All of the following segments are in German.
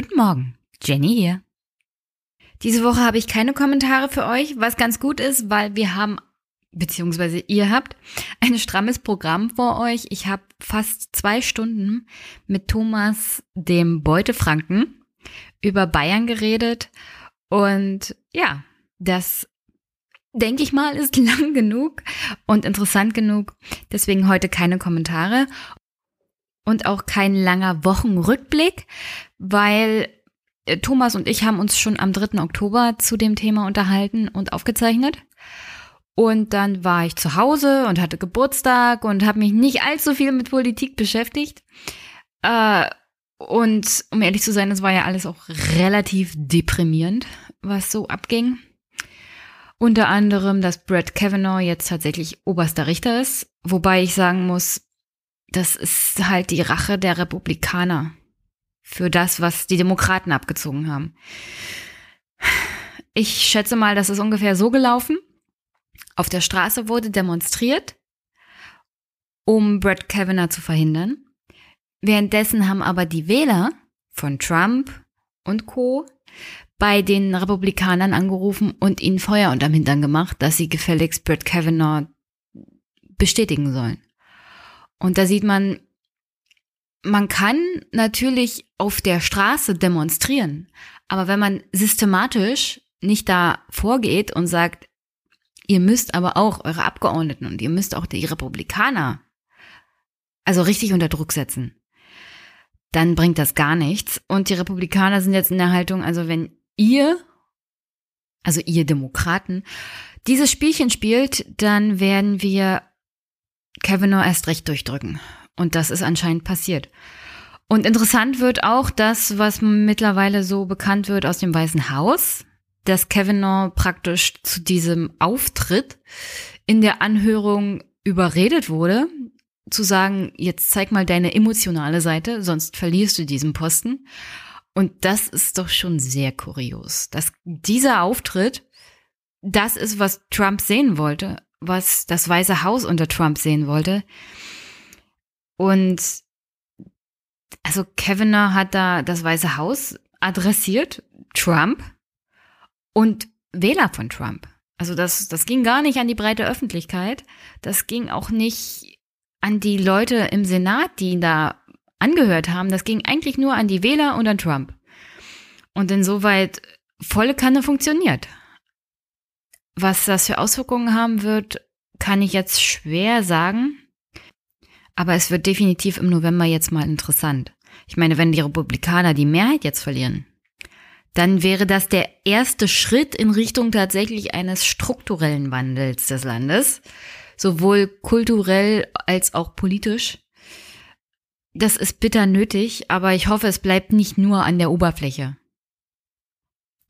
Guten Morgen, Jenny hier. Diese Woche habe ich keine Kommentare für euch, was ganz gut ist, weil wir haben, beziehungsweise ihr habt, ein strammes Programm vor euch. Ich habe fast zwei Stunden mit Thomas, dem Beutefranken, über Bayern geredet. Und ja, das denke ich mal, ist lang genug und interessant genug. Deswegen heute keine Kommentare und auch kein langer Wochenrückblick, weil äh, Thomas und ich haben uns schon am 3. Oktober zu dem Thema unterhalten und aufgezeichnet. Und dann war ich zu Hause und hatte Geburtstag und habe mich nicht allzu viel mit Politik beschäftigt. Äh, und um ehrlich zu sein, es war ja alles auch relativ deprimierend, was so abging. Unter anderem, dass Brett Kavanaugh jetzt tatsächlich oberster Richter ist, wobei ich sagen muss, das ist halt die Rache der Republikaner für das, was die Demokraten abgezogen haben. Ich schätze mal, das ist ungefähr so gelaufen. Auf der Straße wurde demonstriert, um Brett Kavanaugh zu verhindern. Währenddessen haben aber die Wähler von Trump und Co. bei den Republikanern angerufen und ihnen Feuer unterm Hintern gemacht, dass sie gefälligst Brett Kavanaugh bestätigen sollen. Und da sieht man, man kann natürlich auf der Straße demonstrieren, aber wenn man systematisch nicht da vorgeht und sagt, ihr müsst aber auch eure Abgeordneten und ihr müsst auch die Republikaner also richtig unter Druck setzen, dann bringt das gar nichts. Und die Republikaner sind jetzt in der Haltung, also wenn ihr, also ihr Demokraten, dieses Spielchen spielt, dann werden wir Kavanaugh erst recht durchdrücken. Und das ist anscheinend passiert. Und interessant wird auch das, was mittlerweile so bekannt wird aus dem Weißen Haus, dass Kavanaugh praktisch zu diesem Auftritt in der Anhörung überredet wurde, zu sagen, jetzt zeig mal deine emotionale Seite, sonst verlierst du diesen Posten. Und das ist doch schon sehr kurios, dass dieser Auftritt das ist, was Trump sehen wollte was das Weiße Haus unter Trump sehen wollte. Und also Kavanaugh hat da das Weiße Haus adressiert, Trump und Wähler von Trump. Also das, das ging gar nicht an die breite Öffentlichkeit. Das ging auch nicht an die Leute im Senat, die ihn da angehört haben. Das ging eigentlich nur an die Wähler und an Trump. Und insoweit volle Kanne funktioniert. Was das für Auswirkungen haben wird, kann ich jetzt schwer sagen. Aber es wird definitiv im November jetzt mal interessant. Ich meine, wenn die Republikaner die Mehrheit jetzt verlieren, dann wäre das der erste Schritt in Richtung tatsächlich eines strukturellen Wandels des Landes, sowohl kulturell als auch politisch. Das ist bitter nötig, aber ich hoffe, es bleibt nicht nur an der Oberfläche.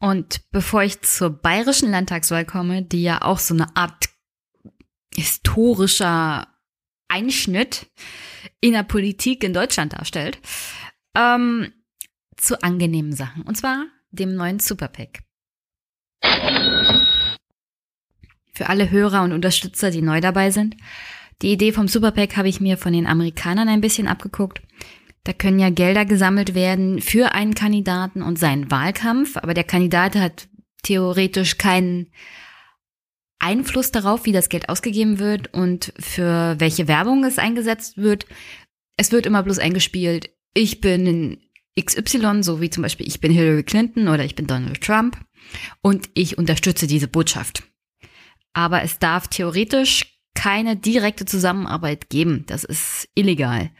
Und bevor ich zur bayerischen Landtagswahl komme, die ja auch so eine Art historischer Einschnitt in der Politik in Deutschland darstellt, ähm, zu angenehmen Sachen. Und zwar dem neuen Superpack. Für alle Hörer und Unterstützer, die neu dabei sind. Die Idee vom Superpack habe ich mir von den Amerikanern ein bisschen abgeguckt. Da können ja Gelder gesammelt werden für einen Kandidaten und seinen Wahlkampf, aber der Kandidat hat theoretisch keinen Einfluss darauf, wie das Geld ausgegeben wird und für welche Werbung es eingesetzt wird. Es wird immer bloß eingespielt, ich bin XY, so wie zum Beispiel ich bin Hillary Clinton oder ich bin Donald Trump und ich unterstütze diese Botschaft. Aber es darf theoretisch keine direkte Zusammenarbeit geben. Das ist illegal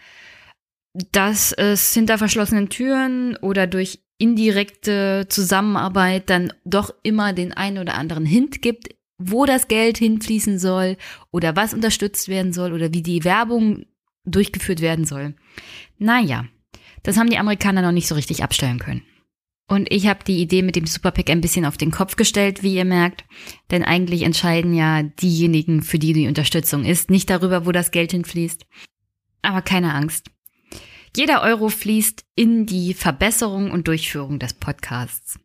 dass es hinter verschlossenen Türen oder durch indirekte Zusammenarbeit dann doch immer den einen oder anderen Hint gibt, wo das Geld hinfließen soll oder was unterstützt werden soll oder wie die Werbung durchgeführt werden soll. Naja, das haben die Amerikaner noch nicht so richtig abstellen können. Und ich habe die Idee mit dem Superpack ein bisschen auf den Kopf gestellt, wie ihr merkt. Denn eigentlich entscheiden ja diejenigen, für die die Unterstützung ist, nicht darüber, wo das Geld hinfließt. Aber keine Angst. Jeder Euro fließt in die Verbesserung und Durchführung des Podcasts.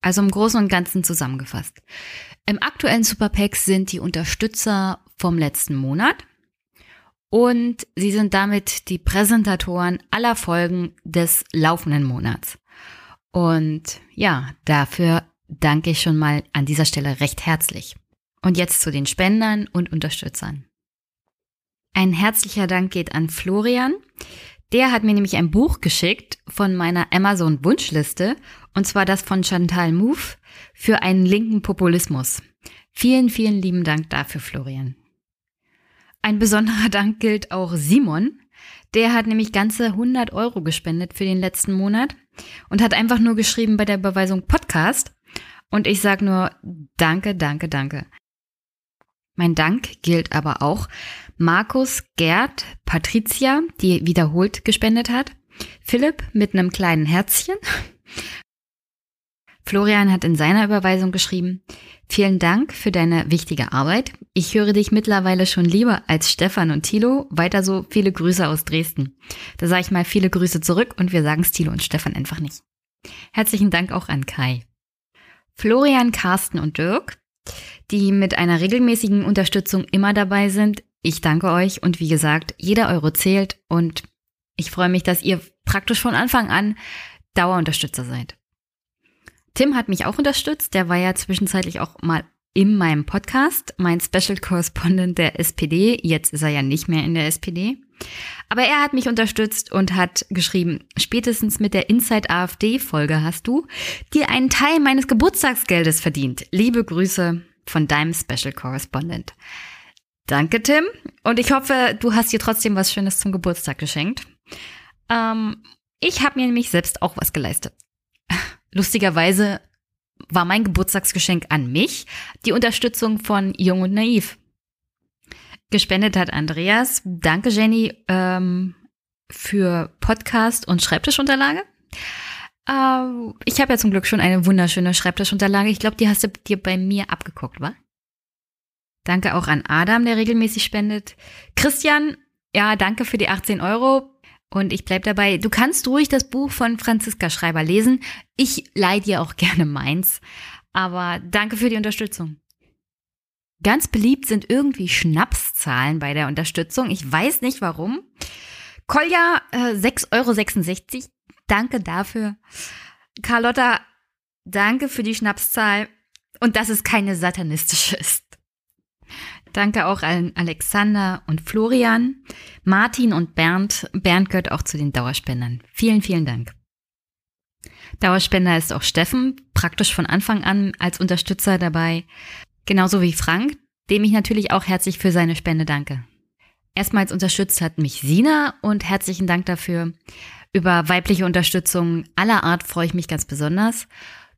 Also im Großen und Ganzen zusammengefasst. Im aktuellen Superpacks sind die Unterstützer vom letzten Monat und sie sind damit die Präsentatoren aller Folgen des laufenden Monats. Und ja, dafür danke ich schon mal an dieser Stelle recht herzlich. Und jetzt zu den Spendern und Unterstützern. Ein herzlicher Dank geht an Florian. Der hat mir nämlich ein Buch geschickt von meiner Amazon Wunschliste, und zwar das von Chantal Mouffe für einen linken Populismus. Vielen, vielen lieben Dank dafür, Florian. Ein besonderer Dank gilt auch Simon. Der hat nämlich ganze 100 Euro gespendet für den letzten Monat und hat einfach nur geschrieben bei der Überweisung Podcast. Und ich sage nur Danke, danke, danke. Mein Dank gilt aber auch Markus, Gerd, Patricia, die wiederholt gespendet hat, Philipp mit einem kleinen Herzchen. Florian hat in seiner Überweisung geschrieben, vielen Dank für deine wichtige Arbeit. Ich höre dich mittlerweile schon lieber als Stefan und Thilo. Weiter so viele Grüße aus Dresden. Da sage ich mal viele Grüße zurück und wir sagen es Thilo und Stefan einfach nicht. Herzlichen Dank auch an Kai. Florian, Carsten und Dirk, die mit einer regelmäßigen Unterstützung immer dabei sind. Ich danke euch und wie gesagt, jeder Euro zählt und ich freue mich, dass ihr praktisch von Anfang an Dauerunterstützer seid. Tim hat mich auch unterstützt, der war ja zwischenzeitlich auch mal in meinem Podcast, mein Special Correspondent der SPD. Jetzt ist er ja nicht mehr in der SPD. Aber er hat mich unterstützt und hat geschrieben, spätestens mit der Inside AfD Folge hast du dir einen Teil meines Geburtstagsgeldes verdient. Liebe Grüße von deinem Special Correspondent. Danke, Tim. Und ich hoffe, du hast dir trotzdem was Schönes zum Geburtstag geschenkt. Ähm, ich habe mir nämlich selbst auch was geleistet. Lustigerweise war mein Geburtstagsgeschenk an mich die Unterstützung von Jung und Naiv. Gespendet hat Andreas. Danke, Jenny, ähm, für Podcast und Schreibtischunterlage. Äh, ich habe ja zum Glück schon eine wunderschöne Schreibtischunterlage. Ich glaube, die hast du dir bei mir abgeguckt, wa? Danke auch an Adam, der regelmäßig spendet. Christian, ja, danke für die 18 Euro. Und ich bleib dabei, du kannst ruhig das Buch von Franziska Schreiber lesen. Ich leih dir auch gerne meins. Aber danke für die Unterstützung. Ganz beliebt sind irgendwie Schnapszahlen bei der Unterstützung. Ich weiß nicht warum. Kolja, äh, 6,66 Euro. Danke dafür. Carlotta, danke für die Schnapszahl und dass es keine satanistische ist. Danke auch an Alexander und Florian, Martin und Bernd. Bernd gehört auch zu den Dauerspendern. Vielen, vielen Dank. Dauerspender ist auch Steffen, praktisch von Anfang an als Unterstützer dabei. Genauso wie Frank, dem ich natürlich auch herzlich für seine Spende danke. Erstmals unterstützt hat mich Sina und herzlichen Dank dafür. Über weibliche Unterstützung aller Art freue ich mich ganz besonders.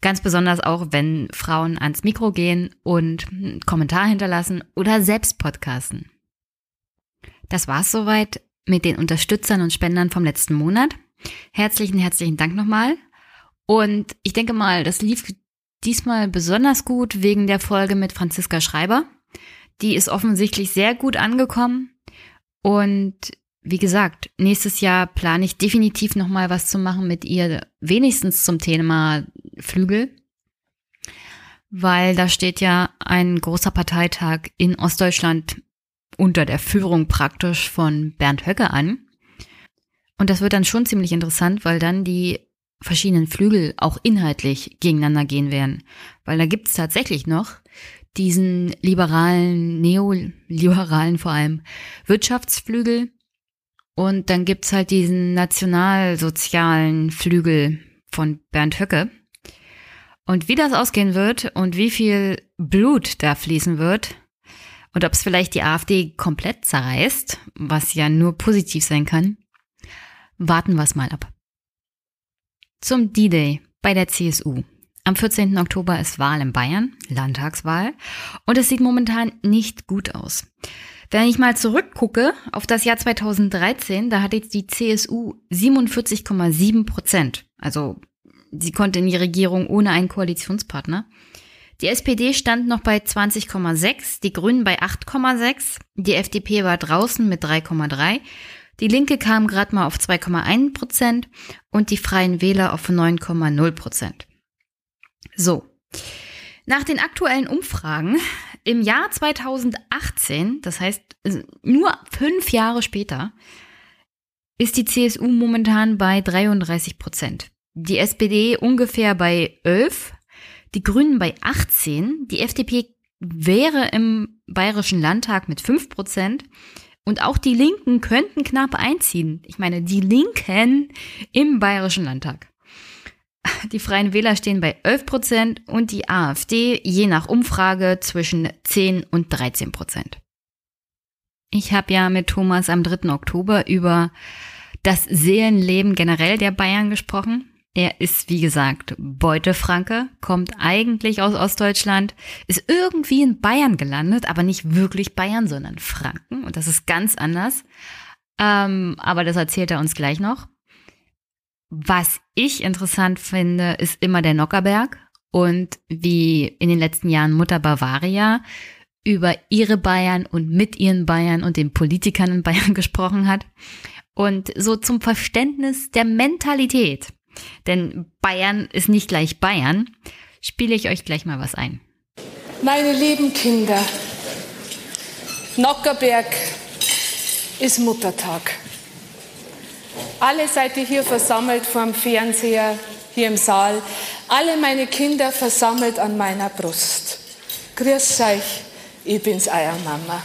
Ganz besonders auch, wenn Frauen ans Mikro gehen und einen Kommentar hinterlassen oder selbst podcasten. Das war's soweit mit den Unterstützern und Spendern vom letzten Monat. Herzlichen, herzlichen Dank nochmal. Und ich denke mal, das lief diesmal besonders gut wegen der Folge mit Franziska Schreiber. Die ist offensichtlich sehr gut angekommen. Und wie gesagt, nächstes Jahr plane ich definitiv nochmal was zu machen mit ihr, wenigstens zum Thema Flügel, weil da steht ja ein großer Parteitag in Ostdeutschland unter der Führung praktisch von Bernd Höcke an. Und das wird dann schon ziemlich interessant, weil dann die verschiedenen Flügel auch inhaltlich gegeneinander gehen werden. Weil da gibt es tatsächlich noch diesen liberalen, neoliberalen vor allem Wirtschaftsflügel, und dann gibt's halt diesen nationalsozialen Flügel von Bernd Höcke. Und wie das ausgehen wird und wie viel Blut da fließen wird und ob es vielleicht die AfD komplett zerreißt, was ja nur positiv sein kann, warten wir es mal ab. Zum D-Day bei der CSU. Am 14. Oktober ist Wahl in Bayern, Landtagswahl, und es sieht momentan nicht gut aus. Wenn ich mal zurückgucke auf das Jahr 2013, da hatte jetzt die CSU 47,7 Prozent. Also sie konnte in die Regierung ohne einen Koalitionspartner. Die SPD stand noch bei 20,6, die Grünen bei 8,6, die FDP war draußen mit 3,3, die Linke kam gerade mal auf 2,1 Prozent und die Freien Wähler auf 9,0 Prozent. So. Nach den aktuellen Umfragen im Jahr 2018, das heißt nur fünf Jahre später, ist die CSU momentan bei 33 Prozent. die SPD ungefähr bei 11, die Grünen bei 18, die FDP wäre im Bayerischen Landtag mit 5 Prozent und auch die Linken könnten knapp einziehen. Ich meine, die Linken im Bayerischen Landtag. Die Freien Wähler stehen bei 11 Prozent und die AfD je nach Umfrage zwischen 10 und 13 Prozent. Ich habe ja mit Thomas am 3. Oktober über das Seelenleben generell der Bayern gesprochen. Er ist, wie gesagt, Beutefranke, kommt eigentlich aus Ostdeutschland, ist irgendwie in Bayern gelandet, aber nicht wirklich Bayern, sondern Franken. Und das ist ganz anders. Ähm, aber das erzählt er uns gleich noch. Was ich interessant finde, ist immer der Nockerberg und wie in den letzten Jahren Mutter Bavaria über ihre Bayern und mit ihren Bayern und den Politikern in Bayern gesprochen hat. Und so zum Verständnis der Mentalität, denn Bayern ist nicht gleich Bayern, spiele ich euch gleich mal was ein. Meine lieben Kinder, Nockerberg ist Muttertag. Alle seid ihr hier versammelt vor dem Fernseher, hier im Saal. Alle meine Kinder versammelt an meiner Brust. Grüß euch, ich bin's, euer Mama.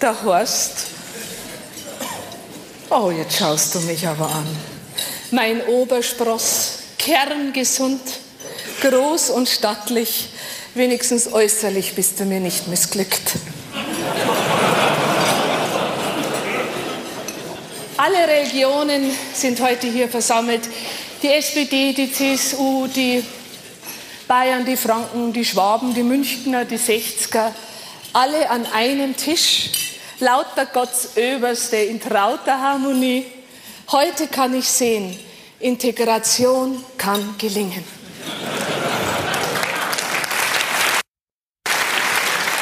Der Horst. Oh, jetzt schaust du mich aber an. Mein Oberspross, kerngesund, groß und stattlich, wenigstens äußerlich bist du mir nicht missglückt. Alle Religionen sind heute hier versammelt. Die SPD, die CSU, die Bayern, die Franken, die Schwaben, die Münchner, die Sechzger, alle an einem Tisch, lauter Gottes Oberste in trauter Harmonie. Heute kann ich sehen, Integration kann gelingen.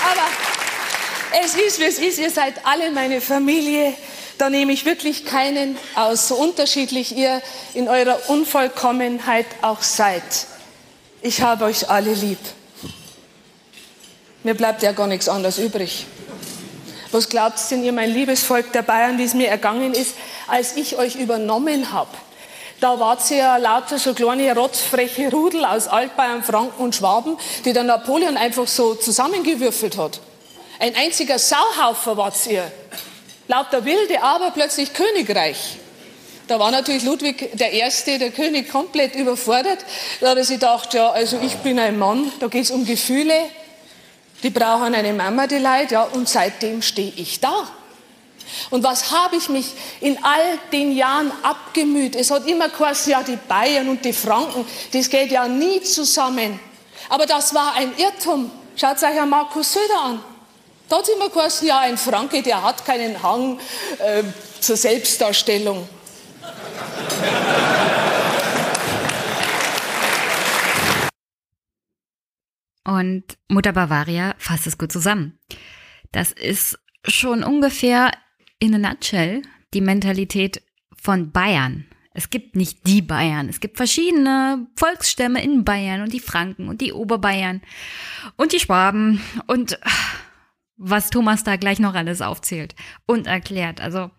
Aber es ist, wie es ist, ihr seid alle meine Familie. Da nehme ich wirklich keinen aus, so unterschiedlich ihr in eurer Unvollkommenheit auch seid. Ich habe euch alle lieb. Mir bleibt ja gar nichts anderes übrig. Was glaubt denn ihr, mein liebes Volk der Bayern, wie es mir ergangen ist, als ich euch übernommen habe? Da wart ihr ja lauter so kleine rotzfreche Rudel aus Altbayern, Franken und Schwaben, die der Napoleon einfach so zusammengewürfelt hat. Ein einziger Sauhaufer wart ihr. Lauter wilde, aber plötzlich Königreich. Da war natürlich Ludwig der der König, komplett überfordert. Da hat er sich gedacht, ja, also ich bin ein Mann, da geht es um Gefühle, die brauchen eine Mama, die Leid, ja, und seitdem stehe ich da. Und was habe ich mich in all den Jahren abgemüht? Es hat immer geheißen, ja, die Bayern und die Franken, das geht ja nie zusammen. Aber das war ein Irrtum. Schaut euch Herrn Markus Söder an. Da hat es immer geheißen, ja, ein Franke, der hat keinen Hang äh, zur Selbstdarstellung. Und Mutter Bavaria fasst es gut zusammen. Das ist schon ungefähr in a nutshell die Mentalität von Bayern. Es gibt nicht die Bayern. Es gibt verschiedene Volksstämme in Bayern und die Franken und die Oberbayern und die Schwaben und was Thomas da gleich noch alles aufzählt und erklärt. Also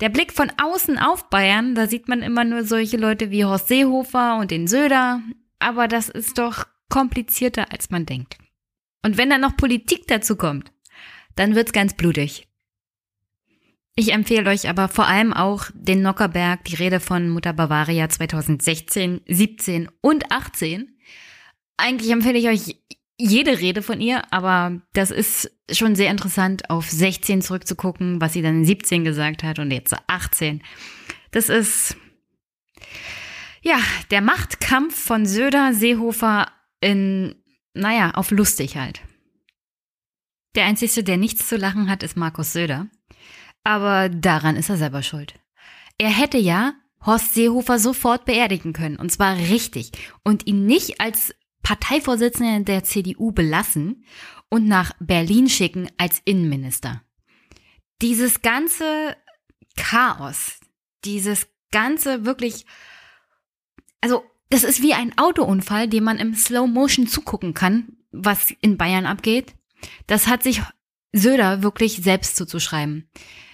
der Blick von außen auf Bayern, da sieht man immer nur solche Leute wie Horst Seehofer und den Söder, aber das ist doch komplizierter, als man denkt. Und wenn dann noch Politik dazu kommt, dann wird's ganz blutig. Ich empfehle euch aber vor allem auch den Nockerberg, die Rede von Mutter Bavaria 2016, 17 und 18. Eigentlich empfehle ich euch jede Rede von ihr, aber das ist schon sehr interessant, auf 16 zurückzugucken, was sie dann in 17 gesagt hat und jetzt 18. Das ist, ja, der Machtkampf von Söder, Seehofer in, naja, auf lustig halt. Der Einzige, der nichts zu lachen hat, ist Markus Söder. Aber daran ist er selber schuld. Er hätte ja Horst Seehofer sofort beerdigen können, und zwar richtig, und ihn nicht als Parteivorsitzenden der CDU belassen und nach Berlin schicken als Innenminister. Dieses ganze Chaos, dieses ganze wirklich, also das ist wie ein Autounfall, den man im Slow Motion zugucken kann, was in Bayern abgeht. Das hat sich Söder wirklich selbst zuzuschreiben.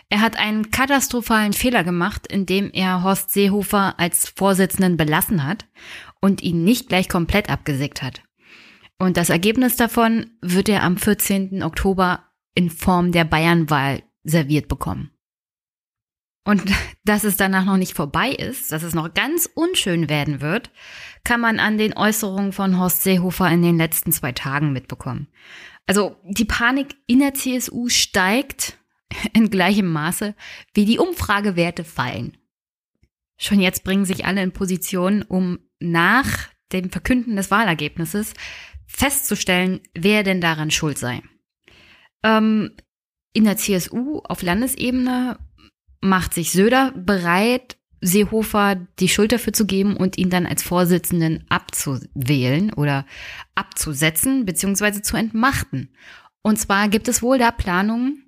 Er hat einen katastrophalen Fehler gemacht, indem er Horst Seehofer als Vorsitzenden belassen hat und ihn nicht gleich komplett abgesägt hat. Und das Ergebnis davon wird er am 14. Oktober in Form der Bayernwahl serviert bekommen. Und dass es danach noch nicht vorbei ist, dass es noch ganz unschön werden wird, kann man an den Äußerungen von Horst Seehofer in den letzten zwei Tagen mitbekommen. Also die Panik in der CSU steigt in gleichem Maße, wie die Umfragewerte fallen. Schon jetzt bringen sich alle in Position, um nach dem Verkünden des Wahlergebnisses festzustellen, wer denn daran schuld sei. Ähm, in der CSU auf Landesebene macht sich Söder bereit, Seehofer die Schuld dafür zu geben und ihn dann als Vorsitzenden abzuwählen oder abzusetzen bzw. zu entmachten. Und zwar gibt es wohl da Planungen,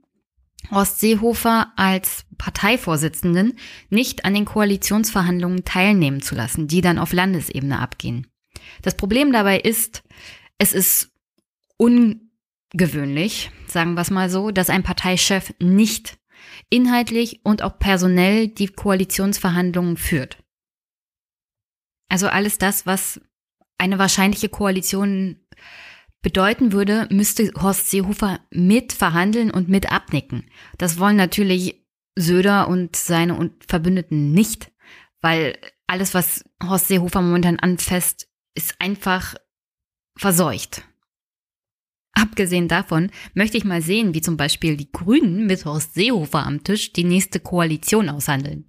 Horst Seehofer als Parteivorsitzenden nicht an den Koalitionsverhandlungen teilnehmen zu lassen, die dann auf Landesebene abgehen. Das Problem dabei ist, es ist ungewöhnlich, sagen wir es mal so, dass ein Parteichef nicht inhaltlich und auch personell die Koalitionsverhandlungen führt. Also alles das, was eine wahrscheinliche Koalition bedeuten würde, müsste Horst Seehofer mit verhandeln und mit abnicken. Das wollen natürlich Söder und seine Verbündeten nicht, weil alles, was Horst Seehofer momentan anfasst, ist einfach verseucht. Abgesehen davon möchte ich mal sehen, wie zum Beispiel die Grünen mit Horst Seehofer am Tisch die nächste Koalition aushandeln.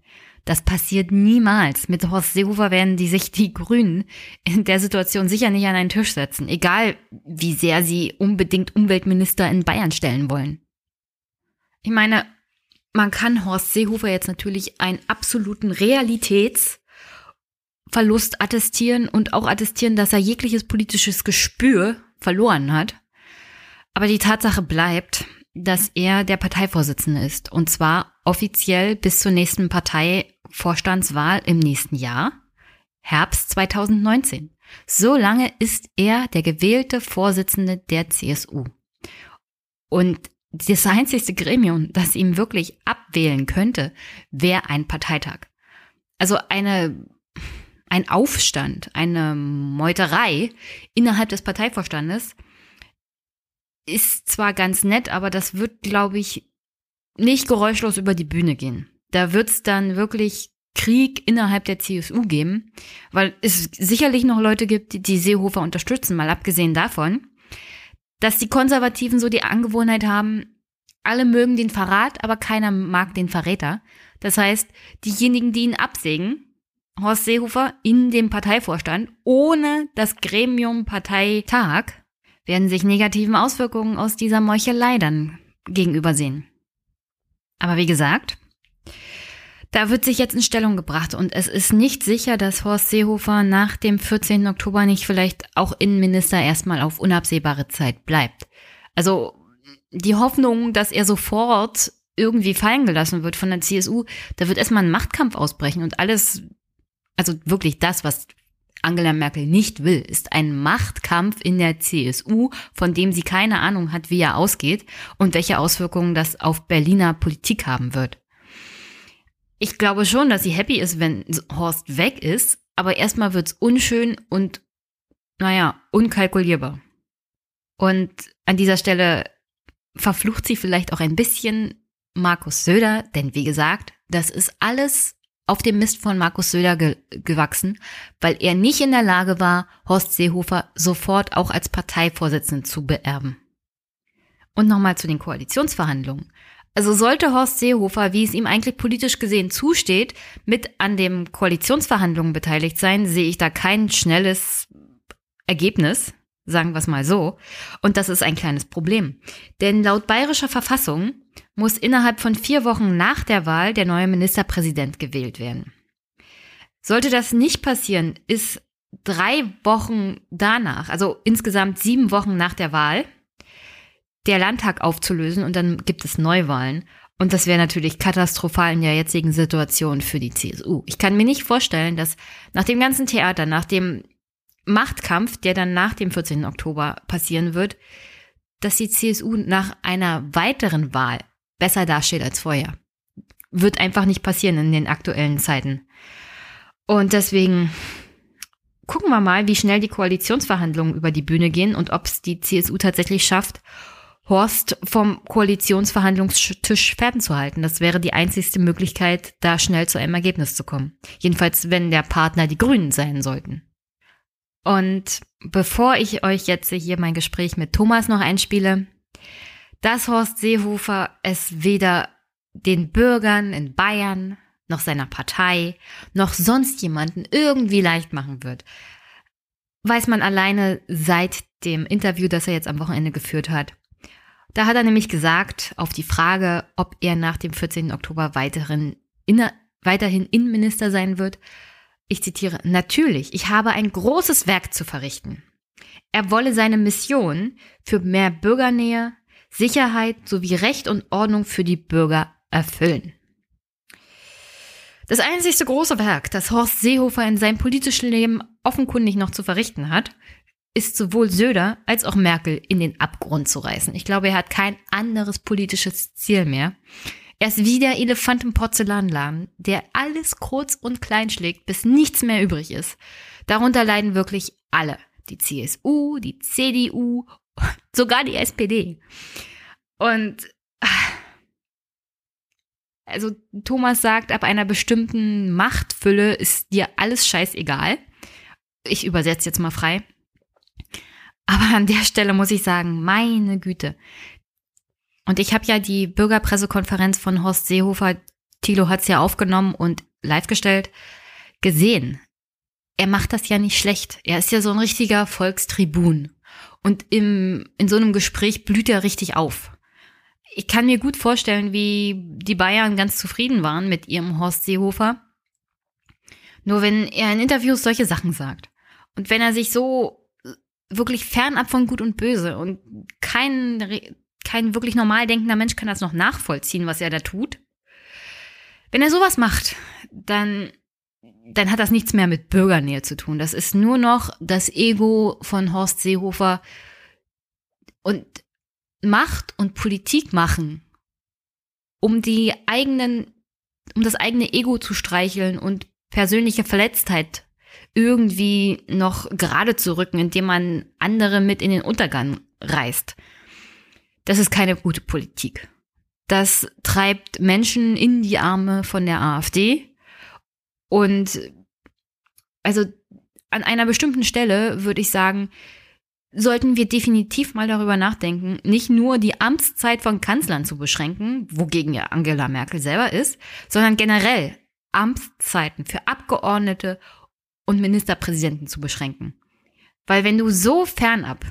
Das passiert niemals. Mit Horst Seehofer werden die sich die Grünen in der Situation sicher nicht an einen Tisch setzen, egal wie sehr sie unbedingt Umweltminister in Bayern stellen wollen. Ich meine, man kann Horst Seehofer jetzt natürlich einen absoluten Realitätsverlust attestieren und auch attestieren, dass er jegliches politisches Gespür verloren hat. Aber die Tatsache bleibt, dass er der Parteivorsitzende ist. Und zwar offiziell bis zur nächsten Parteivorstandswahl im nächsten Jahr, Herbst 2019. So lange ist er der gewählte Vorsitzende der CSU. Und das einzigste Gremium, das ihm wirklich abwählen könnte, wäre ein Parteitag. Also eine, ein Aufstand, eine Meuterei innerhalb des Parteivorstandes, ist zwar ganz nett, aber das wird, glaube ich, nicht geräuschlos über die Bühne gehen. Da wird es dann wirklich Krieg innerhalb der CSU geben, weil es sicherlich noch Leute gibt, die, Seehofer unterstützen, mal abgesehen davon, dass die Konservativen so die Angewohnheit haben, alle mögen den Verrat, aber keiner mag den Verräter. Das heißt, diejenigen, die ihn absägen, Horst Seehofer in dem Parteivorstand, ohne das Gremium Parteitag, werden sich negativen Auswirkungen aus dieser Meuchelei dann gegenübersehen. Aber wie gesagt, da wird sich jetzt in Stellung gebracht und es ist nicht sicher, dass Horst Seehofer nach dem 14. Oktober nicht vielleicht auch Innenminister erstmal auf unabsehbare Zeit bleibt. Also die Hoffnung, dass er sofort irgendwie fallen gelassen wird von der CSU, da wird erstmal ein Machtkampf ausbrechen und alles, also wirklich das, was Angela Merkel nicht will, ist ein Machtkampf in der CSU, von dem sie keine Ahnung hat, wie er ausgeht und welche Auswirkungen das auf Berliner Politik haben wird. Ich glaube schon, dass sie happy ist, wenn Horst weg ist, aber erstmal wird's unschön und, naja, unkalkulierbar. Und an dieser Stelle verflucht sie vielleicht auch ein bisschen Markus Söder, denn wie gesagt, das ist alles auf dem Mist von Markus Söder ge gewachsen, weil er nicht in der Lage war, Horst Seehofer sofort auch als Parteivorsitzenden zu beerben. Und nochmal zu den Koalitionsverhandlungen. Also sollte Horst Seehofer, wie es ihm eigentlich politisch gesehen zusteht, mit an den Koalitionsverhandlungen beteiligt sein, sehe ich da kein schnelles Ergebnis, sagen wir es mal so. Und das ist ein kleines Problem. Denn laut bayerischer Verfassung muss innerhalb von vier Wochen nach der Wahl der neue Ministerpräsident gewählt werden. Sollte das nicht passieren, ist drei Wochen danach, also insgesamt sieben Wochen nach der Wahl, der Landtag aufzulösen und dann gibt es Neuwahlen. Und das wäre natürlich katastrophal in der jetzigen Situation für die CSU. Ich kann mir nicht vorstellen, dass nach dem ganzen Theater, nach dem Machtkampf, der dann nach dem 14. Oktober passieren wird, dass die CSU nach einer weiteren Wahl besser dasteht als vorher. wird einfach nicht passieren in den aktuellen Zeiten. Und deswegen gucken wir mal, wie schnell die Koalitionsverhandlungen über die Bühne gehen und ob es die CSU tatsächlich schafft, Horst vom Koalitionsverhandlungstisch fernzuhalten. Das wäre die einzigste Möglichkeit, da schnell zu einem Ergebnis zu kommen. Jedenfalls, wenn der Partner die Grünen sein sollten. Und bevor ich euch jetzt hier mein Gespräch mit Thomas noch einspiele, dass Horst Seehofer es weder den Bürgern in Bayern noch seiner Partei noch sonst jemanden irgendwie leicht machen wird, weiß man alleine seit dem Interview, das er jetzt am Wochenende geführt hat. Da hat er nämlich gesagt, auf die Frage, ob er nach dem 14. Oktober weiterhin, inner, weiterhin Innenminister sein wird, ich zitiere, natürlich, ich habe ein großes Werk zu verrichten. Er wolle seine Mission für mehr Bürgernähe, Sicherheit sowie Recht und Ordnung für die Bürger erfüllen. Das einzigste große Werk, das Horst Seehofer in seinem politischen Leben offenkundig noch zu verrichten hat, ist sowohl Söder als auch Merkel in den Abgrund zu reißen. Ich glaube, er hat kein anderes politisches Ziel mehr. Er ist wie der Elefant im Porzellanladen, der alles kurz und klein schlägt, bis nichts mehr übrig ist. Darunter leiden wirklich alle. Die CSU, die CDU, sogar die SPD. Und also Thomas sagt, ab einer bestimmten Machtfülle ist dir alles scheißegal. Ich übersetze jetzt mal frei. Aber an der Stelle muss ich sagen, meine Güte. Und ich habe ja die Bürgerpressekonferenz von Horst Seehofer, Thilo hat es ja aufgenommen und live gestellt, gesehen. Er macht das ja nicht schlecht. Er ist ja so ein richtiger Volkstribun. Und im, in so einem Gespräch blüht er richtig auf ich kann mir gut vorstellen, wie die Bayern ganz zufrieden waren mit ihrem Horst Seehofer. Nur wenn er in Interviews solche Sachen sagt und wenn er sich so wirklich fernab von Gut und Böse und kein, kein wirklich normal denkender Mensch kann das noch nachvollziehen, was er da tut. Wenn er sowas macht, dann, dann hat das nichts mehr mit Bürgernähe zu tun. Das ist nur noch das Ego von Horst Seehofer. Und Macht und Politik machen, um die eigenen, um das eigene Ego zu streicheln und persönliche Verletztheit irgendwie noch gerade zu rücken, indem man andere mit in den Untergang reißt. Das ist keine gute Politik. Das treibt Menschen in die Arme von der AfD. Und also an einer bestimmten Stelle würde ich sagen, sollten wir definitiv mal darüber nachdenken, nicht nur die Amtszeit von Kanzlern zu beschränken, wogegen ja Angela Merkel selber ist, sondern generell Amtszeiten für Abgeordnete und Ministerpräsidenten zu beschränken. Weil wenn du so fernab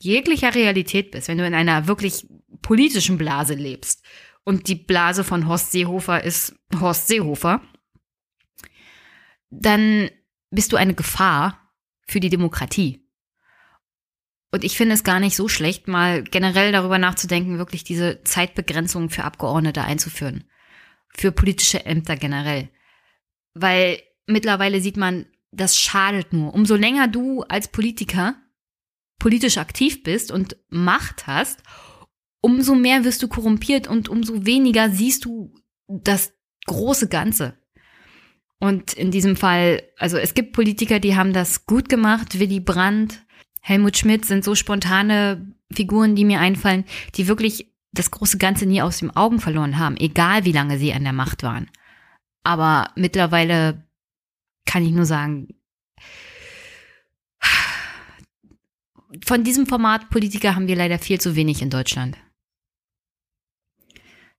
jeglicher Realität bist, wenn du in einer wirklich politischen Blase lebst und die Blase von Horst Seehofer ist Horst Seehofer, dann bist du eine Gefahr für die Demokratie. Und ich finde es gar nicht so schlecht, mal generell darüber nachzudenken, wirklich diese Zeitbegrenzung für Abgeordnete einzuführen. Für politische Ämter generell. Weil mittlerweile sieht man, das schadet nur. Umso länger du als Politiker politisch aktiv bist und Macht hast, umso mehr wirst du korrumpiert und umso weniger siehst du das große Ganze. Und in diesem Fall, also es gibt Politiker, die haben das gut gemacht, Willy Brandt, Helmut Schmidt sind so spontane Figuren, die mir einfallen, die wirklich das große Ganze nie aus den Augen verloren haben, egal wie lange sie an der Macht waren. Aber mittlerweile kann ich nur sagen, von diesem Format Politiker haben wir leider viel zu wenig in Deutschland.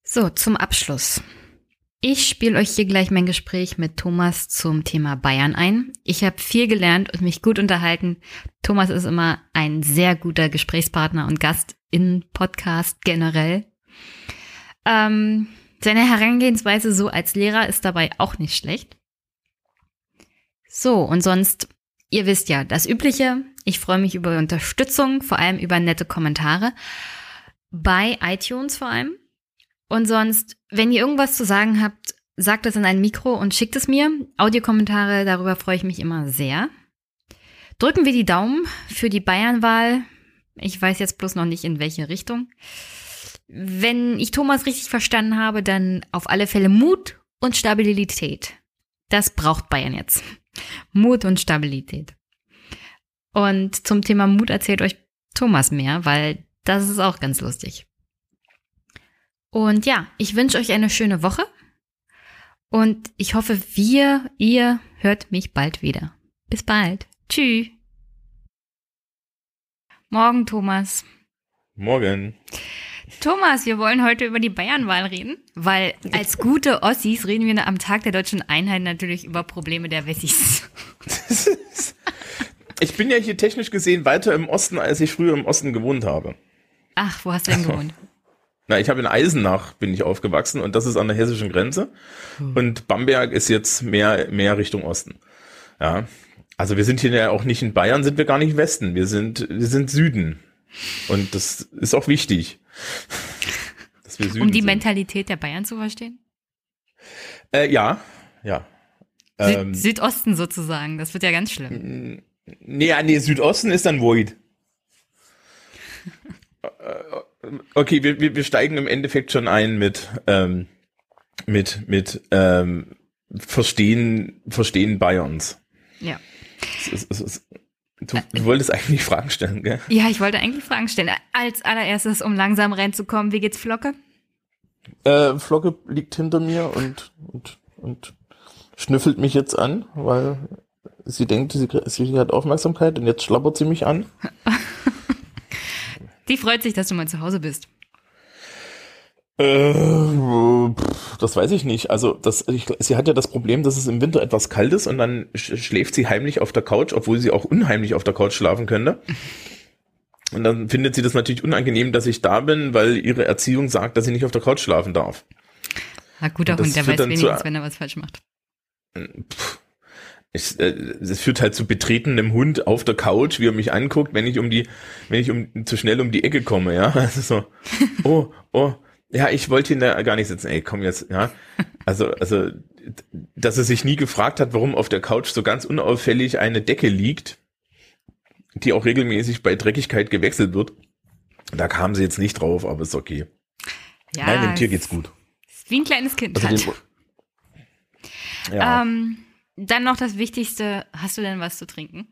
So, zum Abschluss. Ich spiele euch hier gleich mein Gespräch mit Thomas zum Thema Bayern ein. Ich habe viel gelernt und mich gut unterhalten. Thomas ist immer ein sehr guter Gesprächspartner und Gast in Podcast generell. Ähm, seine Herangehensweise so als Lehrer ist dabei auch nicht schlecht. So, und sonst, ihr wisst ja, das Übliche. Ich freue mich über Unterstützung, vor allem über nette Kommentare. Bei iTunes vor allem. Und sonst, wenn ihr irgendwas zu sagen habt, sagt es in ein Mikro und schickt es mir. Audiokommentare, darüber freue ich mich immer sehr. Drücken wir die Daumen für die Bayernwahl. Ich weiß jetzt bloß noch nicht in welche Richtung. wenn ich Thomas richtig verstanden habe, dann auf alle Fälle Mut und Stabilität. Das braucht Bayern jetzt. Mut und Stabilität. Und zum Thema Mut erzählt euch Thomas mehr, weil das ist auch ganz lustig. Und ja, ich wünsche euch eine schöne Woche und ich hoffe, wir, ihr hört mich bald wieder. Bis bald. Tschüss. Morgen, Thomas. Morgen. Thomas, wir wollen heute über die Bayernwahl reden, weil als gute Ossis reden wir am Tag der deutschen Einheit natürlich über Probleme der Wessis. Ich bin ja hier technisch gesehen weiter im Osten, als ich früher im Osten gewohnt habe. Ach, wo hast du denn gewohnt? Na, ich habe in Eisenach bin ich aufgewachsen und das ist an der hessischen Grenze. Hm. Und Bamberg ist jetzt mehr, mehr Richtung Osten. Ja. Also wir sind hier ja auch nicht in Bayern, sind wir gar nicht Westen. Wir sind, wir sind Süden. Und das ist auch wichtig. um die sind. Mentalität der Bayern zu verstehen? Äh, ja, ja. Süd ähm, Südosten sozusagen, das wird ja ganz schlimm. Nee, nee, Südosten ist dann Void. Okay, wir, wir, wir steigen im Endeffekt schon ein mit, ähm, mit, mit ähm, Verstehen, Verstehen Bayerns. Ja. Es, es, es, du, du wolltest eigentlich Fragen stellen, gell? Ja, ich wollte eigentlich Fragen stellen. Als allererstes, um langsam reinzukommen, wie geht's Flocke? Äh, Flocke liegt hinter mir und, und, und schnüffelt mich jetzt an, weil sie denkt, sie, sie hat Aufmerksamkeit und jetzt schlappert sie mich an. Die freut sich, dass du mal zu Hause bist. Äh, das weiß ich nicht. Also das, ich, sie hat ja das Problem, dass es im Winter etwas kalt ist und dann schläft sie heimlich auf der Couch, obwohl sie auch unheimlich auf der Couch schlafen könnte. Und dann findet sie das natürlich unangenehm, dass ich da bin, weil ihre Erziehung sagt, dass sie nicht auf der Couch schlafen darf. Na guter Hund, der weiß wenigstens, wenn er was falsch macht. Pff, es, äh, es führt halt zu betretenem Hund auf der Couch, wie er mich anguckt, wenn ich um die, wenn ich um zu schnell um die Ecke komme, ja. Also so, oh, oh, ja, ich wollte ihn da gar nicht sitzen. Ey, komm jetzt, ja. Also, also, dass er sich nie gefragt hat, warum auf der Couch so ganz unauffällig eine Decke liegt, die auch regelmäßig bei Dreckigkeit gewechselt wird. Da kam sie jetzt nicht drauf, aber ist okay. Ja, Nein, dem Tier geht's gut. Ist wie ein kleines Kind also halt. Den, ja. Ähm, dann noch das Wichtigste, hast du denn was zu trinken?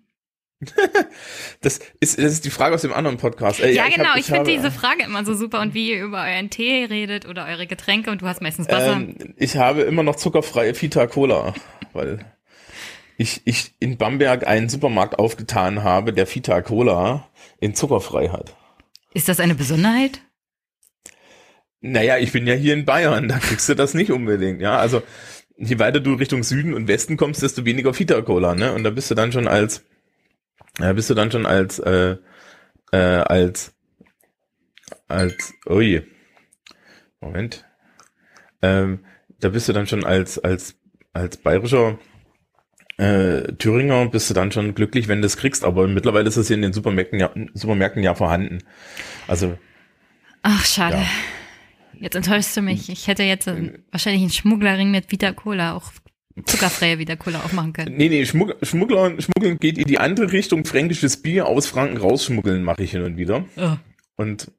das, ist, das ist die Frage aus dem anderen Podcast. Äh, ja, ja, genau, ich, ich finde diese Frage immer so super und wie ihr über euren Tee redet oder eure Getränke und du hast meistens Wasser. Ähm, ich habe immer noch zuckerfreie Vita Cola, weil ich, ich in Bamberg einen Supermarkt aufgetan habe, der Vita Cola in zuckerfrei hat. Ist das eine Besonderheit? Naja, ich bin ja hier in Bayern, da kriegst du das nicht unbedingt, ja. Also je weiter du Richtung Süden und Westen kommst, desto weniger Vita Cola, ne? Und da bist du dann schon als, da bist du dann schon als, äh, äh, als, als, oh je. Moment. Ähm, da bist du dann schon als, als, als bayerischer äh, Thüringer bist du dann schon glücklich, wenn du es kriegst, aber mittlerweile ist es hier in den Supermärkten ja, Supermärkten ja vorhanden. Also. Ach, schade. Ja. Jetzt enttäuschst du mich. Ich hätte jetzt wahrscheinlich einen Schmugglerring mit Vita Cola, auch zuckerfreie Vita Cola aufmachen können. Nee, nee, Schmuggler, Schmuggeln geht in die andere Richtung. Fränkisches Bier aus Franken rausschmuggeln mache ich hin und wieder. Oh. Und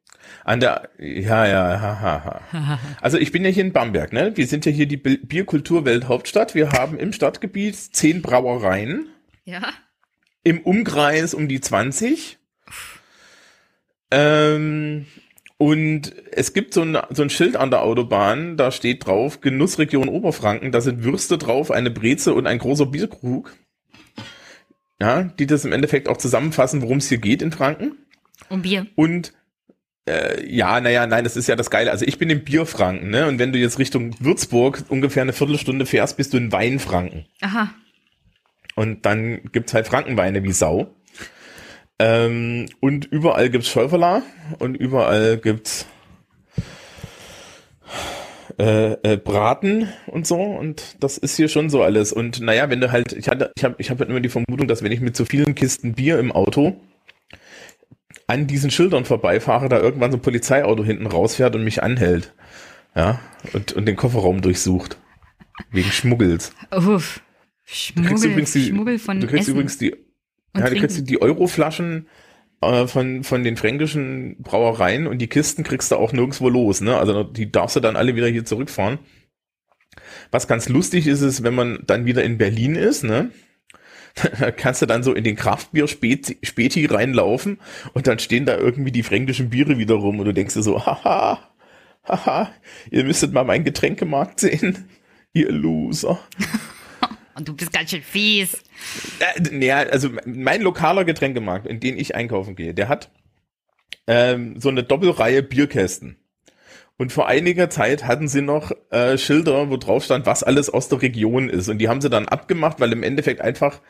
an der, ja, ja, ha, ha, ha. Also ich bin ja hier in Bamberg, ne? Wir sind ja hier die Bierkulturwelthauptstadt. Wir haben im Stadtgebiet zehn Brauereien. Ja. Im Umkreis um die 20. Ähm, und es gibt so ein, so ein Schild an der Autobahn, da steht drauf, Genussregion Oberfranken, da sind Würste drauf, eine Breze und ein großer Bierkrug. Ja, die das im Endeffekt auch zusammenfassen, worum es hier geht in Franken. Um Bier. Und äh, ja, naja, nein, das ist ja das Geile. Also ich bin im Bierfranken, ne? Und wenn du jetzt Richtung Würzburg ungefähr eine Viertelstunde fährst, bist du in Weinfranken. Aha. Und dann gibt's halt Frankenweine wie Sau. Ähm, und überall gibt's Schäuferler und überall gibt's äh, äh, Braten und so und das ist hier schon so alles und naja, wenn du halt, ich hatte, ich habe ich hab halt immer die Vermutung, dass wenn ich mit so vielen Kisten Bier im Auto an diesen Schildern vorbeifahre, da irgendwann so ein Polizeiauto hinten rausfährt und mich anhält, ja, und, und den Kofferraum durchsucht. Wegen Schmuggels. Uff. Schmuggel, du kriegst übrigens die, Schmuggel von du kriegst Essen. übrigens die und ja, du kriegst die Euroflaschen äh, von, von den fränkischen Brauereien und die Kisten kriegst du auch nirgendwo los, ne? Also die darfst du dann alle wieder hier zurückfahren. Was ganz lustig ist, ist, wenn man dann wieder in Berlin ist, ne? Da kannst du dann so in den Kraftbier Späti, Späti reinlaufen und dann stehen da irgendwie die fränkischen Biere wieder rum und du denkst dir so, haha, haha, ihr müsstet mal meinen Getränkemarkt sehen, ihr Loser. Und du bist ganz schön fies. Äh, naja, also mein lokaler Getränkemarkt, in den ich einkaufen gehe, der hat ähm, so eine Doppelreihe Bierkästen. Und vor einiger Zeit hatten sie noch äh, Schilder, wo drauf stand, was alles aus der Region ist. Und die haben sie dann abgemacht, weil im Endeffekt einfach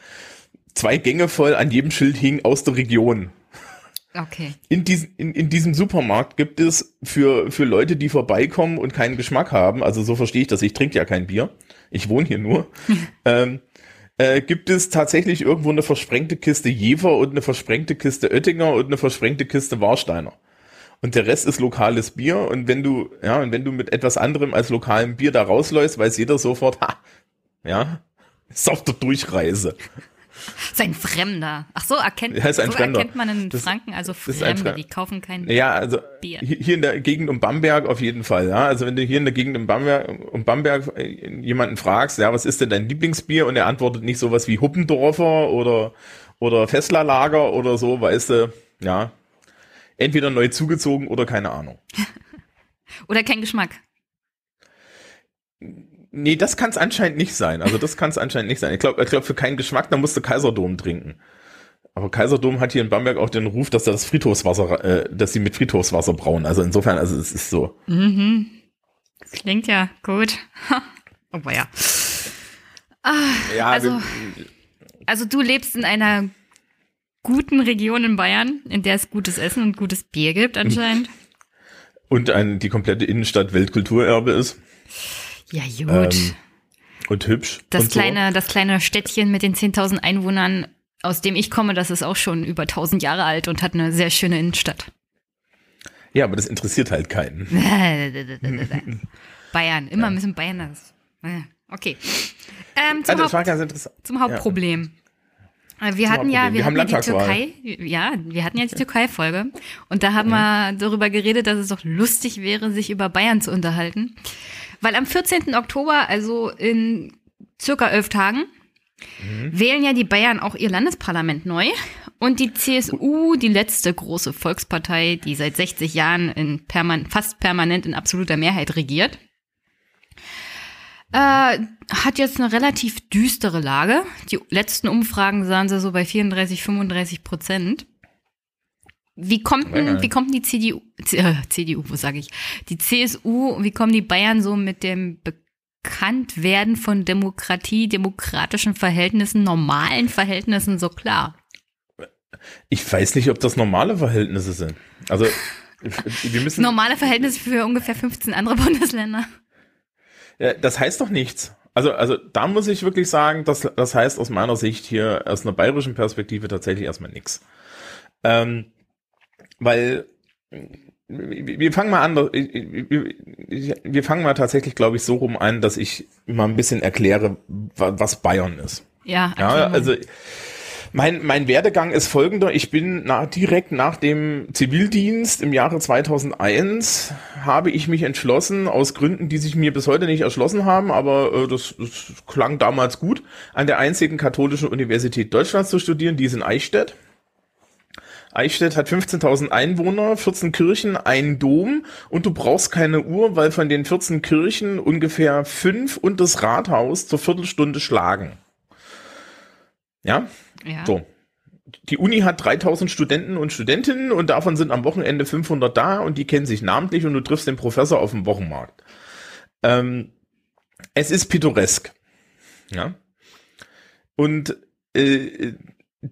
zwei Gänge voll an jedem Schild hing aus der Region. Okay. In, dies, in, in diesem Supermarkt gibt es für, für Leute, die vorbeikommen und keinen Geschmack haben, also so verstehe ich das, ich trinke ja kein Bier, ich wohne hier nur, ähm, äh, gibt es tatsächlich irgendwo eine versprengte Kiste Jever und eine versprengte Kiste Oettinger und eine versprengte Kiste Warsteiner und der Rest ist lokales Bier. Und wenn du, ja, und wenn du mit etwas anderem als lokalem Bier da rausläufst, weiß jeder sofort, ha, ja, ist auf der Durchreise. Sein Fremder. Ach so, erkennt, ja, ist ein so Fremder. erkennt man in Das- Franken, also Fremde, Fre- die kaufen kein Ja, also Bier. hier in der Gegend um Bamberg auf jeden Fall, ja. Also wenn du hier in der Gegend um Bamberg, um Bamberg äh, jemanden fragst, ja, was ist denn dein Lieblingsbier? Und er antwortet nicht sowas wie Huppendorfer oder, oder Fesslerlager oder so, weißt du, ja. Entweder neu zugezogen oder keine Ahnung. Oder kein Geschmack. Nee, das kann es anscheinend nicht sein. Also das kann es anscheinend nicht sein. Ich glaube, ich glaub, für keinen Geschmack, da musst du Kaiserdom trinken. Aber Kaiserdom hat hier in Bamberg auch den Ruf, dass das Friedhofswasser, äh, dass sie mit Friedhofswasser brauen. Also insofern, also es ist so. Mhm. Das klingt ja gut. oh ja. Ja, Also- wir- Also du lebst in einer guten Region in Bayern, in der es gutes Essen und gutes Bier gibt anscheinend. und ein, die komplette Innenstadt Weltkulturerbe ist Ja, gut. ähm, und hübsch. das, und so. kleine, das kleine Städtchen mit den 10.000 Einwohnern, aus dem ich komme, das ist auch schon über 1.000 Jahre alt und hat eine sehr schöne Innenstadt. Ja, aber das interessiert halt keinen. Bayern, immer müssen Bayern das. Okay. Ähm, zum, Also Haupt, zum Hauptproblem. Äh, Wir hatten Hauptproblem. ja, wir, Wir haben hatten ja die. Türkei, ja, wir hatten ja die Türkei-Folge und da haben wir darüber geredet, dass es doch lustig wäre, sich über Bayern zu unterhalten. Weil am 14. Oktober, also in circa elf Tagen, wählen ja die Bayern auch ihr Landesparlament neu. Und die CSU, die letzte große Volkspartei, die seit 60 Jahren in perman fast permanent in absoluter Mehrheit regiert, äh, hat jetzt eine relativ düstere Lage. Die letzten Umfragen sahen sie so bei 34, 35 Prozent. Wie kommt denn, wie kommt die CDU, C- äh, CDU, wo sage ich, die CSU, wie kommen die Bayern so mit dem Bekanntwerden von Demokratie, demokratischen Verhältnissen, normalen Verhältnissen so klar? Ich weiß nicht, ob das normale Verhältnisse sind. Also wir müssen. Normale Verhältnisse für ungefähr 15 andere Bundesländer. Ja, das heißt doch nichts. Also, also da muss ich wirklich sagen, das, das heißt aus meiner Sicht hier aus einer bayerischen Perspektive tatsächlich erstmal nichts. Ähm, weil wir wir fangen mal an, wir wir fangen mal tatsächlich, glaube ich, so rum an, dass ich mal ein bisschen erkläre, wa- was Bayern ist. Ja, Ja, also mein, mein Werdegang ist folgender. Ich bin nach, direkt nach dem Zivildienst im Jahre 2001 habe ich mich entschlossen, aus Gründen, die sich mir bis heute nicht erschlossen haben, aber äh, das, das klang damals gut, an der einzigen katholischen Universität Deutschlands zu studieren, die ist in Eichstätt. Eichstätt hat 15.000 Einwohner, 14 Kirchen, einen Dom und du brauchst keine Uhr, weil von den 14 Kirchen ungefähr fünf und das Rathaus zur Viertelstunde schlagen. Ja, ja. so. Die Uni hat 3000 Studenten und Studentinnen und davon sind am Wochenende 500 da und die kennen sich namentlich und du triffst den Professor auf dem Wochenmarkt. Ähm, es ist pittoresk. Ja. Und äh,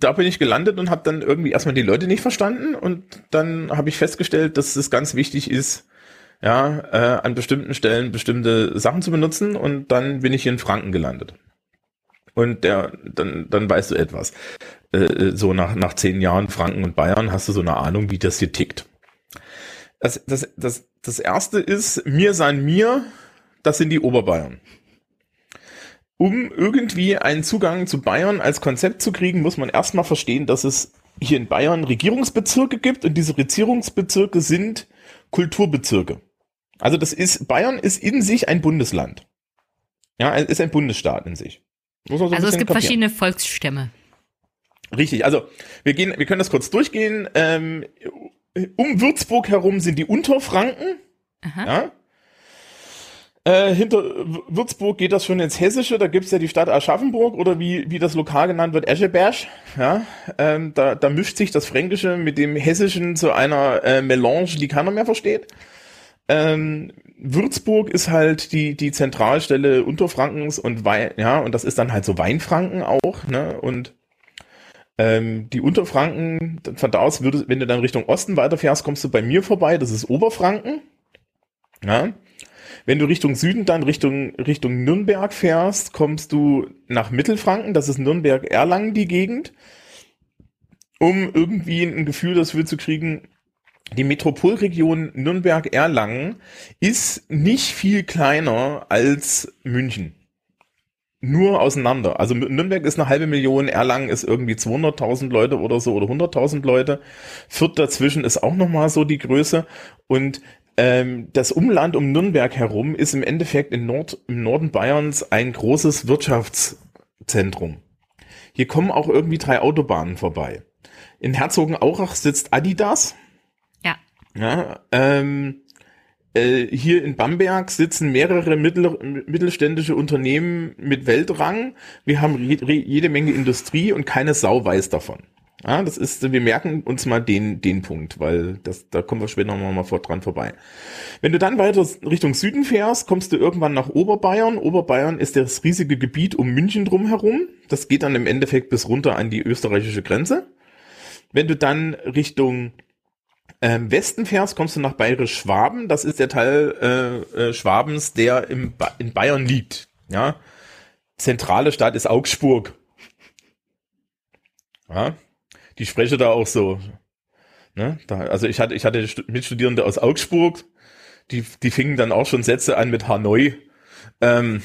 da bin ich gelandet und habe dann irgendwie erstmal die Leute nicht verstanden und dann habe ich festgestellt, dass es ganz wichtig ist, ja, äh, an bestimmten Stellen bestimmte Sachen zu benutzen und dann bin ich hier in Franken gelandet. Und der, dann, dann weißt du etwas. Äh, so nach, nach zehn Jahren Franken und Bayern hast du so eine Ahnung, wie das hier tickt. Das, das, das, das erste ist, mir sein mir, das sind die Oberbayern. Um irgendwie einen Zugang zu Bayern als Konzept zu kriegen, muss man erstmal verstehen, dass es hier in Bayern Regierungsbezirke gibt und diese Regierungsbezirke sind Kulturbezirke. Also das ist, Bayern ist in sich ein Bundesland. Ja, es ist ein Bundesstaat in sich. So also es gibt kapieren. verschiedene Volksstämme. Richtig, also wir gehen, wir können das kurz durchgehen. Ähm, um Würzburg herum sind die Unterfranken. Aha. Ja. Äh, hinter Würzburg geht das schon ins Hessische, da gibt's ja die Stadt Aschaffenburg oder wie, wie das lokal genannt wird, Escheberg. Ja, ähm, da, da mischt sich das Fränkische mit dem Hessischen zu einer äh, Melange, die keiner mehr versteht. Ähm, Würzburg ist halt die, die Zentralstelle Unterfrankens und Wein, ja, und das ist dann halt so Weinfranken auch, ne, und ähm, die Unterfranken, von da aus würdest, wenn du dann Richtung Osten weiterfährst, kommst du bei mir vorbei, das ist Oberfranken, ja. Wenn du Richtung Süden dann Richtung, Richtung Nürnberg fährst, kommst du nach Mittelfranken, das ist Nürnberg-Erlangen die Gegend, um irgendwie ein Gefühl dafür zu kriegen, die Metropolregion Nürnberg-Erlangen ist nicht viel kleiner als München. Nur auseinander. Also Nürnberg ist eine halbe Million, Erlangen ist irgendwie 200.000 Leute oder so oder 100.000 Leute. Fürth dazwischen ist auch nochmal so die Größe. Und ähm, das Umland um Nürnberg herum ist im Endeffekt in Nord, im Norden Bayerns ein großes Wirtschaftszentrum. Hier kommen auch irgendwie drei Autobahnen vorbei. In Herzogenaurach sitzt Adidas ja, ähm, äh, hier in Bamberg sitzen mehrere mittel, mittelständische Unternehmen mit Weltrang. Wir haben jede Menge Industrie und keine Sau weiß davon. Ja, das ist, wir merken uns mal den, den Punkt, weil das, da kommen wir später noch mal vor, dran vorbei. Wenn du dann weiter Richtung Süden fährst, kommst du irgendwann nach Oberbayern. Oberbayern ist das riesige Gebiet um München drumherum. Das geht dann im Endeffekt bis runter an die österreichische Grenze. Wenn du dann Richtung ähm, Westen fährst, kommst du nach Bayerisch-Schwaben. Das ist der Teil äh, äh, Schwabens, der im ba in Bayern liegt. Ja, zentrale Stadt ist Augsburg. Ja, die spreche da auch so. Ne? Da, also ich hatte, ich hatte Mitstudierende aus Augsburg, die, die fingen dann auch schon Sätze an mit Hanoi. Ähm,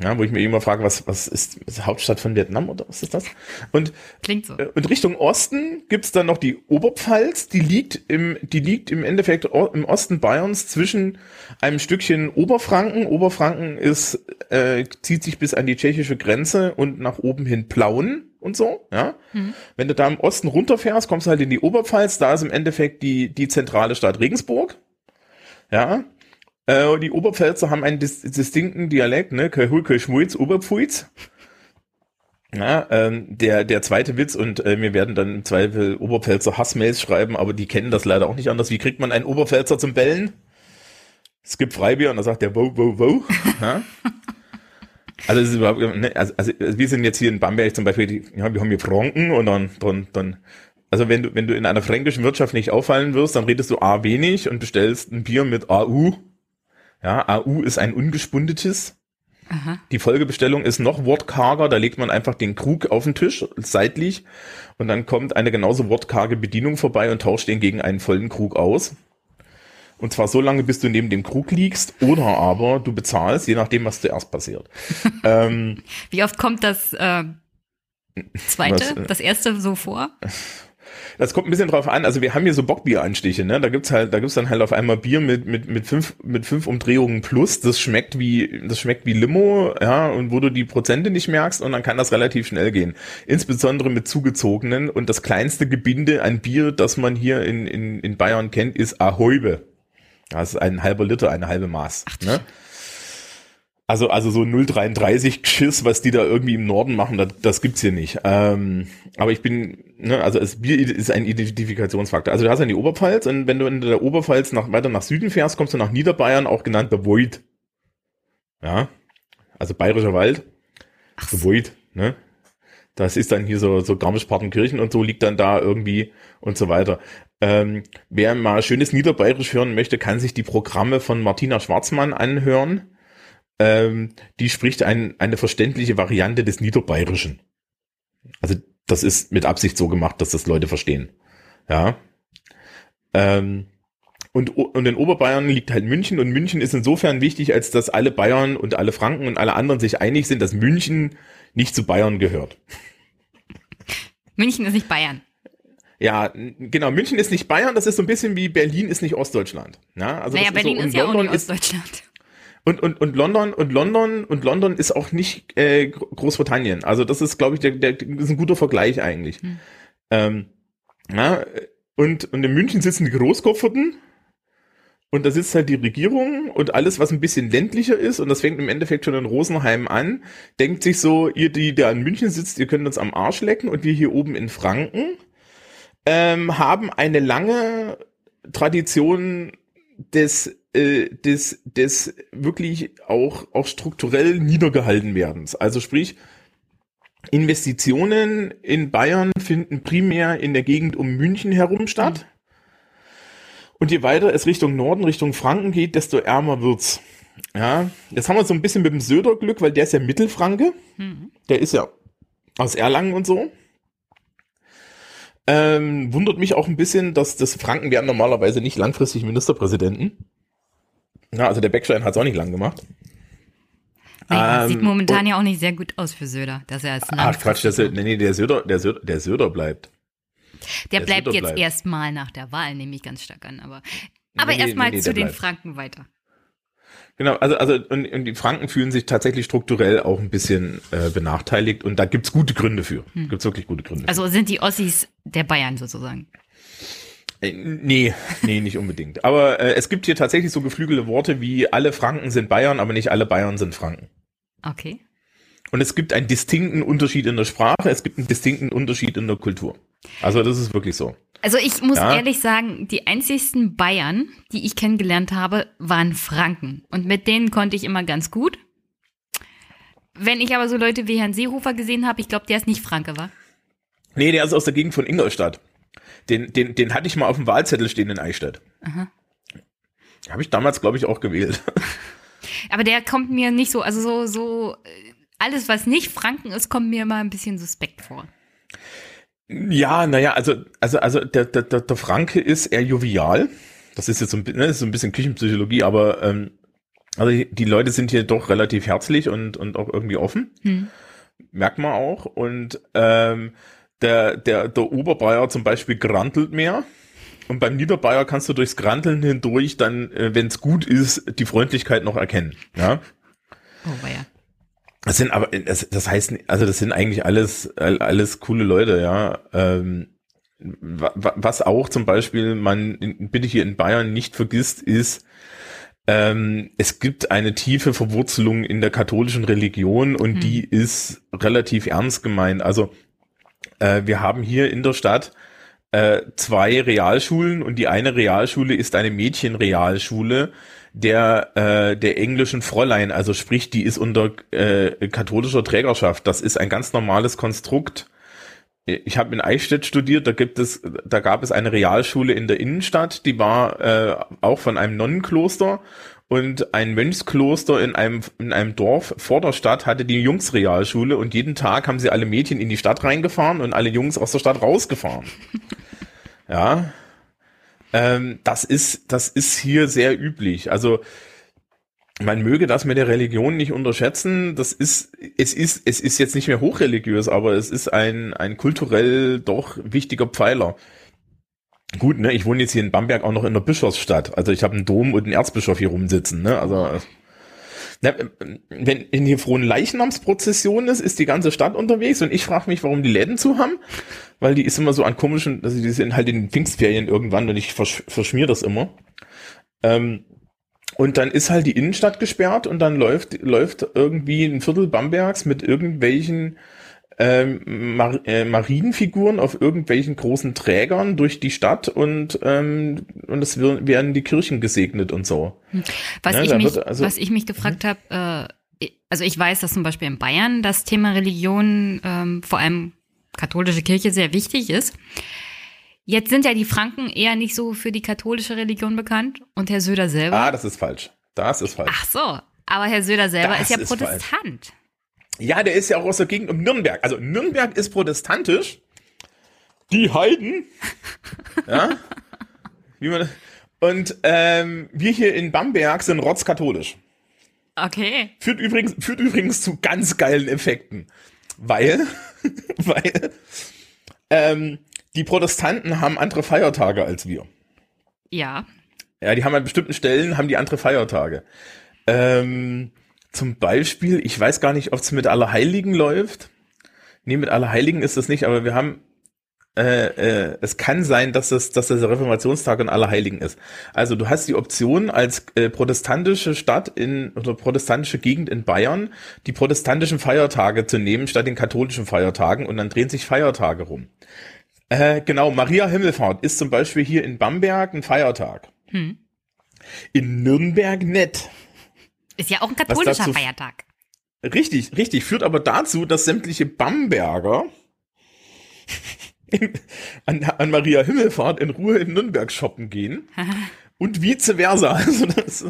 ja, wo ich mir immer frage, was, was ist, ist Hauptstadt von Vietnam oder was ist das? Und, Klingt so. Äh, und Richtung Osten gibt's dann noch die Oberpfalz, die liegt im, die liegt im Endeffekt im Osten Bayerns zwischen einem Stückchen Oberfranken. Oberfranken ist, äh, zieht sich bis an die tschechische Grenze und nach oben hin Plauen und so, ja. Mhm. Wenn du da im Osten runterfährst, kommst du halt in die Oberpfalz, da ist im Endeffekt die, die zentrale Stadt Regensburg. Ja, äh, die Oberpfälzer haben einen dis distinkten Dialekt, ne? Kölhul, Kölschmuiz, Oberpfuiz. Ja, ähm, der, der zweite Witz und äh, wir werden dann im Zweifel Oberpfälzer Hassmails schreiben, aber die kennen das leider auch nicht anders. Wie kriegt man einen Oberpfälzer zum Bellen? Es gibt Freibier und da sagt der wo, wo, wo. Ja? Also, es ist überhaupt, ne, also, also wir sind jetzt hier in Bamberg zum Beispiel, die, ja, wir haben hier Franken und dann, dann, dann also wenn du, wenn du in einer fränkischen Wirtschaft nicht auffallen wirst, dann redest du A wenig und bestellst ein Bier mit AU ja, AU ist ein ungespundetes. Aha. Die Folgebestellung ist noch wortkarger, da legt man einfach den Krug auf den Tisch, seitlich, und dann kommt eine genauso wortkarge Bedienung vorbei und tauscht den gegen einen vollen Krug aus. Und zwar so lange, bis du neben dem Krug liegst, oder aber du bezahlst, je nachdem, was zuerst passiert. ähm, Wie oft kommt das äh, zweite, was, äh, das erste so vor? das kommt ein bisschen drauf an. Also wir haben hier so Bockbieranstiche, ne? Da gibt's halt, da gibt's dann halt auf einmal Bier mit mit mit fünf mit fünf Umdrehungen plus. Das schmeckt wie das schmeckt wie Limo, ja, und wo du die Prozente nicht merkst und dann kann das relativ schnell gehen. Insbesondere mit zugezogenen und das kleinste Gebinde an Bier, das man hier in in in Bayern kennt, ist Ahoibe. Das ist ein halber Liter, eine halbe Maß. Ach, ne? Also, also so 0,33 Schiss, was die da irgendwie im Norden machen, das, das gibt's hier nicht. Ähm, aber ich bin, ne, also es Bier ist ein Identifikationsfaktor. Also du hast ja die Oberpfalz und wenn du in der Oberpfalz nach, weiter nach Süden fährst, kommst du nach Niederbayern, auch genannt der Void. Ja, also bayerischer Wald. Ach. Void, ne? Das ist dann hier so, so Garmisch-Partenkirchen und so liegt dann da irgendwie und so weiter. Ähm, wer mal schönes Niederbayerisch hören möchte, kann sich die Programme von Martina Schwarzmann anhören ähm, die spricht ein, eine verständliche Variante des Niederbayerischen. Also das ist mit Absicht so gemacht, dass das Leute verstehen. Ja. Ähm, und, und in Oberbayern liegt halt München und München ist insofern wichtig, als dass alle Bayern und alle Franken und alle anderen sich einig sind, dass München nicht zu Bayern gehört. München ist nicht Bayern. Ja, genau. München ist nicht Bayern, das ist so ein bisschen wie Berlin ist nicht Ostdeutschland. Ja, also Naja, Berlin so, ist, und ja auch London nicht ist, Ostdeutschland. und, und, und London und London und London ist auch nicht äh, Gro- Großbritannien. Also das ist, glaube ich, der, der ist ein guter Vergleich eigentlich. Ähm, ja, und, und in München sitzen die Großkopferten und da sitzt halt die Regierung und alles, was ein bisschen ländlicher ist, und das fängt im Endeffekt schon in Rosenheim an, denkt sich so, ihr, die da in München sitzt, ihr könnt uns am Arsch lecken und wir hier oben in Franken ähm, haben eine lange Tradition des, äh, des, des wirklich auch, auch strukturell niedergehalten werdens. Also sprich, Investitionen in Bayern finden primär in der Gegend um München herum statt. Und je weiter es Richtung Norden, Richtung Franken geht, desto ärmer wird's. Ja, jetzt haben wir so ein bisschen mit dem Söder Glück, weil der ist ja Mittelfranke. Der ist ja aus Erlangen und so. Ähm, wundert mich auch ein bisschen, dass das Franken werden normalerweise nicht langfristig Ministerpräsidenten. Ja, also der Beckstein hat es auch nicht lang gemacht. Naja, Ähm, sieht momentan ja auch nicht sehr gut aus für Söder, dass er als Ach Quatsch, der, nee, nee, der Söder, der Söder, der Söder bleibt. Der der bleibt Söder jetzt erstmal nach der Wahl, nehme ich ganz stark an. Aber, aber Nee, erstmal nee, nee, zu den bleibt. Franken weiter. Genau, also, also und, und die Franken fühlen sich tatsächlich strukturell auch ein bisschen äh, benachteiligt und da gibt's gute Gründe für. Gibt's wirklich gute Gründe. Also sind die Ossis der Bayern sozusagen. Äh, nee, nee, nicht unbedingt. Aber äh, es gibt hier tatsächlich so geflügelte Worte wie alle Franken sind Bayern, aber nicht alle Bayern sind Franken. Okay. Und es gibt einen distinkten Unterschied in der Sprache, es gibt einen distinkten Unterschied in der Kultur. Also das ist wirklich so. Also ich muss Ja. ehrlich sagen, die einzigsten Bayern, die ich kennengelernt habe, waren Franken. Und mit denen konnte ich immer ganz gut. Wenn ich aber so Leute wie Herrn Seehofer gesehen habe, ich glaube, der ist nicht Franke, war? Nee, der ist aus der Gegend von Ingolstadt. Den, den, den hatte ich mal auf dem Wahlzettel stehen in Eichstätt. Habe ich damals, glaube ich, auch gewählt. Aber der kommt mir nicht so, also so, so, äh, alles, was nicht Franken ist, kommt mir immer ein bisschen suspekt vor. Ja, naja, also, also, also der, der, der, Franke ist eher jovial. Das ist jetzt so ein, ne, ist so ein bisschen Küchenpsychologie, aber ähm, also die, Leute sind hier doch relativ herzlich und, und auch irgendwie offen. Hm. Merkt man auch. Und ähm, der, der, der Oberbayer zum Beispiel grantelt mehr. Und beim Niederbayer kannst du durchs Granteln hindurch dann, äh, wenn es gut ist, die Freundlichkeit noch erkennen. Ja. Oh, weia. Das sind aber, das, das heißt, also das sind eigentlich alles, all- alles coole Leute, ja. Ähm, wa- wa- was auch zum Beispiel man in, bitte hier in Bayern nicht vergisst, ist, ähm, es gibt eine tiefe Verwurzelung in der katholischen Religion und die ist relativ ernst gemeint. Also äh, wir haben hier in der Stadt äh, zwei Realschulen und die eine Realschule ist eine Mädchenrealschule der äh, der englischen Fräulein, also sprich, die ist unter äh, katholischer Trägerschaft. Das ist ein ganz normales Konstrukt. Ich habe in Eichstätt studiert, da gibt es, da gab es eine Realschule in der Innenstadt, die war äh, auch von einem Nonnenkloster und ein Mönchskloster in einem in einem Dorf vor der Stadt hatte die Jungsrealschule und jeden Tag haben sie alle Mädchen in die Stadt reingefahren und alle Jungs aus der Stadt rausgefahren. ja, ähm, das ist das ist hier sehr üblich. Also man möge das mit der Religion nicht unterschätzen. Das ist, es ist, es ist jetzt nicht mehr hochreligiös, aber es ist ein, ein kulturell doch wichtiger Pfeiler. Gut, ne, ich wohne jetzt hier in Bamberg auch noch in der Bischofsstadt. Also ich habe einen Dom und einen Erzbischof hier rumsitzen, ne, also, na, wenn in hier frohen Leichnamsprozession ist, ist die ganze Stadt unterwegs und ich frage mich, warum die Läden zu haben, weil die ist immer so an komischen, also die sind halt in den Pfingstferien irgendwann und ich versch verschmier das immer. Ähm, und dann ist halt die Innenstadt gesperrt und dann läuft, läuft irgendwie ein Viertel Bambergs mit irgendwelchen ähm, Mar äh, Marienfiguren auf irgendwelchen großen Trägern durch die Stadt und, ähm, und es werden die Kirchen gesegnet und so. Was, Ja, ich, da mich, also- was ich mich gefragt habe, äh, also ich weiß, dass zum Beispiel in Bayern das Thema Religion, ähm, vor allem katholische Kirche, sehr wichtig ist. Jetzt sind ja die Franken eher nicht so für die katholische Religion bekannt und Herr Söder selber. Ah, das ist falsch. Das ist falsch. Ach so, aber Herr Söder selber Das ist ja ist Protestant. Ja, der ist ja auch aus der Gegend um Nürnberg. Also Nürnberg ist protestantisch. Die Heiden. ja. Wie man, und ähm, wir hier in Bamberg sind rotzkatholisch. Okay. Führt übrigens, führt übrigens zu ganz geilen Effekten. Weil, weil ähm, Die Protestanten haben andere Feiertage als wir. Ja. Ja, die haben an bestimmten Stellen, haben die andere Feiertage. Ähm, zum Beispiel, ich weiß gar nicht, ob es mit Allerheiligen läuft. Nee, mit Allerheiligen ist das nicht, aber wir haben äh, äh, es kann sein, dass das, dass das der Reformationstag und Allerheiligen ist. Also du hast die Option als äh, protestantische Stadt in oder protestantische Gegend in Bayern die protestantischen Feiertage zu nehmen statt den katholischen Feiertagen und dann drehen sich Feiertage rum. Äh, genau, Maria Himmelfahrt ist zum Beispiel hier in Bamberg ein Feiertag. Hm. In Nürnberg nicht. Ist ja auch ein katholischer dazu- Feiertag. Richtig, richtig. Führt aber dazu, dass sämtliche Bamberger in, an, an Maria Himmelfahrt in Ruhe in Nürnberg shoppen gehen. und vice versa. Also das,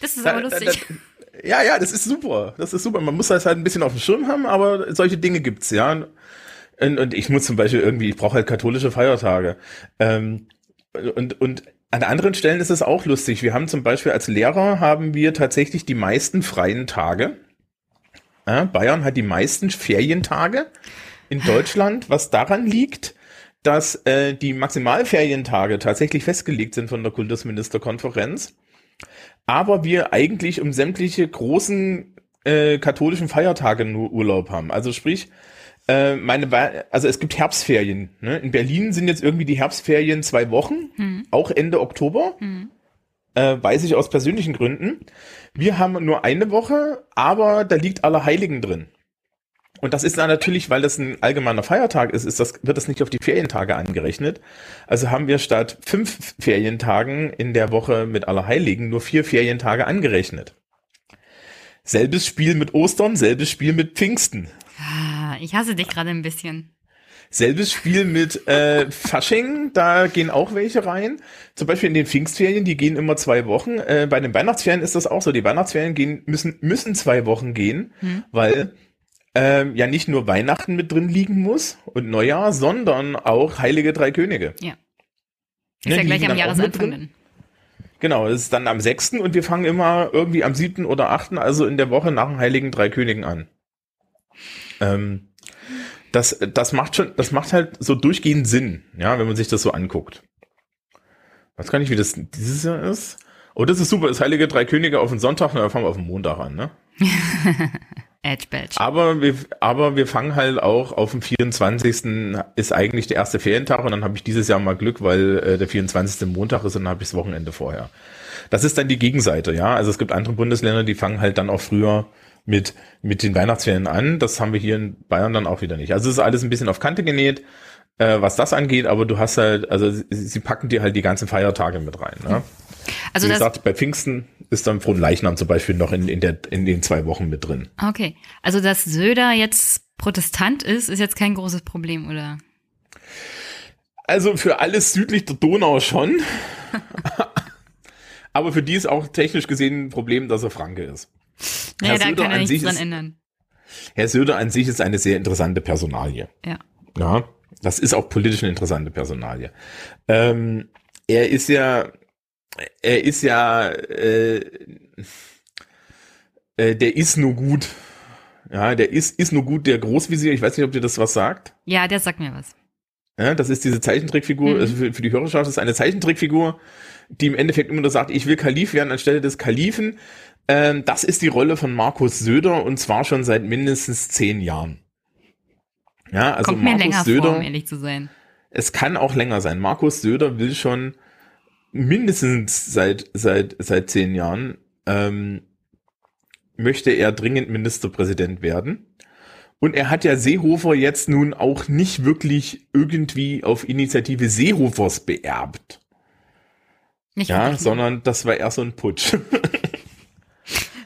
Das ist aber lustig. ja, ja, das ist super. Das ist super. Man muss das halt ein bisschen auf dem Schirm haben, aber solche Dinge gibt's, ja. Und, und ich muss zum Beispiel irgendwie, ich brauche halt katholische Feiertage. Ähm, und, und an anderen Stellen ist es auch lustig. Wir haben zum Beispiel als Lehrer haben wir tatsächlich die meisten freien Tage. Bayern hat die meisten Ferientage in Deutschland, was daran liegt, dass äh, die Maximalferientage tatsächlich festgelegt sind von der Kultusministerkonferenz, aber wir eigentlich um sämtliche großen äh, katholischen Feiertage nur Urlaub haben. Also sprich, äh, meine, Wa- also es gibt Herbstferien. Ne? In Berlin sind jetzt irgendwie die Herbstferien zwei Wochen, auch Ende Oktober. Äh, weiß ich aus persönlichen Gründen. Wir haben nur eine Woche, aber da liegt Allerheiligen drin. Und das ist dann natürlich, weil das ein allgemeiner Feiertag ist, ist das, wird das nicht auf die Ferientage angerechnet. Also haben wir statt fünf Ferientagen in der Woche mit Allerheiligen nur vier Ferientage angerechnet. Selbes Spiel mit Ostern, selbes Spiel mit Pfingsten. Ah, Ich hasse dich gerade ein bisschen. Selbes Spiel mit äh, Fasching, da gehen auch welche rein. Zum Beispiel in den Pfingstferien, die gehen immer zwei Wochen. Äh, bei den Weihnachtsferien ist das auch so. Die Weihnachtsferien gehen, müssen, müssen zwei Wochen gehen, weil ähm, ja nicht nur Weihnachten mit drin liegen muss und Neujahr, sondern auch Heilige Drei Könige. Ja. Ist Ne, ja gleich am Jahresanfang dann. Genau, das ist dann am 6. und wir fangen immer irgendwie am 7. oder 8., also in der Woche nach den Heiligen Drei Königen an. Ähm, das, das macht schon, das macht halt so durchgehend Sinn, ja, wenn man sich das so anguckt. Weiß gar nicht, wie das dieses Jahr ist. Oh, das ist super, das Heilige Drei Könige auf den Sonntag, na, wir fangen auf den Montag an, ne? Edge Badge. Aber wir, aber wir fangen halt auch auf dem 24. ist eigentlich der erste Ferientag und dann habe ich dieses Jahr mal Glück, weil äh, der 24. Montag ist und dann habe ich das Wochenende vorher. Das ist dann die Gegenseite, ja. Also es gibt andere Bundesländer, die fangen halt dann auch früher mit, mit den Weihnachtsferien an. Das haben wir hier in Bayern dann auch wieder nicht. Also es ist alles ein bisschen auf Kante genäht, äh, was das angeht, aber du hast halt, also sie, sie packen dir halt die ganzen Feiertage mit rein. Ne? Also Wie gesagt, bei Pfingsten ist dann Frohen zum Beispiel noch in, in, der, in den zwei Wochen mit drin. okay. Also dass Söder jetzt Protestant ist, ist jetzt kein großes Problem, oder? Also für alles südlich der Donau schon. Aber für die ist auch technisch gesehen ein Problem, dass er Franke ist. Naja, Herr da Söder kann er nichts dran ist- ändern. Herr Söder an sich ist eine sehr interessante Personalie. Ja. Ja, das ist auch politisch eine interessante Personalie. Ähm, er ist ja, er ist ja, äh, äh, der ist nur gut. Ja, der ist, ist nur gut der Großvisier. Ich weiß nicht, ob dir das was sagt. Ja, der sagt mir was. Ja, das ist diese Zeichentrickfigur, Mhm. also für, für die Hörerschaft ist eine Zeichentrickfigur, die im Endeffekt immer nur sagt, ich will Kalif werden anstelle des Kalifen. Ähm, das ist die Rolle von Markus Söder und zwar schon seit mindestens zehn Jahren. Ja, also Kommt mir Markus länger Söder, vor, um ehrlich zu sein. es kann auch länger sein. Markus Söder will schon mindestens seit, seit, seit zehn Jahren, ähm, möchte er dringend Ministerpräsident werden. Und er hat ja Seehofer jetzt nun auch nicht wirklich irgendwie auf Initiative Seehofers beerbt. Nicht Ja, wirklich, ne? sondern das war eher so ein Putsch.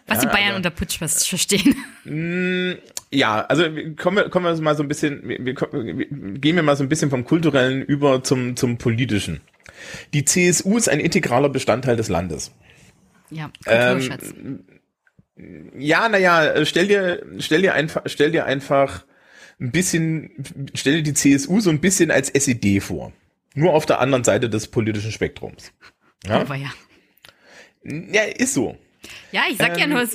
Was die ja, Bayern aber- unter Putsch was verstehen. Mm, Ja, also kommen wir, kommen wir mal so ein bisschen, wir, wir, gehen wir mal so ein bisschen vom kulturellen über zum, zum politischen. Die CSU ist ein integraler Bestandteil des Landes. Ja, Ähm, Kulturschatz. Ja, naja, stell dir, stell dir einfach, stell dir einfach ein bisschen, stell dir die CSU so ein bisschen als SED vor. Nur auf der anderen Seite des politischen Spektrums. Ja, Aber ja. ja ist so. Ja, ich sag ja Ähm, nur, es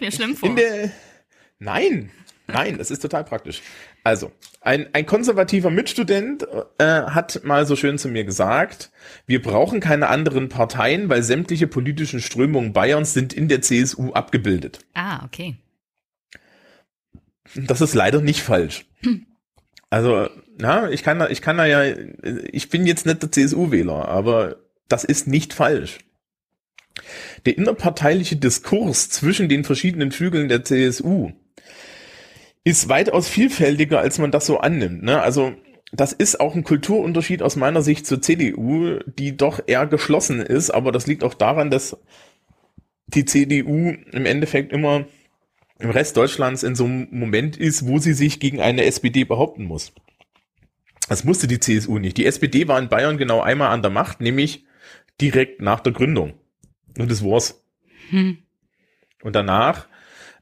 mir schlimm vor. Der, nein, Nein, das ist total praktisch. Also, ein, ein konservativer Mitstudent äh, hat mal so schön zu mir gesagt, wir brauchen keine anderen Parteien, weil sämtliche politischen Strömungen Bayerns sind in der CSU abgebildet. Ah, okay. Das ist leider nicht falsch. Also, na, ich kann da, ich kann da ja, ich bin jetzt nicht der CSU-Wähler, aber das ist nicht falsch. Der innerparteiliche Diskurs zwischen den verschiedenen Flügeln der CSU ist weitaus vielfältiger, als man das so annimmt. Ne? Also das ist auch ein Kulturunterschied aus meiner Sicht zur CDU, die doch eher geschlossen ist, aber das liegt auch daran, dass die CDU im Endeffekt immer im Rest Deutschlands in so einem Moment ist, wo sie sich gegen eine SPD behaupten muss. Das musste die CSU nicht. Die SPD war in Bayern genau einmal an der Macht, nämlich direkt nach der Gründung. Und das war's. Hm. Und danach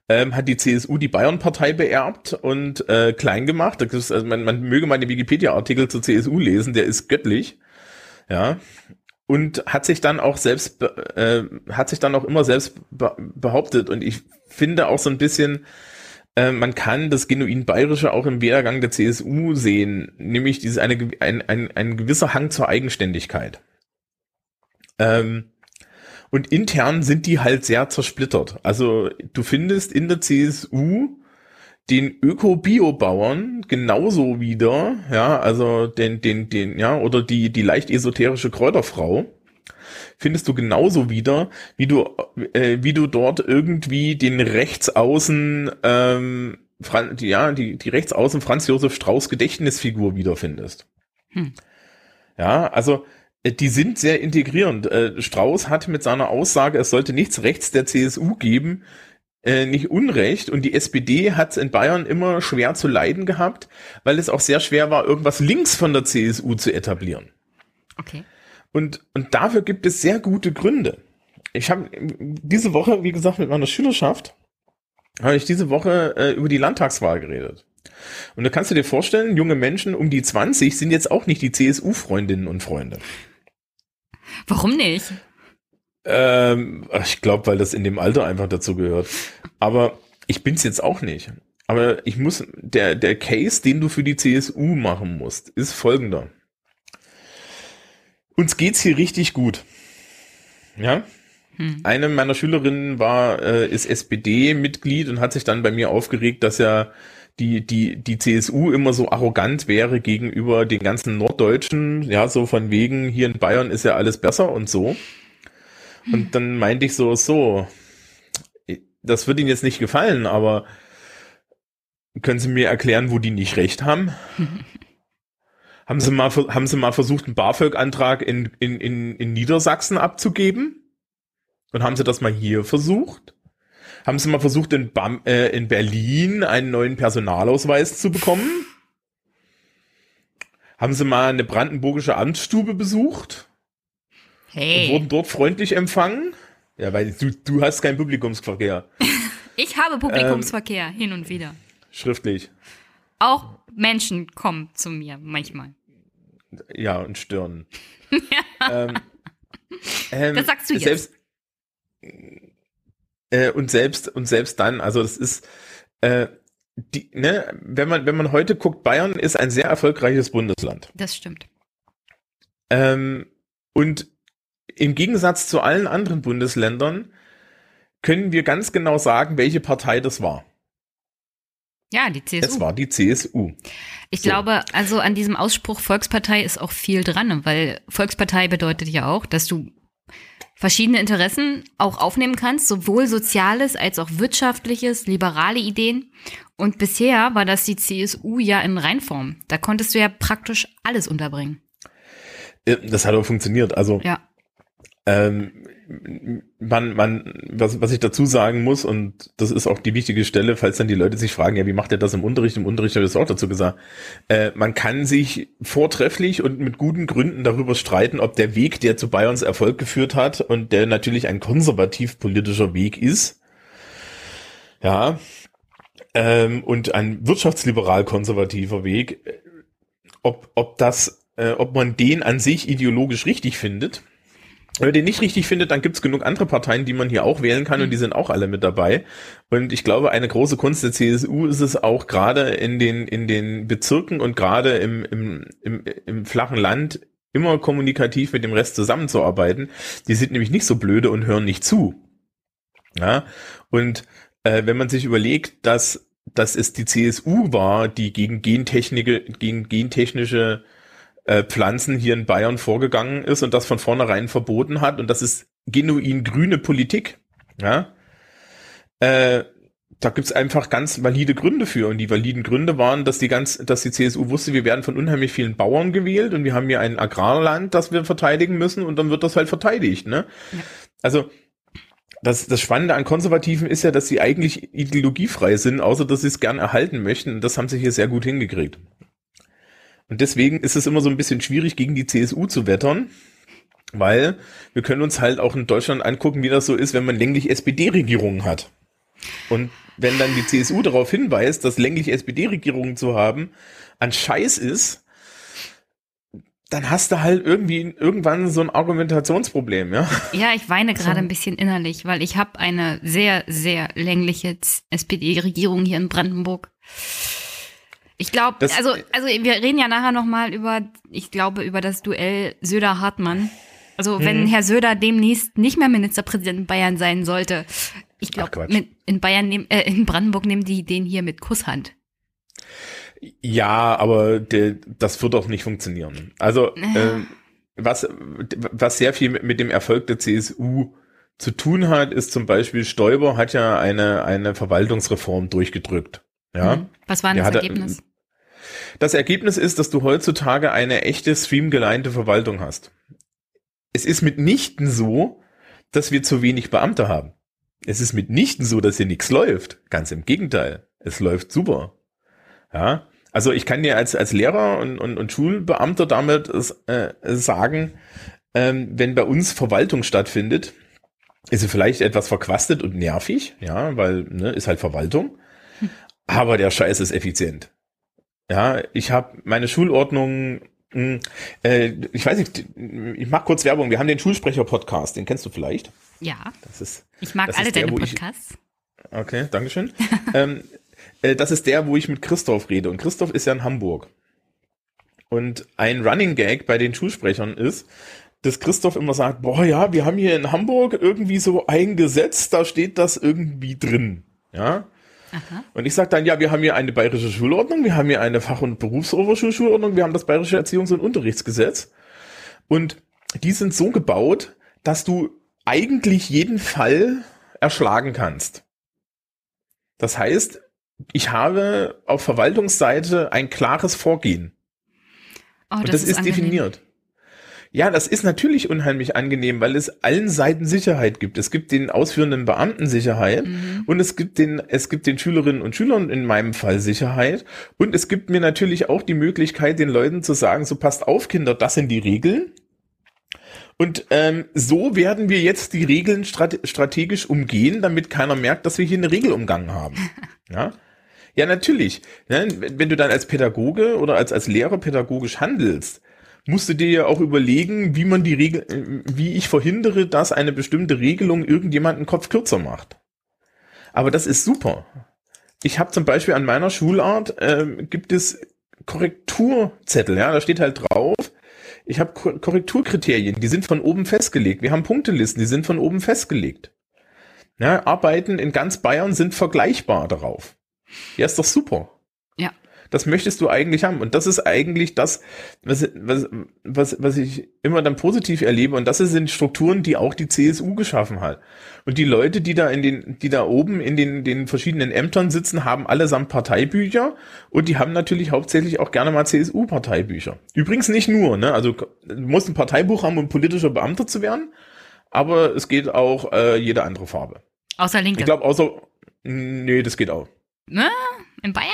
ähm, hat die CSU die Bayern-Partei beerbt und äh, klein gemacht. Ist, also man, man möge mal den Wikipedia-Artikel zur CSU lesen, der ist göttlich. Ja. Und hat sich dann auch selbst, äh, hat sich dann auch immer selbst behauptet. Und ich finde auch so ein bisschen, äh, man kann das genuin Bayerische auch im Werdegang der CSU sehen, nämlich dieses eine, ein, ein, ein gewisser Hang zur Eigenständigkeit. Ähm, und intern sind die halt sehr zersplittert. Also du findest in der CSU den Öko-Bio-Bauern genauso wieder, ja, also den, den, den, ja, oder die, die leicht esoterische Kräuterfrau findest du genauso wieder, wie du, äh, wie du dort irgendwie den Rechtsaußen, ähm, Fran ja, die, die Rechtsaußen Franz Josef Strauß Gedächtnisfigur wiederfindest. Hm. Ja, also die sind sehr integrierend. Äh, Strauß hat mit seiner Aussage, es sollte nichts rechts der CSU geben, äh, nicht Unrecht. Und die SPD hat es in Bayern immer schwer zu leiden gehabt, weil es auch sehr schwer war, irgendwas links von der CSU zu etablieren. Okay. Und, und dafür gibt es sehr gute Gründe. Ich habe diese Woche, wie gesagt, mit meiner Schülerschaft, habe ich diese Woche äh, über die Landtagswahl geredet. Und da kannst du dir vorstellen, junge Menschen um die 20 sind jetzt auch nicht die CSU-Freundinnen und Freunde. Warum nicht? Ähm, ich glaube, weil das in dem Alter einfach dazu gehört. Aber ich bin's jetzt auch nicht. Aber ich muss, der, der Case, den du für die CSU machen musst, ist folgender. Uns geht's hier richtig gut. Ja? Hm. Eine meiner Schülerinnen war, äh, ist SPD-Mitglied und hat sich dann bei mir aufgeregt, dass ja die, die, die CSU immer so arrogant wäre gegenüber den ganzen Norddeutschen, ja, so von wegen, hier in Bayern ist ja alles besser und so. Und dann meinte ich so, so, das wird Ihnen jetzt nicht gefallen, aber können Sie mir erklären, wo die nicht recht haben? haben Sie mal, haben Sie mal versucht, einen BAföG-Antrag in, in, in, in Niedersachsen abzugeben? Und haben Sie das mal hier versucht? Haben Sie mal versucht, in, Bam, äh, in Berlin einen neuen Personalausweis zu bekommen? Haben Sie mal eine brandenburgische Amtsstube besucht? Hey. Und wurden dort freundlich empfangen? Ja, weil du, du hast keinen Publikumsverkehr. ich habe Publikumsverkehr ähm, hin und wieder. Schriftlich. Auch Menschen kommen zu mir manchmal. Ja, und stören. ja. Ähm, ähm, das sagst du jetzt. Selbst, äh, und selbst und selbst dann, also das ist äh, die, ne, wenn man wenn man heute guckt, Bayern ist ein sehr erfolgreiches Bundesland. Das stimmt. Ähm, und im Gegensatz zu allen anderen Bundesländern können wir ganz genau sagen, welche Partei das war. Ja, die CSU. Es war die CSU. Ich so. glaube, also an diesem Ausspruch Volkspartei ist auch viel dran, weil Volkspartei bedeutet ja auch, dass du verschiedene Interessen auch aufnehmen kannst, sowohl soziales als auch wirtschaftliches, liberale Ideen. Und bisher war das die CSU ja in Reinform. Da konntest du ja praktisch alles unterbringen. Das hat auch funktioniert. Also ja. ähm, man, man, was, was ich dazu sagen muss, und das ist auch die wichtige Stelle, falls dann die Leute sich fragen, ja, wie macht er das im Unterricht? Im Unterricht habe ich es auch dazu gesagt. Äh, man kann sich vortrefflich und mit guten Gründen darüber streiten, ob der Weg, der zu Bayerns Erfolg geführt hat und der natürlich ein konservativ-politischer Weg ist, ja, ähm, und ein wirtschaftsliberal-konservativer Weg, äh, ob, ob das, äh, ob man den an sich ideologisch richtig findet Wenn man den nicht richtig findet, dann gibt's genug andere Parteien, die man hier auch wählen kann und die sind auch alle mit dabei. Und ich glaube, eine große Kunst der CSU ist es auch gerade in den, in den Bezirken und gerade im, im, im, im flachen Land immer kommunikativ mit dem Rest zusammenzuarbeiten. Die sind nämlich nicht so blöde und hören nicht zu. Ja, und äh, wenn man sich überlegt, dass, dass es die CSU war, die gegen Gentechnik, gegen gentechnische äh, Pflanzen hier in Bayern vorgegangen ist und das von vornherein verboten hat und das ist genuin grüne Politik. Ja, äh, da gibt's einfach ganz valide Gründe für. Und die validen Gründe waren, dass die ganz, dass die CSU wusste, wir werden von unheimlich vielen Bauern gewählt und wir haben hier ein Agrarland, das wir verteidigen müssen und dann wird das halt verteidigt. Ne? Ja. Also das, das Spannende an Konservativen ist ja, dass sie eigentlich ideologiefrei sind, außer dass sie es gern erhalten möchten. Und das haben sie hier sehr gut hingekriegt. Und deswegen ist es immer so ein bisschen schwierig, gegen die CSU zu wettern, weil wir können uns halt auch in Deutschland angucken, wie das so ist, wenn man länglich SPD-Regierungen hat. Und wenn dann die CSU darauf hinweist, dass länglich SPD-Regierungen zu haben an Scheiß ist, dann hast du halt irgendwie irgendwann so ein Argumentationsproblem, ja? Ja, ich weine gerade ein bisschen innerlich, weil ich habe eine sehr, sehr längliche SPD-Regierung hier in Brandenburg. Ich glaube, also, also wir reden ja nachher nochmal über, ich glaube, über das Duell Söder-Hartmann. Also wenn hm. Herr Söder demnächst nicht mehr Ministerpräsident Bayern sein sollte, ich glaube, in Bayern nehm, äh, in Brandenburg nehmen die den hier mit Kusshand. Ja, aber de, das wird auch nicht funktionieren. Also ja. äh, was, was sehr viel mit, mit dem Erfolg der CSU zu tun hat, ist zum Beispiel Stoiber hat ja eine, eine Verwaltungsreform durchgedrückt. Ja. Hm. Was war denn das Ergebnis? Das Ergebnis ist, dass du heutzutage eine echte streamgeleinte Verwaltung hast. Es ist mitnichten so, dass wir zu wenig Beamte haben. Es ist mitnichten so, dass hier nichts läuft. Ganz im Gegenteil. Es läuft super. Ja. Also ich kann dir als, als Lehrer und, und, und Schulbeamter damit äh, sagen, ähm, wenn bei uns Verwaltung stattfindet, ist sie vielleicht etwas verquastet und nervig, ja, weil ne, ist halt Verwaltung. Aber der Scheiß ist effizient. Ja, ich habe meine Schulordnung, hm, äh, ich weiß nicht, ich mach kurz Werbung. Wir haben den Schulsprecher-Podcast, den kennst du vielleicht. Ja. Das ist, ich mag alle deine der, Podcasts. Ich, okay, Dankeschön. ähm, äh, das ist der, wo ich mit Christoph rede. Und Christoph ist ja in Hamburg. Und ein Running Gag bei den Schulsprechern ist, dass Christoph immer sagt, boah ja, wir haben hier in Hamburg irgendwie so ein Gesetz, da steht das irgendwie drin. Ja. Aha. Und ich sage dann, ja, wir haben hier eine bayerische Schulordnung, wir haben hier eine Fach- und Berufsoberschulschulordnung, wir haben das bayerische Erziehungs- und Unterrichtsgesetz. Und die sind so gebaut, dass du eigentlich jeden Fall erschlagen kannst. Das heißt, ich habe auf Verwaltungsseite ein klares Vorgehen. Oh, und das, das ist, ist definiert. Ja, das ist natürlich unheimlich angenehm, weil es allen Seiten Sicherheit gibt. Es gibt den ausführenden Beamten Sicherheit mhm. und es gibt den, es gibt den Schülerinnen und Schülern in meinem Fall Sicherheit und es gibt mir natürlich auch die Möglichkeit, den Leuten zu sagen, so passt auf, Kinder, das sind die Regeln. Und ähm, so werden wir jetzt die Regeln strate strategisch umgehen, damit keiner merkt, dass wir hier eine Regel umgangen haben. Ja, ja natürlich. Ne? Wenn du dann als Pädagoge oder als, als Lehrer pädagogisch handelst, musst du dir ja auch überlegen, wie man die Regel, äh, wie ich verhindere, dass eine bestimmte Regelung irgendjemanden Kopf kürzer macht. Aber das ist super. Ich habe zum Beispiel an meiner Schulart äh, gibt es Korrekturzettel, ja, da steht halt drauf. Ich habe Korrekturkriterien, die sind von oben festgelegt. Wir haben Punktelisten, die sind von oben festgelegt. Ja, Arbeiten in ganz Bayern sind vergleichbar darauf. Ja, ist doch super. Das möchtest du eigentlich haben. Und das ist eigentlich das, was, was, was, was ich immer dann positiv erlebe. Und das sind Strukturen, die auch die CSU geschaffen hat. Und die Leute, die da in den, die da oben in den, den verschiedenen Ämtern sitzen, haben allesamt Parteibücher. Und die haben natürlich hauptsächlich auch gerne mal CSU-Parteibücher. Übrigens nicht nur, ne? Also, du musst ein Parteibuch haben, um politischer Beamter zu werden. Aber es geht auch äh, jede andere Farbe. Außer Linke. Ich glaube, außer, nee, das geht auch. Ne? In Bayern?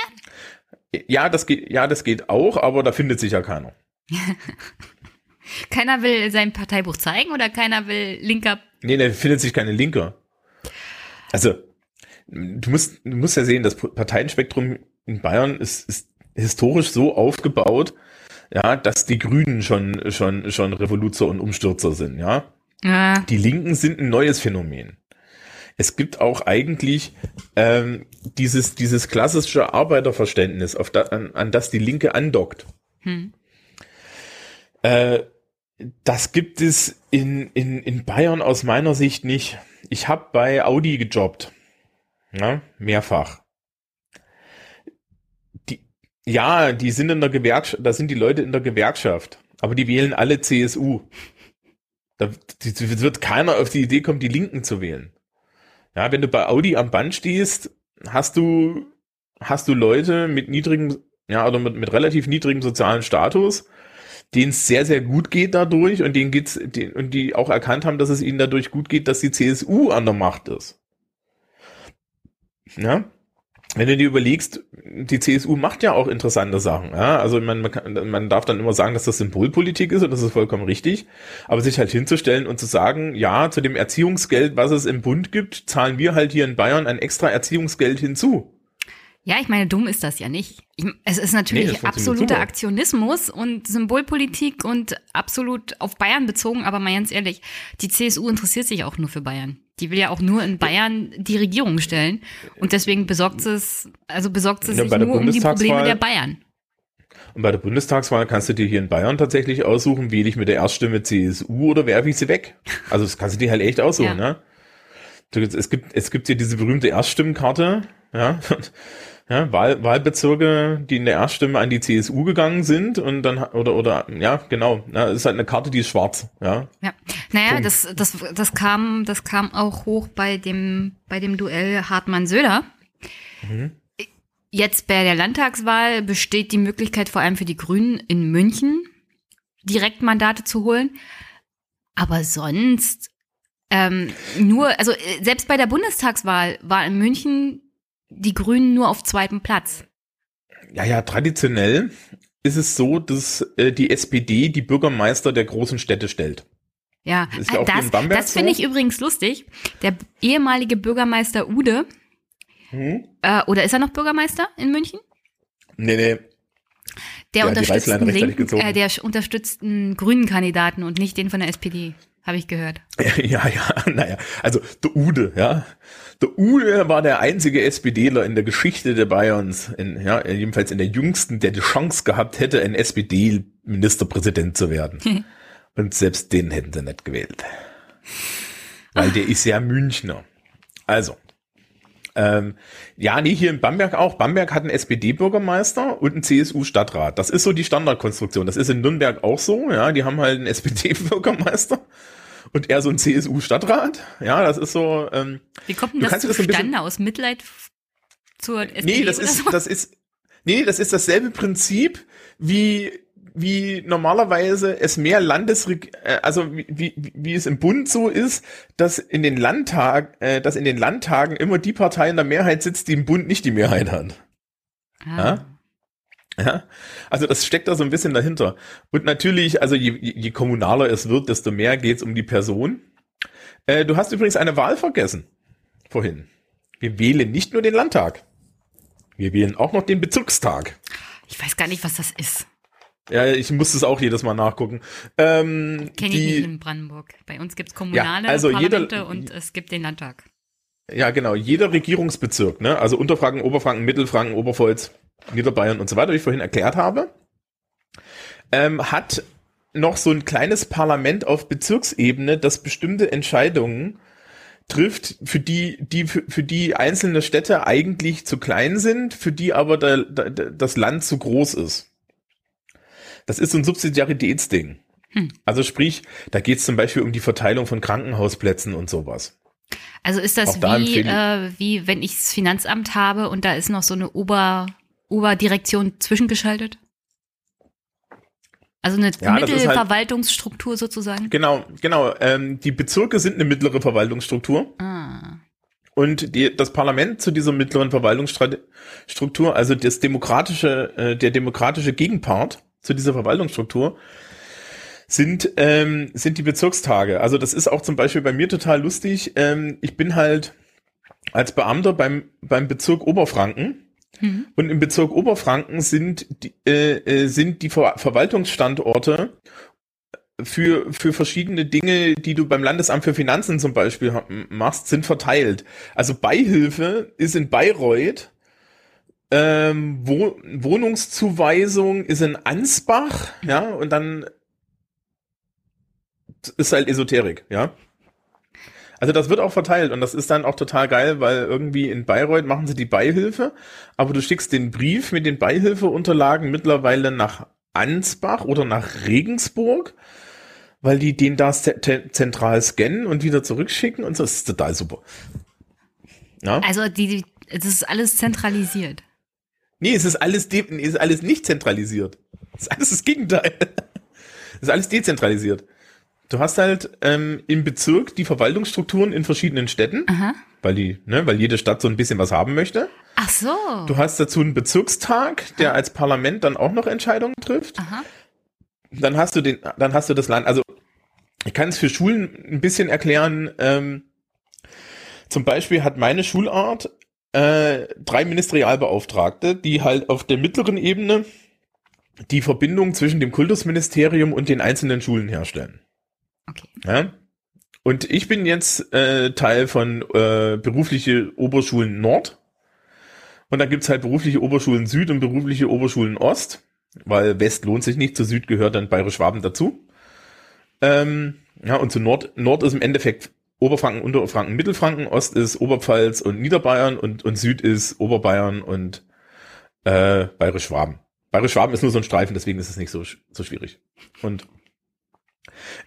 Ja, das geht, ja, das geht auch, aber da findet sich ja keiner. keiner will sein Parteibuch zeigen oder keiner will Linker? Nee, da findet sich keine Linker. Also, du musst, du musst ja sehen, das Parteienspektrum in Bayern ist, ist historisch so aufgebaut, ja, dass die Grünen schon, schon, schon Revoluzer und Umstürzer sind, ja. Ja. Die Linken sind ein neues Phänomen. Es gibt auch eigentlich ähm, dieses, dieses klassische Arbeiterverständnis, auf da, an, an das die Linke andockt. Hm. Äh, das gibt es in, in, in Bayern aus meiner Sicht nicht. Ich habe bei Audi gejobbt. Ja, mehrfach. Die, ja, die sind in der Gewerkschaft, da sind die Leute in der Gewerkschaft, aber die wählen alle CSU. Da wird keiner auf die Idee kommen, die Linken zu wählen. Ja, wenn du bei Audi am Band stehst, hast du, hast du Leute mit niedrigem, ja, oder mit, mit relativ niedrigem sozialen Status, denen es sehr, sehr gut geht dadurch und denen geht's, die, und die auch erkannt haben, dass es ihnen dadurch gut geht, dass die CSU an der Macht ist. Ja? Wenn du dir überlegst, die CSU macht ja auch interessante Sachen. Ja? Also man, man, kann, man darf dann immer sagen, dass das Symbolpolitik ist und das ist vollkommen richtig. Aber sich halt hinzustellen und zu sagen, ja, zu dem Erziehungsgeld, was es im Bund gibt, zahlen wir halt hier in Bayern ein extra Erziehungsgeld hinzu. Ja, ich meine, dumm ist das ja nicht. Ich, es ist natürlich Nee, absoluter. Aktionismus und Symbolpolitik und absolut auf Bayern bezogen, aber mal ganz ehrlich, die CSU interessiert sich auch nur für Bayern. Die will ja auch nur in Bayern die Regierung stellen. Und deswegen besorgt sie es, also besorgt sie Ja, sich nur um die Probleme der Bayern. Und bei der Bundestagswahl kannst du dir hier in Bayern tatsächlich aussuchen, wähle ich mit der Erststimme CSU oder werfe ich sie weg. Also das kannst du dir halt echt aussuchen, Ja. ne? Es gibt, es gibt hier diese berühmte Erststimmenkarte, ja, ja Wahl, Wahlbezirke, die in der Erststimme an die CSU gegangen sind und dann, oder, oder, ja, genau, es ist halt eine Karte, die ist schwarz, ja. Ja, naja, Punkt. das, das, das kam, das kam auch hoch bei dem, bei dem Duell Hartmann-Söder. Mhm. Jetzt bei der Landtagswahl besteht die Möglichkeit vor allem für die Grünen in München Direktmandate zu holen. Aber sonst ähm, nur, also äh, selbst bei der Bundestagswahl war in München die Grünen nur auf zweitem Platz. Ja, ja, traditionell ist es so, dass äh, die SPD die Bürgermeister der großen Städte stellt. Ja, Ist ja hier das, das finde ich übrigens lustig. Der ehemalige Bürgermeister Ude, Hm? äh, oder ist er noch Bürgermeister in München? Nee, nee, Der Ja, unterstützt einen linken, äh, der unterstützt einen grünen Kandidaten und nicht den von der SPD, habe ich gehört. Ja, ja, naja, also der Ude, ja. Der Ude war der einzige SPDler in der Geschichte der Bayerns, in, ja, jedenfalls in der jüngsten, der die Chance gehabt hätte, ein SPD-Ministerpräsident zu werden. Und selbst den hätten sie nicht gewählt. Weil der ist ja Münchner. Also. Ähm, ja, nee, hier in Bamberg auch. Bamberg hat einen SPD-Bürgermeister und einen CSU-Stadtrat. Das ist so die Standardkonstruktion. Das ist in Nürnberg auch so. Ja, die haben halt einen SPD-Bürgermeister und er so einen CSU-Stadtrat. Ja, das ist so. Ähm, Wie kommt denn Du das zustande? Aus Mitleid zur SPD nee, das ist, so? das ist, nee, das ist dasselbe Prinzip wie wie normalerweise es mehr Landesreg äh, also wie, wie, wie es im Bund so ist, dass in den Landtag, äh, dass in den Landtagen immer die Partei in der Mehrheit sitzt, die im Bund nicht die Mehrheit hat. Ah. Ja, also das steckt da so ein bisschen dahinter. Und natürlich, also je, je je kommunaler es wird, desto mehr geht's um die Person. Äh, du hast übrigens eine Wahl vergessen vorhin. Wir wählen nicht nur den Landtag. Wir wählen auch noch den Bezirkstag. Ich weiß gar nicht, was das ist. Ja, ich muss es auch jedes Mal nachgucken. Ähm, Kenne ich nicht in Brandenburg. Bei uns gibt's kommunale also jeder- Parlamente und es gibt den Landtag. Ja, genau. Jeder Regierungsbezirk, ne? also Unterfranken, Oberfranken, Mittelfranken, Oberpfalz, Niederbayern und so weiter, wie ich vorhin erklärt habe, ähm, hat noch so ein kleines Parlament auf Bezirksebene, das bestimmte Entscheidungen trifft, für die, die für, für die einzelne Städte eigentlich zu klein sind, für die aber der, der, das Land zu groß ist. Das ist so ein Subsidiaritätsding. Hm. Also sprich, da geht es zum Beispiel um die Verteilung von Krankenhausplätzen und sowas. Also ist das da wie, äh, wie wenn ich das Finanzamt habe und da ist noch so eine Ober, Oberdirektion zwischengeschaltet? Also eine Ja, halt- Mittelverwaltungsstruktur sozusagen? Genau, genau. Ähm, die Bezirke sind eine mittlere Verwaltungsstruktur Ah. und die, das Parlament zu dieser mittleren Verwaltungsstruktur, also das demokratische, äh, der demokratische Gegenpart zu dieser Verwaltungsstruktur, sind ähm, sind die Bezirkstage. Also das ist auch zum Beispiel bei mir total lustig. Ähm, ich bin halt als Beamter beim beim Bezirk Oberfranken Mhm. und im Bezirk Oberfranken sind die, äh, äh, sind die Ver Verwaltungsstandorte für, für verschiedene Dinge, die du beim Landesamt für Finanzen zum Beispiel machst, sind verteilt. Also Beihilfe ist in Bayreuth, ähm, Wo Wohnungszuweisung ist in Ansbach, ja, und dann ist halt Esoterik, ja. Also das wird auch verteilt und das ist dann auch total geil, weil irgendwie in Bayreuth machen sie die Beihilfe, aber du schickst den Brief mit den Beihilfeunterlagen mittlerweile nach Ansbach oder nach Regensburg, weil die den da zentral scannen und wieder zurückschicken und so. Das ist total super. Ja? Also die, das ist alles zentralisiert. Nee, es ist alles, es ist alles nicht zentralisiert. Es ist alles das Gegenteil. Es ist alles dezentralisiert. Du hast halt ähm, im Bezirk die Verwaltungsstrukturen in verschiedenen Städten, Aha. weil die, ne, weil jede Stadt so ein bisschen was haben möchte. Ach so. Du hast dazu einen Bezirkstag, der Aha. als Parlament dann auch noch Entscheidungen trifft. Aha. Dann hast du den, dann hast du das Land. Also ich kann es für Schulen ein bisschen erklären. Ähm, zum Beispiel hat meine Schulart äh, drei Ministerialbeauftragte, die halt auf der mittleren Ebene die Verbindung zwischen dem Kultusministerium und den einzelnen Schulen herstellen. Okay. Ja? Und ich bin jetzt äh, Teil von äh, berufliche Oberschulen Nord. Und da gibt's halt berufliche Oberschulen Süd und berufliche Oberschulen Ost, weil West lohnt sich nicht, zu Süd gehört dann Bayerisch-Schwaben dazu. Ähm, ja, und zu Nord, Nord ist im Endeffekt Oberfranken, Unterfranken, Mittelfranken, Ost ist Oberpfalz und Niederbayern und, und Süd ist Oberbayern und äh, Bayerisch-Schwaben. Bayerisch-Schwaben ist nur so ein Streifen, deswegen ist es nicht so, so schwierig. Und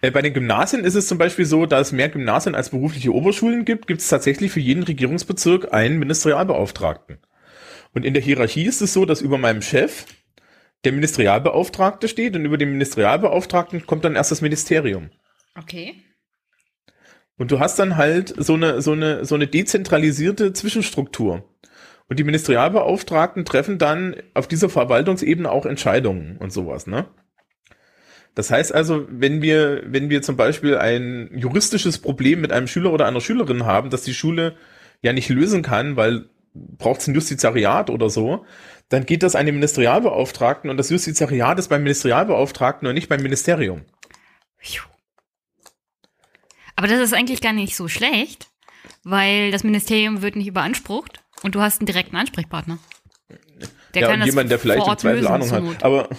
äh, bei den Gymnasien ist es zum Beispiel so, dass es mehr Gymnasien als berufliche Oberschulen gibt, gibt es tatsächlich für jeden Regierungsbezirk einen Ministerialbeauftragten. Und in der Hierarchie ist es so, dass über meinem Chef der Ministerialbeauftragte steht und über den Ministerialbeauftragten kommt dann erst das Ministerium. Okay. Und du hast dann halt so eine, so eine, so eine dezentralisierte Zwischenstruktur. Und die Ministerialbeauftragten treffen dann auf dieser Verwaltungsebene auch Entscheidungen und sowas, ne? Das heißt also, wenn wir, wenn wir zum Beispiel ein juristisches Problem mit einem Schüler oder einer Schülerin haben, dass die Schule ja nicht lösen kann, weil braucht es ein Justizariat oder so, dann geht das an den Ministerialbeauftragten und das Justizariat ist beim Ministerialbeauftragten und nicht beim Ministerium. Aber das ist eigentlich gar nicht so schlecht, weil das Ministerium wird nicht überansprucht und du hast einen direkten Ansprechpartner. Der ja, kann und jemand, der vielleicht im Zweifel Ahnung hat. Aber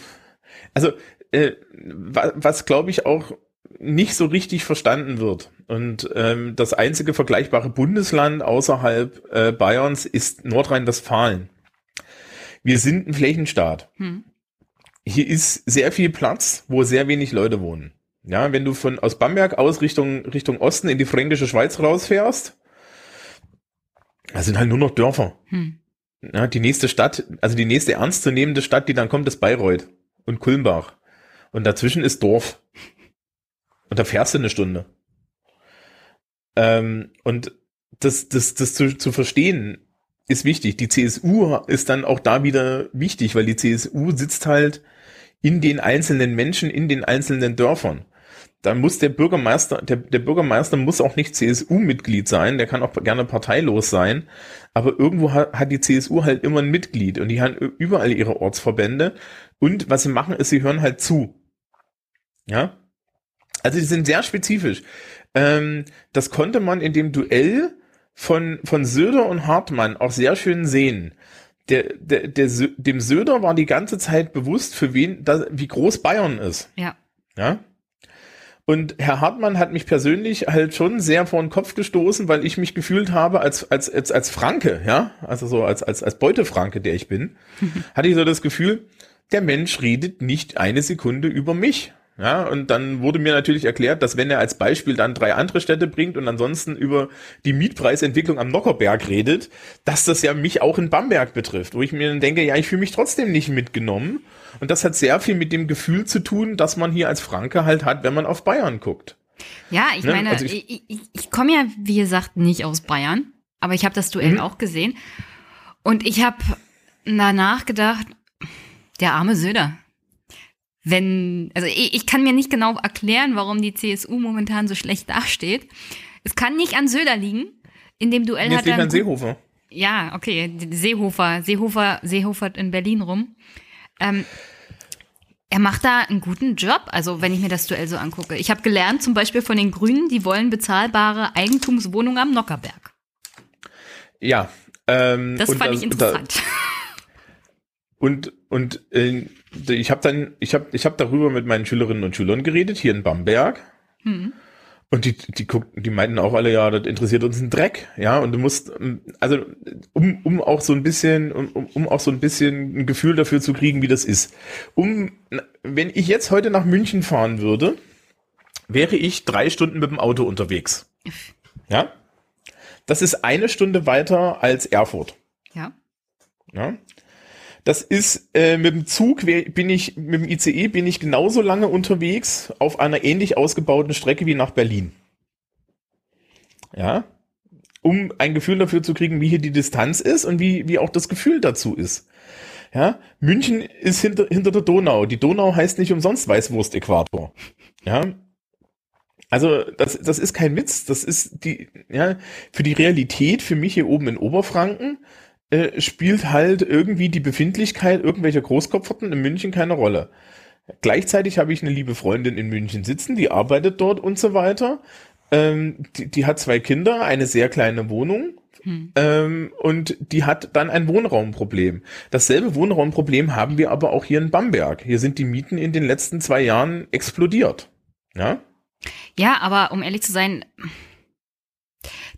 also äh, was, was glaube ich auch nicht so richtig verstanden wird. Und ähm, das einzige vergleichbare Bundesland außerhalb äh, Bayerns ist Nordrhein-Westfalen. Wir sind ein Flächenstaat. Hm. Hier ist sehr viel Platz, wo sehr wenig Leute wohnen. Ja, wenn du von aus Bamberg aus Richtung Richtung Osten in die fränkische Schweiz rausfährst, da sind halt nur noch Dörfer. Hm. Ja, die nächste Stadt, also die nächste ernstzunehmende Stadt, die dann kommt, ist Bayreuth und Kulmbach. Und dazwischen ist Dorf. Und da fährst du eine Stunde. Ähm, und das, das, das zu, zu verstehen ist wichtig. Die CSU ist dann auch da wieder wichtig, weil die CSU sitzt halt in den einzelnen Menschen, in den einzelnen Dörfern. Da muss der Bürgermeister, der, der Bürgermeister muss auch nicht CSU-Mitglied sein, der kann auch gerne parteilos sein, aber irgendwo hat, hat die CSU halt immer ein Mitglied und die haben überall ihre Ortsverbände und was sie machen, ist, sie hören halt zu. Ja. Also die sind sehr spezifisch. Ähm, das konnte man in dem Duell von, von Söder und Hartmann auch sehr schön sehen. Der, der, der, dem Söder war die ganze Zeit bewusst, für wen, das, wie groß Bayern ist. Ja. Ja. Und Herr Hartmann hat mich persönlich halt schon sehr vor den Kopf gestoßen, weil ich mich gefühlt habe als, als, als, als Franke, ja, also so als, als, als Beutefranke, der ich bin, hatte ich so das Gefühl, der Mensch redet nicht eine Sekunde über mich. Ja, und dann wurde mir natürlich erklärt, dass wenn er als Beispiel dann drei andere Städte bringt und ansonsten über die Mietpreisentwicklung am Nockerberg redet, dass das ja mich auch in Bamberg betrifft, wo ich mir dann denke, ja, ich fühle mich trotzdem nicht mitgenommen. Und das hat sehr viel mit dem Gefühl zu tun, dass man hier als Franke halt hat, wenn man auf Bayern guckt. Ja, ich ne? meine, also ich, ich, ich, ich komme ja, wie gesagt, nicht aus Bayern, aber ich habe das Duell mhm. auch gesehen. Und ich habe danach gedacht, der arme Söder wenn, also ich, ich kann mir nicht genau erklären, warum die CSU momentan so schlecht dasteht. Es kann nicht an Söder liegen. In dem Duell Jetzt hat er. an Seehofer. Ja, okay, Seehofer, Seehofer, Seehofer in Berlin rum. Ähm, Er macht da einen guten Job, also wenn ich mir das Duell so angucke. Ich habe gelernt, zum Beispiel von den Grünen, die wollen bezahlbare Eigentumswohnungen am Nockerberg. Ja. Ähm, Das fand da- ich interessant. Da, und und äh, ich habe dann, ich habe ich hab darüber mit meinen Schülerinnen und Schülern geredet, hier in Bamberg. Hm. Und die, die guckten, die meinten auch alle, ja, das interessiert uns ein Dreck, ja. Und du musst, ähm, also um, um auch so ein bisschen, um, um- um auch so ein bisschen ein Gefühl dafür zu kriegen, wie das ist. Um, wenn ich jetzt heute nach München fahren würde, wäre ich drei Stunden mit dem Auto unterwegs. Ja. Das ist eine Stunde weiter als Erfurt. Ja. Ja. Das ist äh, mit dem Zug bin ich mit dem ICE bin ich genauso lange unterwegs auf einer ähnlich ausgebauten Strecke wie nach Berlin. Ja, um ein Gefühl dafür zu kriegen, wie hier die Distanz ist und wie wie auch das Gefühl dazu ist. Ja, München ist hinter hinter der Donau. Die Donau heißt nicht umsonst Weißwurst-Äquator. Ja. Also das, das ist kein Witz, das ist die, ja, für die Realität, für mich hier oben in Oberfranken, äh, spielt halt irgendwie die Befindlichkeit irgendwelcher Großkopferten in München keine Rolle. Gleichzeitig habe ich eine liebe Freundin in München sitzen, die arbeitet dort und so weiter. Ähm, die, die hat zwei Kinder, eine sehr kleine Wohnung Hm. ähm, und die hat dann ein Wohnraumproblem. Dasselbe Wohnraumproblem haben wir aber auch hier in Bamberg. Hier sind die Mieten in den letzten zwei Jahren explodiert. Ja, Ja, aber um ehrlich zu sein,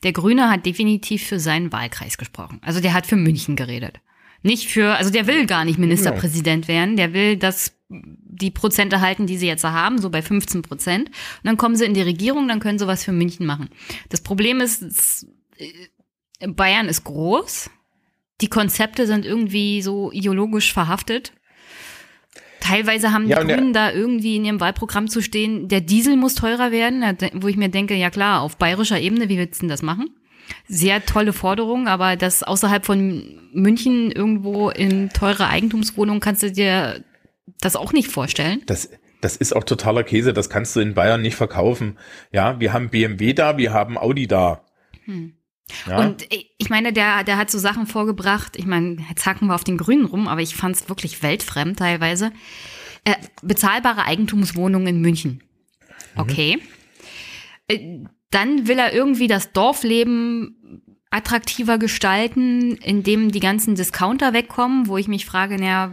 der Grüne hat definitiv für seinen Wahlkreis gesprochen. Also der hat für München geredet. Nicht für, also der will gar nicht Ministerpräsident werden. Der will, dass die Prozente halten, die sie jetzt haben, so bei 15 Prozent. Und dann kommen sie in die Regierung, dann können sie was für München machen. Das Problem ist, äh, Bayern ist groß. Die Konzepte sind irgendwie so ideologisch verhaftet. Teilweise haben die Ja, der- Grünen da irgendwie in ihrem Wahlprogramm zu stehen, der Diesel muss teurer werden, wo ich mir denke, ja klar, auf bayerischer Ebene, wie willst du denn das machen? Sehr tolle Forderung, aber das außerhalb von München irgendwo in teure Eigentumswohnungen kannst du dir das auch nicht vorstellen. das, das ist auch totaler Käse, das kannst du in Bayern nicht verkaufen. Ja, wir haben BMW da, wir haben Audi da. Ja, Und ich meine, der, der hat so Sachen vorgebracht. Ich meine, jetzt hacken wir auf den Grünen rum, aber ich fand es wirklich weltfremd teilweise. Äh, bezahlbare Eigentumswohnungen in München. Okay. Äh, dann will er irgendwie das Dorfleben attraktiver gestalten, indem die ganzen Discounter wegkommen, wo ich mich frage, naja,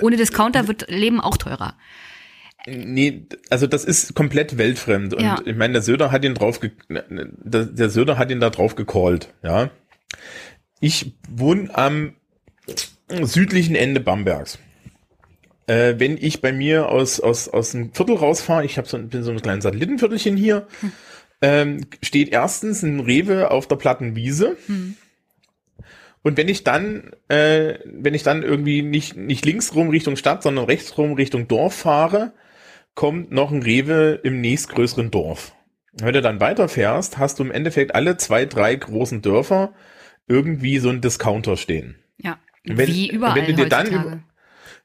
ohne Discounter wird Leben auch teurer. Nee, also das ist komplett weltfremd. Und Ja. ich meine, der Söder hat ihn drauf, ge der, der Söder hat ihn da drauf gecallt, ja. Ich wohne am südlichen Ende Bambergs. Äh, wenn ich bei mir aus, aus, aus dem Viertel rausfahre, ich hab so, ein- bin so ein kleines Satellitenviertelchen hier, ähm, steht erstens ein Rewe auf der platten Wiese. Und wenn ich dann, äh, wenn ich dann irgendwie nicht, nicht links rum Richtung Stadt, sondern rechts rum Richtung Dorf fahre, kommt noch ein Rewe im nächstgrößeren Dorf. Wenn du dann weiterfährst, hast du im Endeffekt alle zwei, drei großen Dörfer irgendwie so einen Discounter stehen. Ja. Wenn- Wie überall wenn du dir dann heutzutage.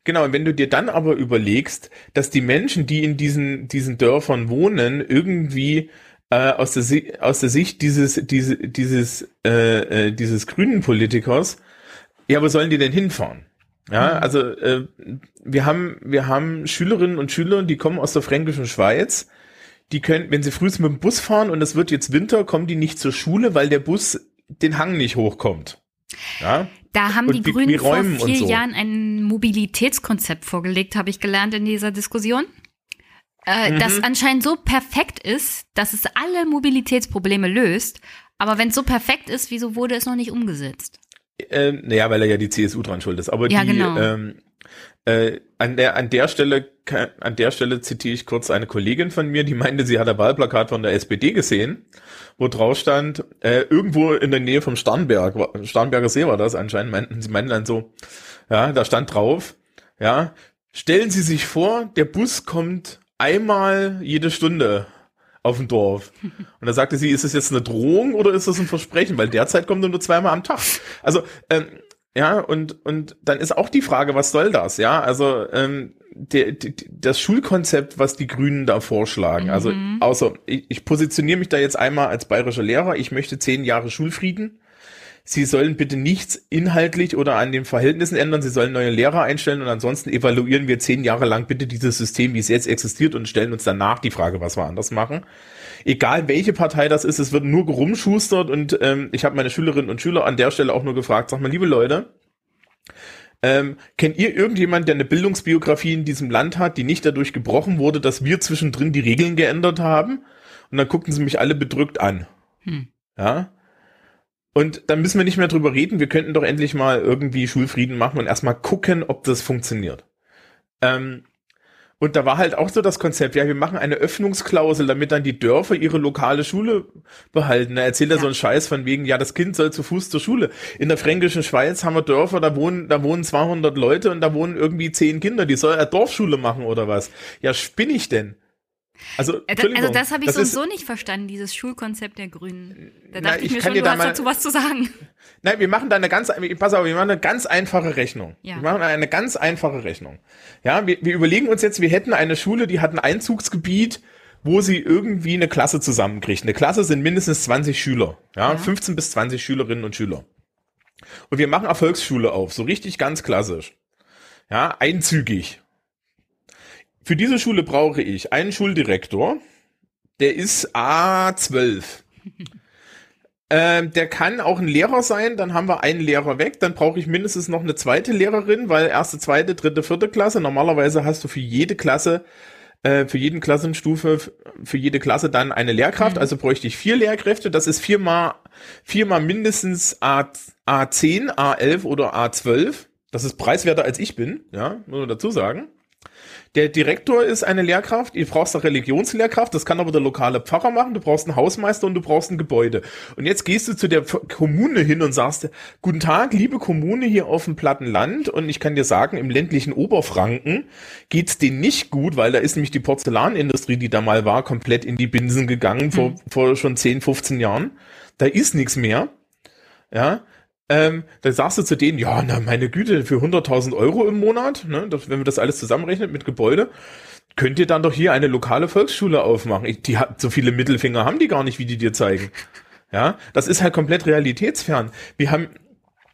Genau, und wenn du dir dann aber überlegst, dass die Menschen, die in diesen, diesen Dörfern wohnen, irgendwie äh, aus, der, aus der Sicht dieses, diese, dieses, äh, äh, dieses grünen Politikers, ja, wo sollen die denn hinfahren? Ja, also äh, wir haben wir haben Schülerinnen und Schüler, die kommen aus der fränkischen Schweiz. Die können, wenn sie früh mit dem Bus fahren und es wird jetzt Winter, kommen die nicht zur Schule, weil der Bus den Hang nicht hochkommt. Ja, Da haben Und die Grünen wir vor vier so. Jahren ein Mobilitätskonzept vorgelegt, habe ich gelernt in dieser Diskussion. Äh, Mhm. Das anscheinend so perfekt ist, dass es alle Mobilitätsprobleme löst. Aber wenn es so perfekt ist, wieso wurde es noch nicht umgesetzt? Äh, naja, weil er ja die CSU dran schuld ist. Aber Ja, die genau. ähm, äh, an der an der Stelle an der Stelle zitiere ich kurz eine Kollegin von mir, die meinte, sie hat ein Wahlplakat von der SPD gesehen, wo drauf stand, äh, irgendwo in der Nähe vom Starnberg, Starnberger See war das anscheinend, meinten, sie meinten dann so, ja, da stand drauf, ja, stellen Sie sich vor, der Bus kommt einmal jede Stunde auf dem Dorf. Und da sagte sie, ist es jetzt eine Drohung oder ist das ein Versprechen? Weil derzeit kommt er nur zweimal am Tag. Also, ähm, ja, und, und dann ist auch die Frage, was soll das? Ja, also ähm, der, die, das Schulkonzept, was die Grünen da vorschlagen, also außer ich, ich positioniere mich da jetzt einmal als bayerischer Lehrer, ich möchte zehn Jahre Schulfrieden. Sie sollen bitte nichts inhaltlich oder an den Verhältnissen ändern. Sie sollen neue Lehrer einstellen und ansonsten evaluieren wir zehn Jahre lang bitte dieses System, wie es jetzt existiert und stellen uns danach die Frage, was wir anders machen. Egal welche Partei das ist, es wird nur gerumschustert und ähm, ich habe meine Schülerinnen und Schüler an der Stelle auch nur gefragt, sag mal, liebe Leute, ähm, kennt ihr irgendjemand, der eine Bildungsbiografie in diesem Land hat, die nicht dadurch gebrochen wurde, dass wir zwischendrin die Regeln geändert haben? Und dann guckten sie mich alle bedrückt an. Hm. Ja. Und dann müssen wir nicht mehr drüber reden. Wir könnten doch endlich mal irgendwie Schulfrieden machen und erstmal gucken, ob das funktioniert. Ähm, und da war halt auch so das Konzept, ja, wir machen eine Öffnungsklausel, damit dann die Dörfer ihre lokale Schule behalten. Da erzählt er ja. so einen Scheiß von wegen, ja, das Kind soll zu Fuß zur Schule. In der fränkischen Schweiz haben wir Dörfer, da wohnen, da wohnen 200 Leute und da wohnen irgendwie 10 Kinder. Die soll er Dorfschule machen oder was? Ja, spinne ich denn? Also, also das habe ich das so und so nicht verstanden, dieses Schulkonzept der Grünen. Da dachte na, ich, ich mir schon, du da hast mal, dazu was zu sagen. Nein, wir machen da eine ganz, pass auf, wir machen eine ganz einfache Rechnung. Ja. Wir machen eine ganz einfache Rechnung. Ja, wir, wir überlegen uns jetzt, wir hätten eine Schule, die hat ein Einzugsgebiet, wo sie irgendwie eine Klasse zusammenkriegt. Eine Klasse sind mindestens 20 Schüler. Ja, ja. 15 bis 20 Schülerinnen und Schüler. Und wir machen Erfolgsschule auf, so richtig ganz klassisch. Ja, einzügig. Für diese Schule brauche ich einen Schuldirektor, der ist A12. Ähm, der kann auch ein Lehrer sein, dann haben wir einen Lehrer weg, dann brauche ich mindestens noch eine zweite Lehrerin, weil erste, zweite, dritte, vierte Klasse, normalerweise hast du für jede Klasse, äh, für jeden Klassenstufe, für jede Klasse dann eine Lehrkraft, mhm. also bräuchte ich vier Lehrkräfte, das ist viermal, viermal mindestens A, A10, A11 oder A12, das ist preiswerter als ich bin, ja, muss man dazu sagen. Der Direktor ist eine Lehrkraft, du brauchst eine Religionslehrkraft, das kann aber der lokale Pfarrer machen, du brauchst einen Hausmeister und du brauchst ein Gebäude. Und jetzt gehst du zu der Kommune hin und sagst, guten Tag, liebe Kommune hier auf dem platten Land und ich kann dir sagen, im ländlichen Oberfranken geht's denen nicht gut, weil da ist nämlich die Porzellanindustrie, die da mal war, komplett in die Binsen gegangen vor, hm. vor schon 10, 15 Jahren. Da ist nichts mehr. Ja, ähm, dann sagst du zu denen, ja, na meine Güte, für 100.000 Euro im Monat, ne, das, wenn wir das alles zusammenrechnen mit Gebäude, könnt ihr dann doch hier eine lokale Volksschule aufmachen. Ich, die hat so viele Mittelfinger haben die gar nicht, wie die dir zeigen. Ja, das ist halt komplett realitätsfern. Wir haben,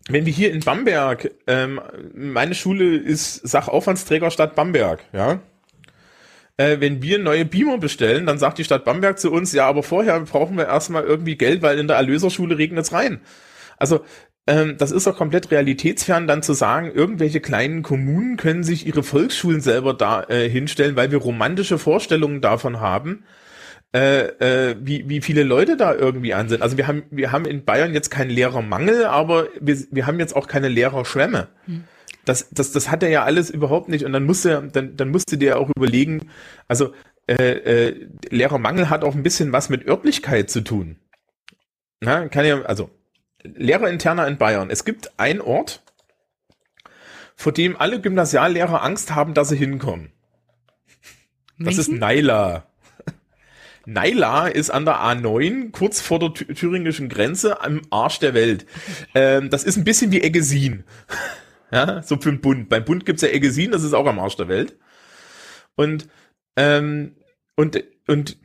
wenn wir hier in Bamberg, ähm, meine Schule ist Sachaufwandsträger Stadt Bamberg, ja. Äh, wenn wir neue Beamer bestellen, dann sagt die Stadt Bamberg zu uns, ja, aber vorher brauchen wir erstmal irgendwie Geld, weil in der Erlöserschule regnet es rein. Also ähm, das ist doch komplett realitätsfern, dann zu sagen, irgendwelche kleinen Kommunen können sich ihre Volksschulen selber da äh, hinstellen, weil wir romantische Vorstellungen davon haben, äh, äh, wie, wie viele Leute da irgendwie an sind. Also wir haben, wir haben in Bayern jetzt keinen Lehrermangel, aber wir, wir haben jetzt auch keine Lehrerschwämme. Hm. Das, das, das hat er ja alles überhaupt nicht. Und dann musste, dann, dann musste der auch überlegen, also äh, äh, Lehrermangel hat auch ein bisschen was mit Örtlichkeit zu tun. Na, kann ja, also Lehrerinterner in Bayern. Es gibt einen Ort, vor dem alle Gymnasiallehrer Angst haben, dass sie hinkommen. Das ist Naila. Naila ist an der A9, kurz vor der thüringischen Grenze, am Arsch der Welt. Ähm, das ist ein bisschen wie Eggesin. ja, so für den Bund. Beim Bund gibt's ja Eggesin, das ist auch am Arsch der Welt. Und, ähm, und, und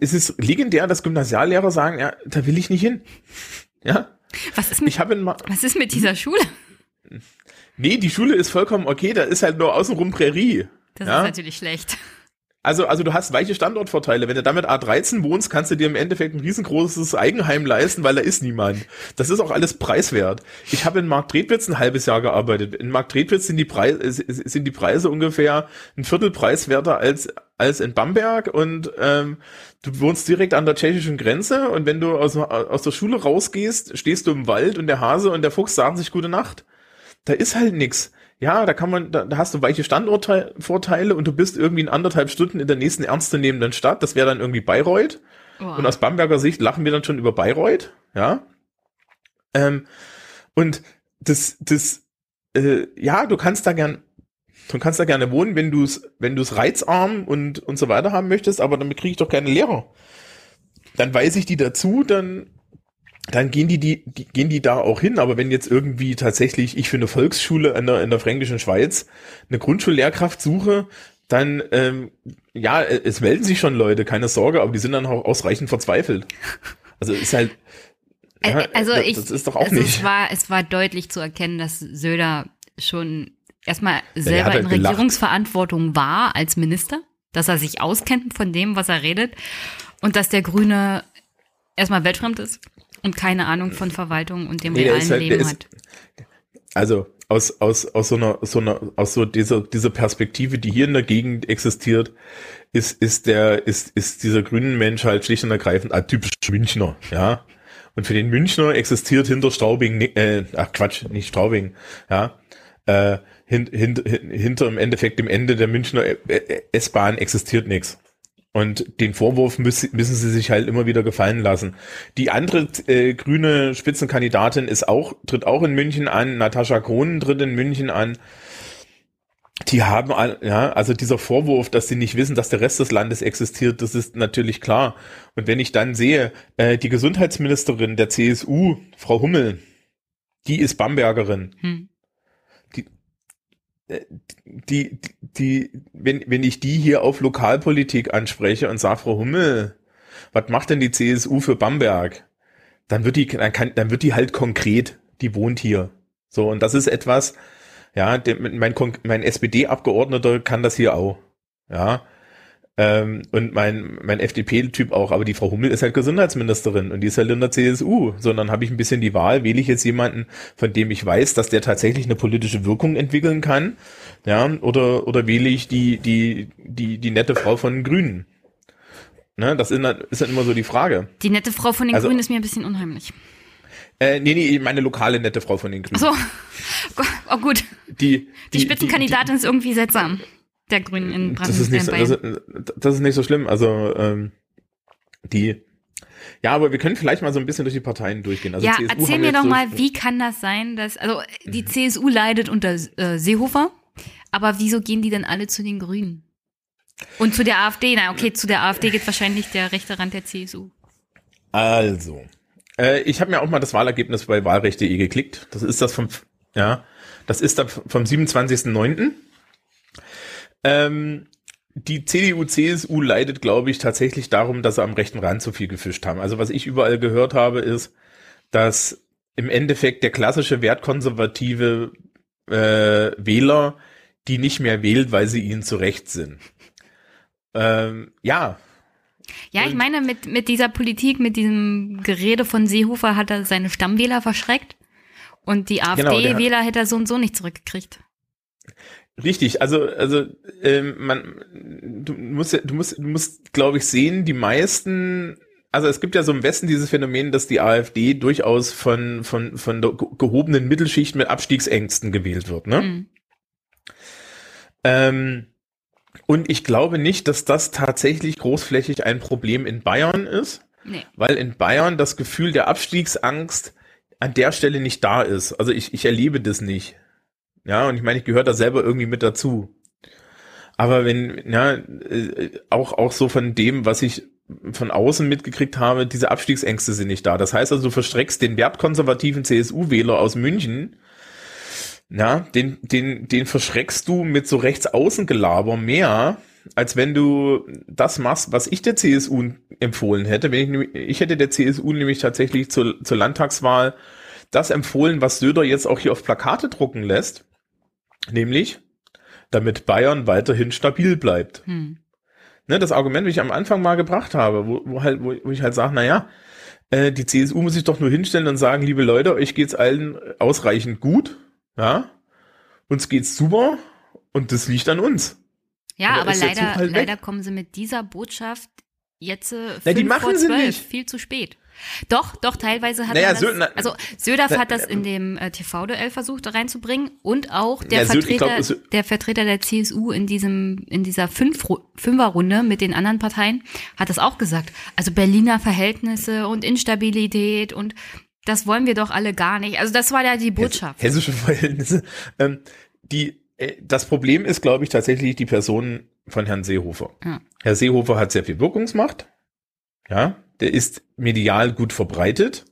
es ist legendär, dass Gymnasiallehrer sagen, ja, da will ich nicht hin. Ja, was ist mit, was ist mit dieser Schule? Nee, die Schule ist vollkommen okay, da ist halt nur außenrum Prärie. Das ja? ist natürlich schlecht. Also, also du hast weiche Standortvorteile. Wenn du damit A13 wohnst, kannst du dir im Endeffekt ein riesengroßes Eigenheim leisten, weil da ist niemand. Das ist auch alles preiswert. Ich habe in Marktredwitz ein halbes Jahr gearbeitet. In Marktredwitz sind die Preise, sind die Preise ungefähr ein Viertel preiswerter als, als in Bamberg und ähm, du wohnst direkt an der tschechischen Grenze und wenn du aus, aus der Schule rausgehst, stehst du im Wald und der Hase und der Fuchs sagen sich gute Nacht. Da ist halt nix ja, da kann man, da, da hast du weiche Standortvorteile und du bist irgendwie in anderthalb Stunden in der nächsten ernstzunehmenden Stadt. Das wäre dann irgendwie Bayreuth. Oh. Und aus Bamberger Sicht lachen wir dann schon über Bayreuth, ja. Ähm, und das, das, äh, ja, du kannst da gern, du kannst da gerne wohnen, wenn du es, wenn du es reizarm und und so weiter haben möchtest, aber damit kriege ich doch keine Lehrer. Dann weise ich die dazu, dann dann gehen die, die, die, gehen die da auch hin. Aber wenn jetzt irgendwie tatsächlich ich für eine Volksschule in der, in der fränkischen Schweiz eine Grundschullehrkraft suche, dann, ähm, ja, es melden sich schon Leute, keine Sorge, aber die sind dann auch ausreichend verzweifelt. Also ist halt, Ja, also ich, das ist doch auch also nicht. Es war, es war deutlich zu erkennen, dass Söder schon erstmal selber hat in halt. Regierungsverantwortung war als Minister, dass er sich auskennt von dem, was er redet und dass der Grüne erstmal weltfremd ist und keine Ahnung von Verwaltung und dem Nee, realen halt- Leben ist- hat. Also aus, aus, aus so einer, so einer, aus so dieser, dieser Perspektive, die hier in der Gegend existiert, ist, ist der, ist, ist dieser grünen Mensch halt schlicht und ergreifend ein typisch Münchner, ja. Und für den Münchner existiert hinter Straubing, äh, ach Quatsch, nicht Straubing, ja, äh, hin, hin, hin, hinter im Endeffekt dem Ende der Münchner äh, äh, S-Bahn existiert nichts. Und den Vorwurf müssen, sie sich halt immer wieder gefallen lassen. Die andere äh, grüne Spitzenkandidatin ist auch, tritt auch in München an, Natascha Kronen tritt in München an. Die haben, ja, also dieser Vorwurf, dass sie nicht wissen, dass der Rest des Landes existiert, das ist natürlich klar. Und wenn ich dann sehe, äh, die Gesundheitsministerin der CSU, Frau Hummel, die ist Bambergerin, Hm. Die, die, wenn, wenn ich die hier auf Lokalpolitik anspreche und sage, Frau Hummel, was macht denn die CSU für Bamberg? Dann wird die, dann kann, dann wird die halt konkret, die wohnt hier. So, und das ist etwas, ja, mein, mein SPD-Abgeordneter kann das hier auch. Ja. Ähm, und mein, mein FDP-Typ auch, aber die Frau Hummel ist halt Gesundheitsministerin und die ist halt in der CSU. So, und dann habe ich ein bisschen die Wahl, wähle ich jetzt jemanden, von dem ich weiß, dass der tatsächlich eine politische Wirkung entwickeln kann, ja, oder, oder wähle ich die, die, die, die nette Frau von den Grünen. Ne, das ist dann, immer so die Frage. Die nette Frau von den Also- Grünen ist mir ein bisschen unheimlich. Äh, nee, nee, meine lokale nette Frau von den Grünen. So, oh gut. Die, Die Spitzenkandidatin ist irgendwie seltsam. Der Grünen in das ist nicht so, das, Brandenburg. ist- das ist nicht so schlimm. Also ähm, die ja, aber wir können vielleicht mal so ein bisschen durch die Parteien durchgehen. Also ja, CSU erzähl mir doch mal, wie kann das sein, dass, also die Mhm. CSU leidet unter äh, Seehofer, aber wieso gehen die denn alle zu den Grünen? Und zu der AfD? Na, okay, zu der AfD geht wahrscheinlich der rechte Rand der CSU. Also, äh, ich habe mir auch mal das Wahlergebnis bei wahlrecht.de geklickt. Das ist das vom, ja, das ist das vom 27.09. Ähm, die CDU, CSU leidet, glaube ich, tatsächlich darum, dass sie am rechten Rand zu viel gefischt haben. Also was ich überall gehört habe, ist, dass im Endeffekt der klassische wertkonservative äh, Wähler die nicht mehr wählt, weil sie ihnen zu recht sind. Ähm, ja, Ja, ich Und- meine, mit, mit dieser Politik, mit diesem Gerede von Seehofer hat er seine Stammwähler verschreckt. Und die Genau, AfD-Wähler hätte er so und so nicht zurückgekriegt. Richtig, also also ähm, man du musst du musst du musst glaube ich sehen, die meisten also es gibt ja so im Westen dieses Phänomen, dass die AfD durchaus von von von der ge- gehobenen Mittelschicht mit Abstiegsängsten gewählt wird, ne? Mhm. Ähm, und ich glaube nicht, dass das tatsächlich großflächig ein Problem in Bayern ist, Nee. weil in Bayern das Gefühl der Abstiegsangst an der Stelle nicht da ist. Also ich, ich erlebe das nicht. Ja, und ich meine, ich gehöre da selber irgendwie mit dazu. Aber wenn, ja, äh, auch, auch so von dem, was ich von außen mitgekriegt habe, diese Abstiegsängste sind nicht da. Das heißt also, du verstreckst den wertkonservativen CSU-Wähler aus München, ja, den, den, den verschreckst du mit so Rechtsaußengelaber mehr, als wenn du das machst, was ich der CSU empfohlen hätte. Wenn ich, ich hätte der CSU nämlich tatsächlich zur, zur Landtagswahl das empfohlen, was Söder jetzt auch hier auf Plakate drucken lässt, nämlich, damit Bayern weiterhin stabil bleibt. Hm. Ne, das Argument, wie ich am Anfang mal gebracht habe, wo, wo halt, wo, ich halt sage, naja, äh, die CSU muss sich doch nur hinstellen und sagen, liebe Leute, euch geht's allen ausreichend gut, ja, uns geht's super und das liegt an uns. Ja, Aber leider, halt leider kommen sie mit dieser Botschaft jetzt äh, Na, die machen sie nicht. viel zu spät. Doch, doch, teilweise hat Naja, er das, Sö- na- also Söder na- hat das in dem äh, TV-Duell versucht reinzubringen und auch der ich Vertreter, glaub, Sö- der Vertreter der CSU in diesem, in dieser Fünf Fünferrunde mit den anderen Parteien hat das auch gesagt. Also Berliner Verhältnisse und Instabilität und das wollen wir doch alle gar nicht. Also das war ja die Botschaft. Hessische Verhältnisse. Ähm, die, äh, das Problem ist, glaube ich, tatsächlich die Person von Herrn Seehofer. Ja. Herr Seehofer hat sehr viel Wirkungsmacht. Ja, der ist medial gut verbreitet.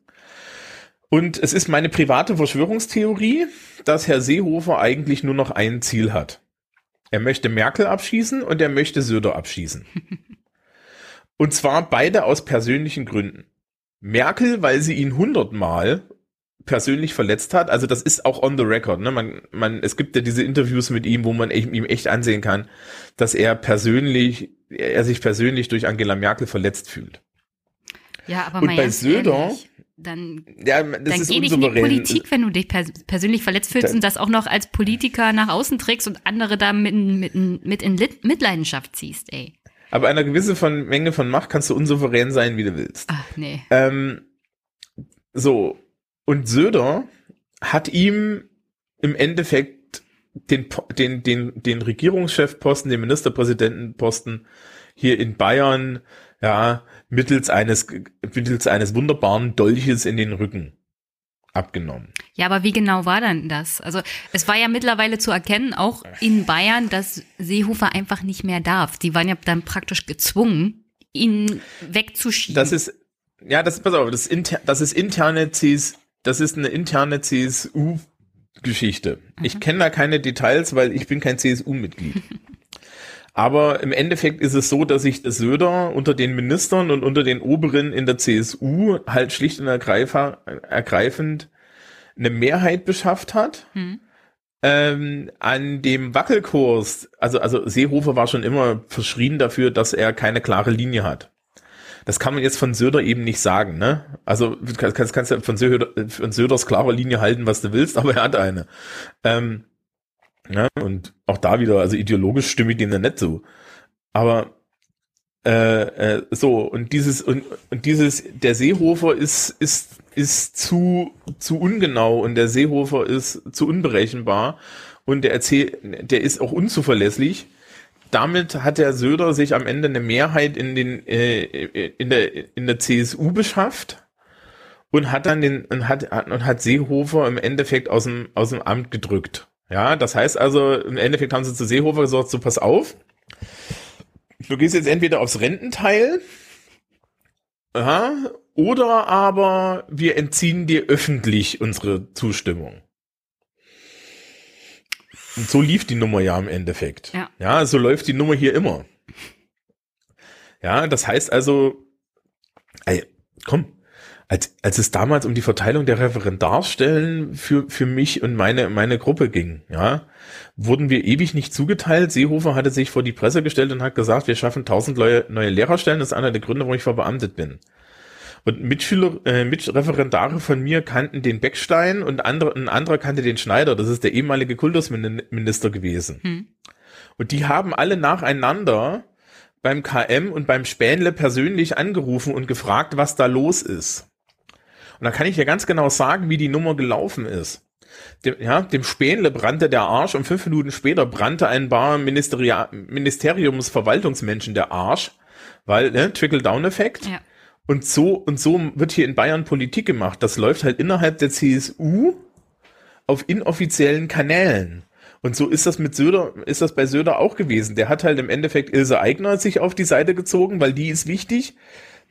Und es ist meine private Verschwörungstheorie, dass Herr Seehofer eigentlich nur noch ein Ziel hat. Er möchte Merkel abschießen und er möchte Söder abschießen. und zwar beide aus persönlichen Gründen. Merkel, weil sie ihn hundertmal persönlich verletzt hat. Also das ist auch on the record. Ne? Man, man, es gibt ja diese Interviews mit ihm, wo man ihm echt ansehen kann, dass er persönlich, er sich persönlich durch Angela Merkel verletzt fühlt. Ja, aber Und mal bei Söder, ehrlich, dann, ja, das dann ist geh nicht in die. Politik, wenn du dich pers persönlich verletzt fühlst Da- und das auch noch als Politiker nach außen trägst und andere da mit, mit, mit in Lit Mitleidenschaft ziehst, ey. Aber einer gewissen von Menge von Macht kannst du unsouverän sein, wie du willst. Ach, nee. Ähm, so, und Söder hat ihm im Endeffekt den, den, den, den Regierungschefposten, den Ministerpräsidentenposten hier in Bayern, ja, mittels eines, mittels eines wunderbaren Dolches in den Rücken abgenommen. Ja, aber wie genau war dann das? Also es war ja mittlerweile zu erkennen, auch in Bayern, dass Seehofer einfach nicht mehr darf. Die waren ja dann praktisch gezwungen, ihn wegzuschieben. Das ist, ja, das, pass auf, das ist, inter, das ist interne CS, das ist eine interne CSU-Geschichte. Ich kenne da keine Details, weil ich bin kein CSU-Mitglied. Aber im Endeffekt ist es so, dass sich der Söder unter den Ministern und unter den Oberen in der CSU halt schlicht und ergreif- ergreifend eine Mehrheit beschafft hat. Hm. Ähm, an dem Wackelkurs, also, also Seehofer war schon immer verschrien dafür, dass er keine klare Linie hat. Das kann man jetzt von Söder eben nicht sagen, ne? Also du kannst, kannst, kannst ja von, Söder, von Söders klarer Linie halten, was du willst, aber er hat eine. Ähm, ja, und auch da wieder, also ideologisch stimme ich dem dann nicht so. Aber äh, äh, so, und dieses, und, und dieses, der Seehofer ist, ist, ist zu, zu ungenau und der Seehofer ist zu unberechenbar und der erzählt, der ist auch unzuverlässig damit hat der Söder sich am Ende eine Mehrheit in den äh, in der in der CSU beschafft und hat dann den und hat und hat Seehofer im Endeffekt aus dem aus dem Amt gedrückt. Ja, das heißt also im Endeffekt haben sie zu Seehofer gesagt, so pass auf, du gehst jetzt entweder aufs Rententeil, ja, oder aber wir entziehen dir öffentlich unsere Zustimmung. Und so lief die Nummer ja im Endeffekt. Ja. ja, so läuft die Nummer hier immer. Ja, das heißt also, ey, komm, als, als es damals um die Verteilung der Referendarstellen für, für mich und meine, meine Gruppe ging, ja, wurden wir ewig nicht zugeteilt. Seehofer hatte sich vor die Presse gestellt und hat gesagt, wir schaffen tausend neue, neue Lehrerstellen. Das ist einer der Gründe, warum ich verbeamtet bin. Und Mitschüler, äh, Mitreferendare von mir kannten den Beckstein und andere, ein anderer kannte den Schneider. Das ist der ehemalige Kultusminister gewesen. Hm. Und die haben alle nacheinander beim KM und beim Spähnle persönlich angerufen und gefragt, was da los ist. Und da kann ich ja ganz genau sagen, wie die Nummer gelaufen ist. Dem, ja, dem Spähnle brannte der Arsch und fünf Minuten später brannte ein paar Ministeriumsverwaltungsmenschen der Arsch, weil, ne, Trickle-Down-Effekt. Ja. Und so, und so wird hier in Bayern Politik gemacht. Das läuft halt innerhalb der CSU auf inoffiziellen Kanälen. Und so ist das mit Söder, ist das bei Söder auch gewesen. Der hat halt im Endeffekt Ilse Aigner sich auf die Seite gezogen, weil die ist wichtig.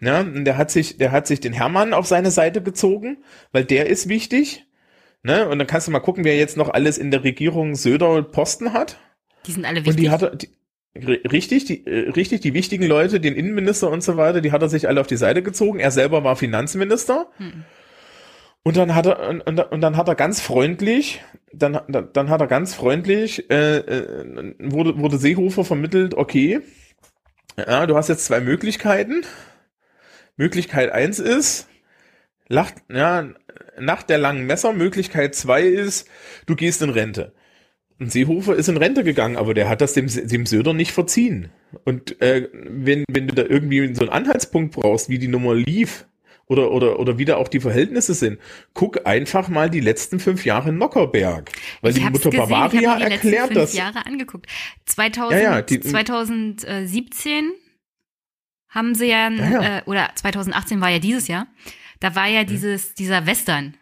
Ja, und der hat sich, der hat sich den Hermann auf seine Seite gezogen, weil der ist wichtig. Ne? Und dann kannst du mal gucken, wer jetzt noch alles in der Regierung Söder Posten hat. Die sind alle Und wichtig. die hat er, die, ri- richtig, die, äh, richtig, die wichtigen Leute, den Innenminister und so weiter, die hat er sich alle auf die Seite gezogen. Er selber war Finanzminister. Hm. Und dann hat er, und, und, und dann hat er ganz freundlich, dann, dann, dann hat er ganz freundlich, äh, äh, wurde, wurde Seehofer vermittelt, okay, ja, du hast jetzt zwei Möglichkeiten. Möglichkeit eins ist, lacht, ja, nach der langen Messer, Möglichkeit zwei ist, du gehst in Rente. Und Seehofer ist in Rente gegangen, aber der hat das dem, dem Söder nicht verziehen. Und äh, wenn, wenn du da irgendwie so einen Anhaltspunkt brauchst, wie die Nummer lief, oder, oder, oder wie da auch die Verhältnisse sind, guck einfach mal die letzten fünf Jahre in Nockerberg. Weil ich die Mutter gesehen, Bavaria ich mir die letzten erklärt fünf das. Jahre angeguckt. 2000, Ja, ja, die- 2017 haben sie ja, Ja, ja. Äh, oder 2018 war ja dieses Jahr, da war Mhm. ja dieses, dieser Western.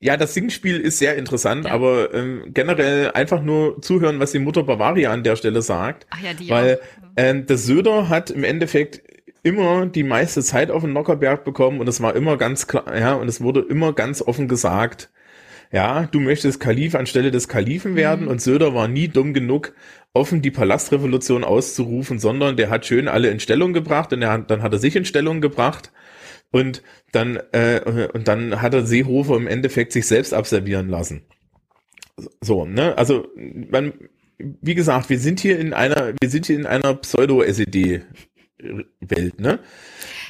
Ja, das Singspiel ist sehr interessant, Ja. aber ähm, generell einfach nur zuhören, was die Mutter Bavaria an der Stelle sagt. Ach ja, die Weil ähm, der Söder hat im Endeffekt immer die meiste Zeit auf den Nockerberg bekommen und es war immer ganz klar, ja, und es wurde immer ganz offen gesagt, ja, du möchtest Kalif anstelle des Kalifen werden Mhm. und Söder war nie dumm genug, offen die Palastrevolution auszurufen, sondern der hat schön alle in Stellung gebracht und er, dann hat er sich in Stellung gebracht. Und dann, äh, und dann hat er Seehofer im Endeffekt sich selbst abservieren lassen. So, ne? Also, man, wie gesagt, wir sind hier in einer, wir sind hier in einer Pseudo-SED-Welt, ne?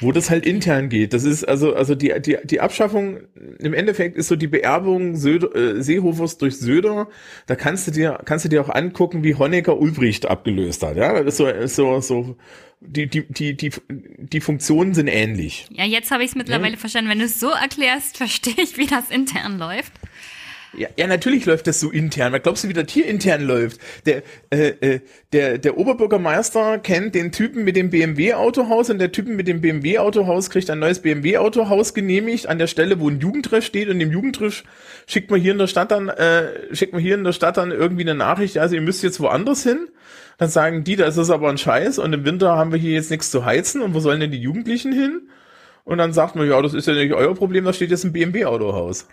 Wo das halt intern geht. Das ist also, also die, die, die Abschaffung im Endeffekt ist so die Beerbung Söder, äh, Seehofers durch Söder. Da kannst du dir, kannst du dir auch angucken, wie Honecker Ulbricht abgelöst hat. Ja, das ist so, ist so, so, die, die, die, die, die Funktionen sind ähnlich. Ja, jetzt habe ich es mittlerweile ja. verstanden. Wenn du es so erklärst, verstehe ich, wie das intern läuft. Ja, ja, natürlich läuft das so intern. Was glaubst du, wie das hier intern läuft? Der, äh, äh, der, der Oberbürgermeister kennt den Typen mit dem BMW-Autohaus und der Typen mit dem BMW-Autohaus kriegt ein neues BMW-Autohaus genehmigt an der Stelle, wo ein Jugendtreff steht und dem Jugendtreff schickt man hier in der Stadt dann, äh, schickt man hier in der Stadt dann irgendwie eine Nachricht, also ihr müsst jetzt woanders hin. Dann sagen die, da ist das aber ein Scheiß und im Winter haben wir hier jetzt nichts zu heizen und wo sollen denn die Jugendlichen hin? Und dann sagt man, ja, das ist ja nicht euer Problem, da steht jetzt ein BMW-Autohaus.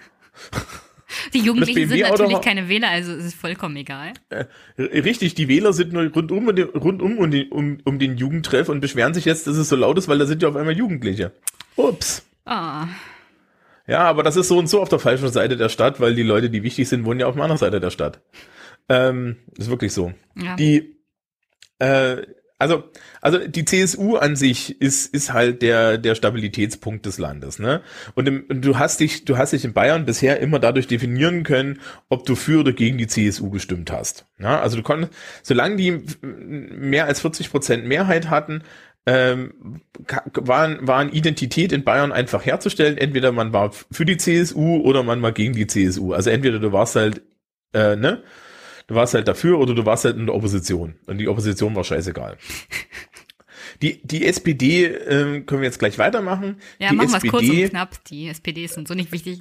Die Jugendlichen sind natürlich keine Wähler, also es ist vollkommen egal. Äh, richtig, die Wähler sind nur rundum, rundum um, den, um, um den Jugendtreff und beschweren sich jetzt, dass es so laut ist, weil da sind ja auf einmal Jugendliche. Ups. Ah. Ja, aber das ist so und so auf der falschen Seite der Stadt, weil die Leute, die wichtig sind, wohnen ja auf der anderen Seite der Stadt. Ähm, ist wirklich so. Ja. Die, äh, also, also die CSU an sich ist, ist halt der, der Stabilitätspunkt des Landes, ne? Und, im, und du hast dich, du hast dich in Bayern bisher immer dadurch definieren können, ob du für oder gegen die CSU gestimmt hast. Ja? Also du konntest, solange die mehr als 40 Prozent Mehrheit hatten, ähm, waren, waren Identität in Bayern einfach herzustellen. Entweder man war für die CSU oder man war gegen die CSU. Also entweder du warst halt, äh, ne? Du warst halt dafür oder du warst halt in der Opposition. Und die Opposition war scheißegal. Die, die SPD äh, können wir jetzt gleich weitermachen. Ja, die machen wir es kurz und knapp. Die SPD sind so nicht wichtig.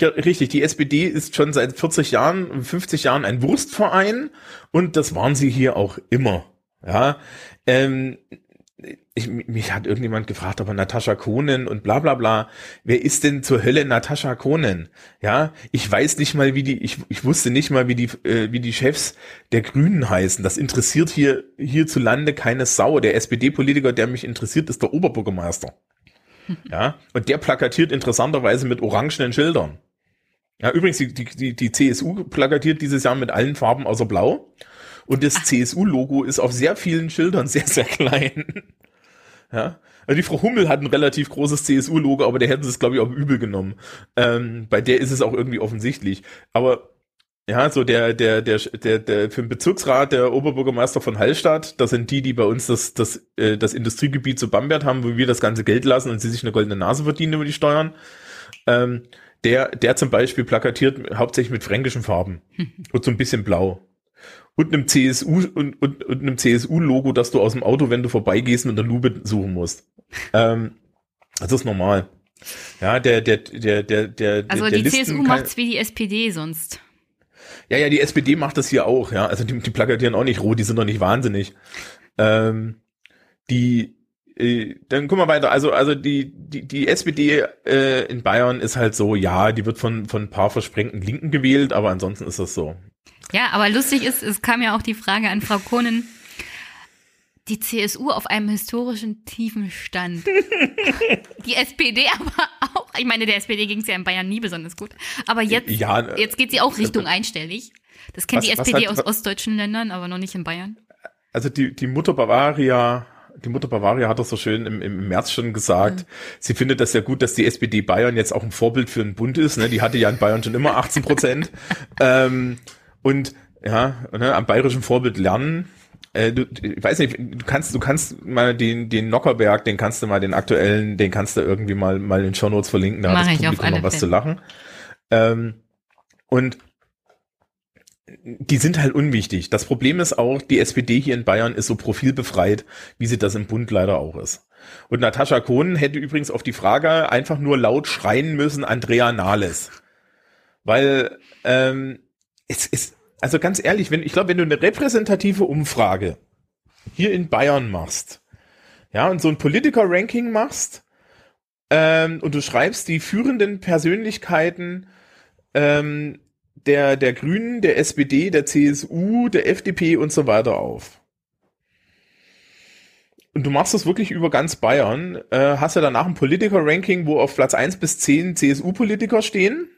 Richtig, die SPD ist schon seit 40 Jahren, 50 Jahren ein Wurstverein und das waren sie hier auch immer. Ja, ähm, ich, mich hat irgendjemand gefragt, aber Natascha Kohnen und bla bla bla. Wer ist denn zur Hölle Natascha Kohnen? Ja, ich weiß nicht mal, wie die, ich, ich wusste nicht mal, wie die, äh, wie die Chefs der Grünen heißen. Das interessiert hier hierzulande keine Sau. Der SPD-Politiker, der mich interessiert, ist der Oberbürgermeister. Ja, und der plakatiert interessanterweise mit orangenen Schildern. Ja, übrigens, die, die, die CSU plakatiert dieses Jahr mit allen Farben außer Blau. Und das CSU-Logo ist auf sehr vielen Schildern sehr, sehr klein. Ja. Also die Frau Hummel hat ein relativ großes CSU-Logo, aber der hätten sie es, glaube ich, auch übel genommen. Ähm, bei der ist es auch irgendwie offensichtlich. Aber ja, so der, der, der, der, der für den Bezirksrat, der Oberbürgermeister von Hallstatt, das sind die, die bei uns das, das, äh, das Industriegebiet zu Bamberg haben, wo wir das ganze Geld lassen und sie sich eine goldene Nase verdienen über die Steuern. Ähm, der, der zum Beispiel plakatiert hauptsächlich mit fränkischen Farben und so ein bisschen blau und einem CSU und, und, und einem CSU-Logo, dass du aus dem Auto, wenn du vorbeigehst, mit der Lupe suchen musst. Ähm, das ist normal. Ja, der, der, der, der, der. Also der die Listen CSU macht's wie die SPD sonst. Ja, ja, die SPD macht das hier auch, ja. Also die, die plakatieren auch nicht rot, die sind doch nicht wahnsinnig. Ähm, die, äh, dann gucken wir weiter. Also, also die, die, die SPD äh, in Bayern ist halt so, ja, die wird von, von ein paar versprengten Linken gewählt, aber ansonsten ist das so. Ja, aber lustig ist, es kam ja auch die Frage an Frau Kohnen, die CSU auf einem historischen tiefen Stand. die SPD aber auch. Ich meine, der SPD ging es ja in Bayern nie besonders gut. Aber jetzt, ja, jetzt geht sie auch Richtung einstellig. Das kennt was, die SPD hat, aus ostdeutschen Ländern, aber noch nicht in Bayern. Also die, die Mutter Bavaria, die Mutter Bavaria hat doch so schön im, im März schon gesagt, mhm. sie findet das ja gut, dass die SPD Bayern jetzt auch ein Vorbild für einen Bund ist. Ne? Die hatte ja in Bayern schon immer 18 Prozent. ähm, und ja, ne, am bayerischen Vorbild lernen. Äh, du, ich weiß nicht, du kannst, du kannst mal den, den Nockerberg, den kannst du mal, den aktuellen, den kannst du irgendwie mal, mal in Show Notes verlinken, da Mach hat das Publikum noch was Fälle. zu lachen. Ähm, und die sind halt unwichtig. Das Problem ist auch, die SPD hier in Bayern ist so profilbefreit, wie sie das im Bund leider auch ist. Und Natascha Kohn hätte übrigens auf die Frage einfach nur laut schreien müssen, Andrea Nahles. Weil ähm, es ist, also ganz ehrlich, wenn, ich glaube, wenn du eine repräsentative Umfrage hier in Bayern machst, ja, und so ein Politiker-Ranking machst, ähm, und du schreibst die führenden Persönlichkeiten ähm, der, der Grünen, der SPD, der CSU, der FDP und so weiter auf. und du machst das wirklich über ganz Bayern, äh, hast du danach ein Politiker-Ranking, wo auf Platz 1 bis 10 CSU-Politiker stehen.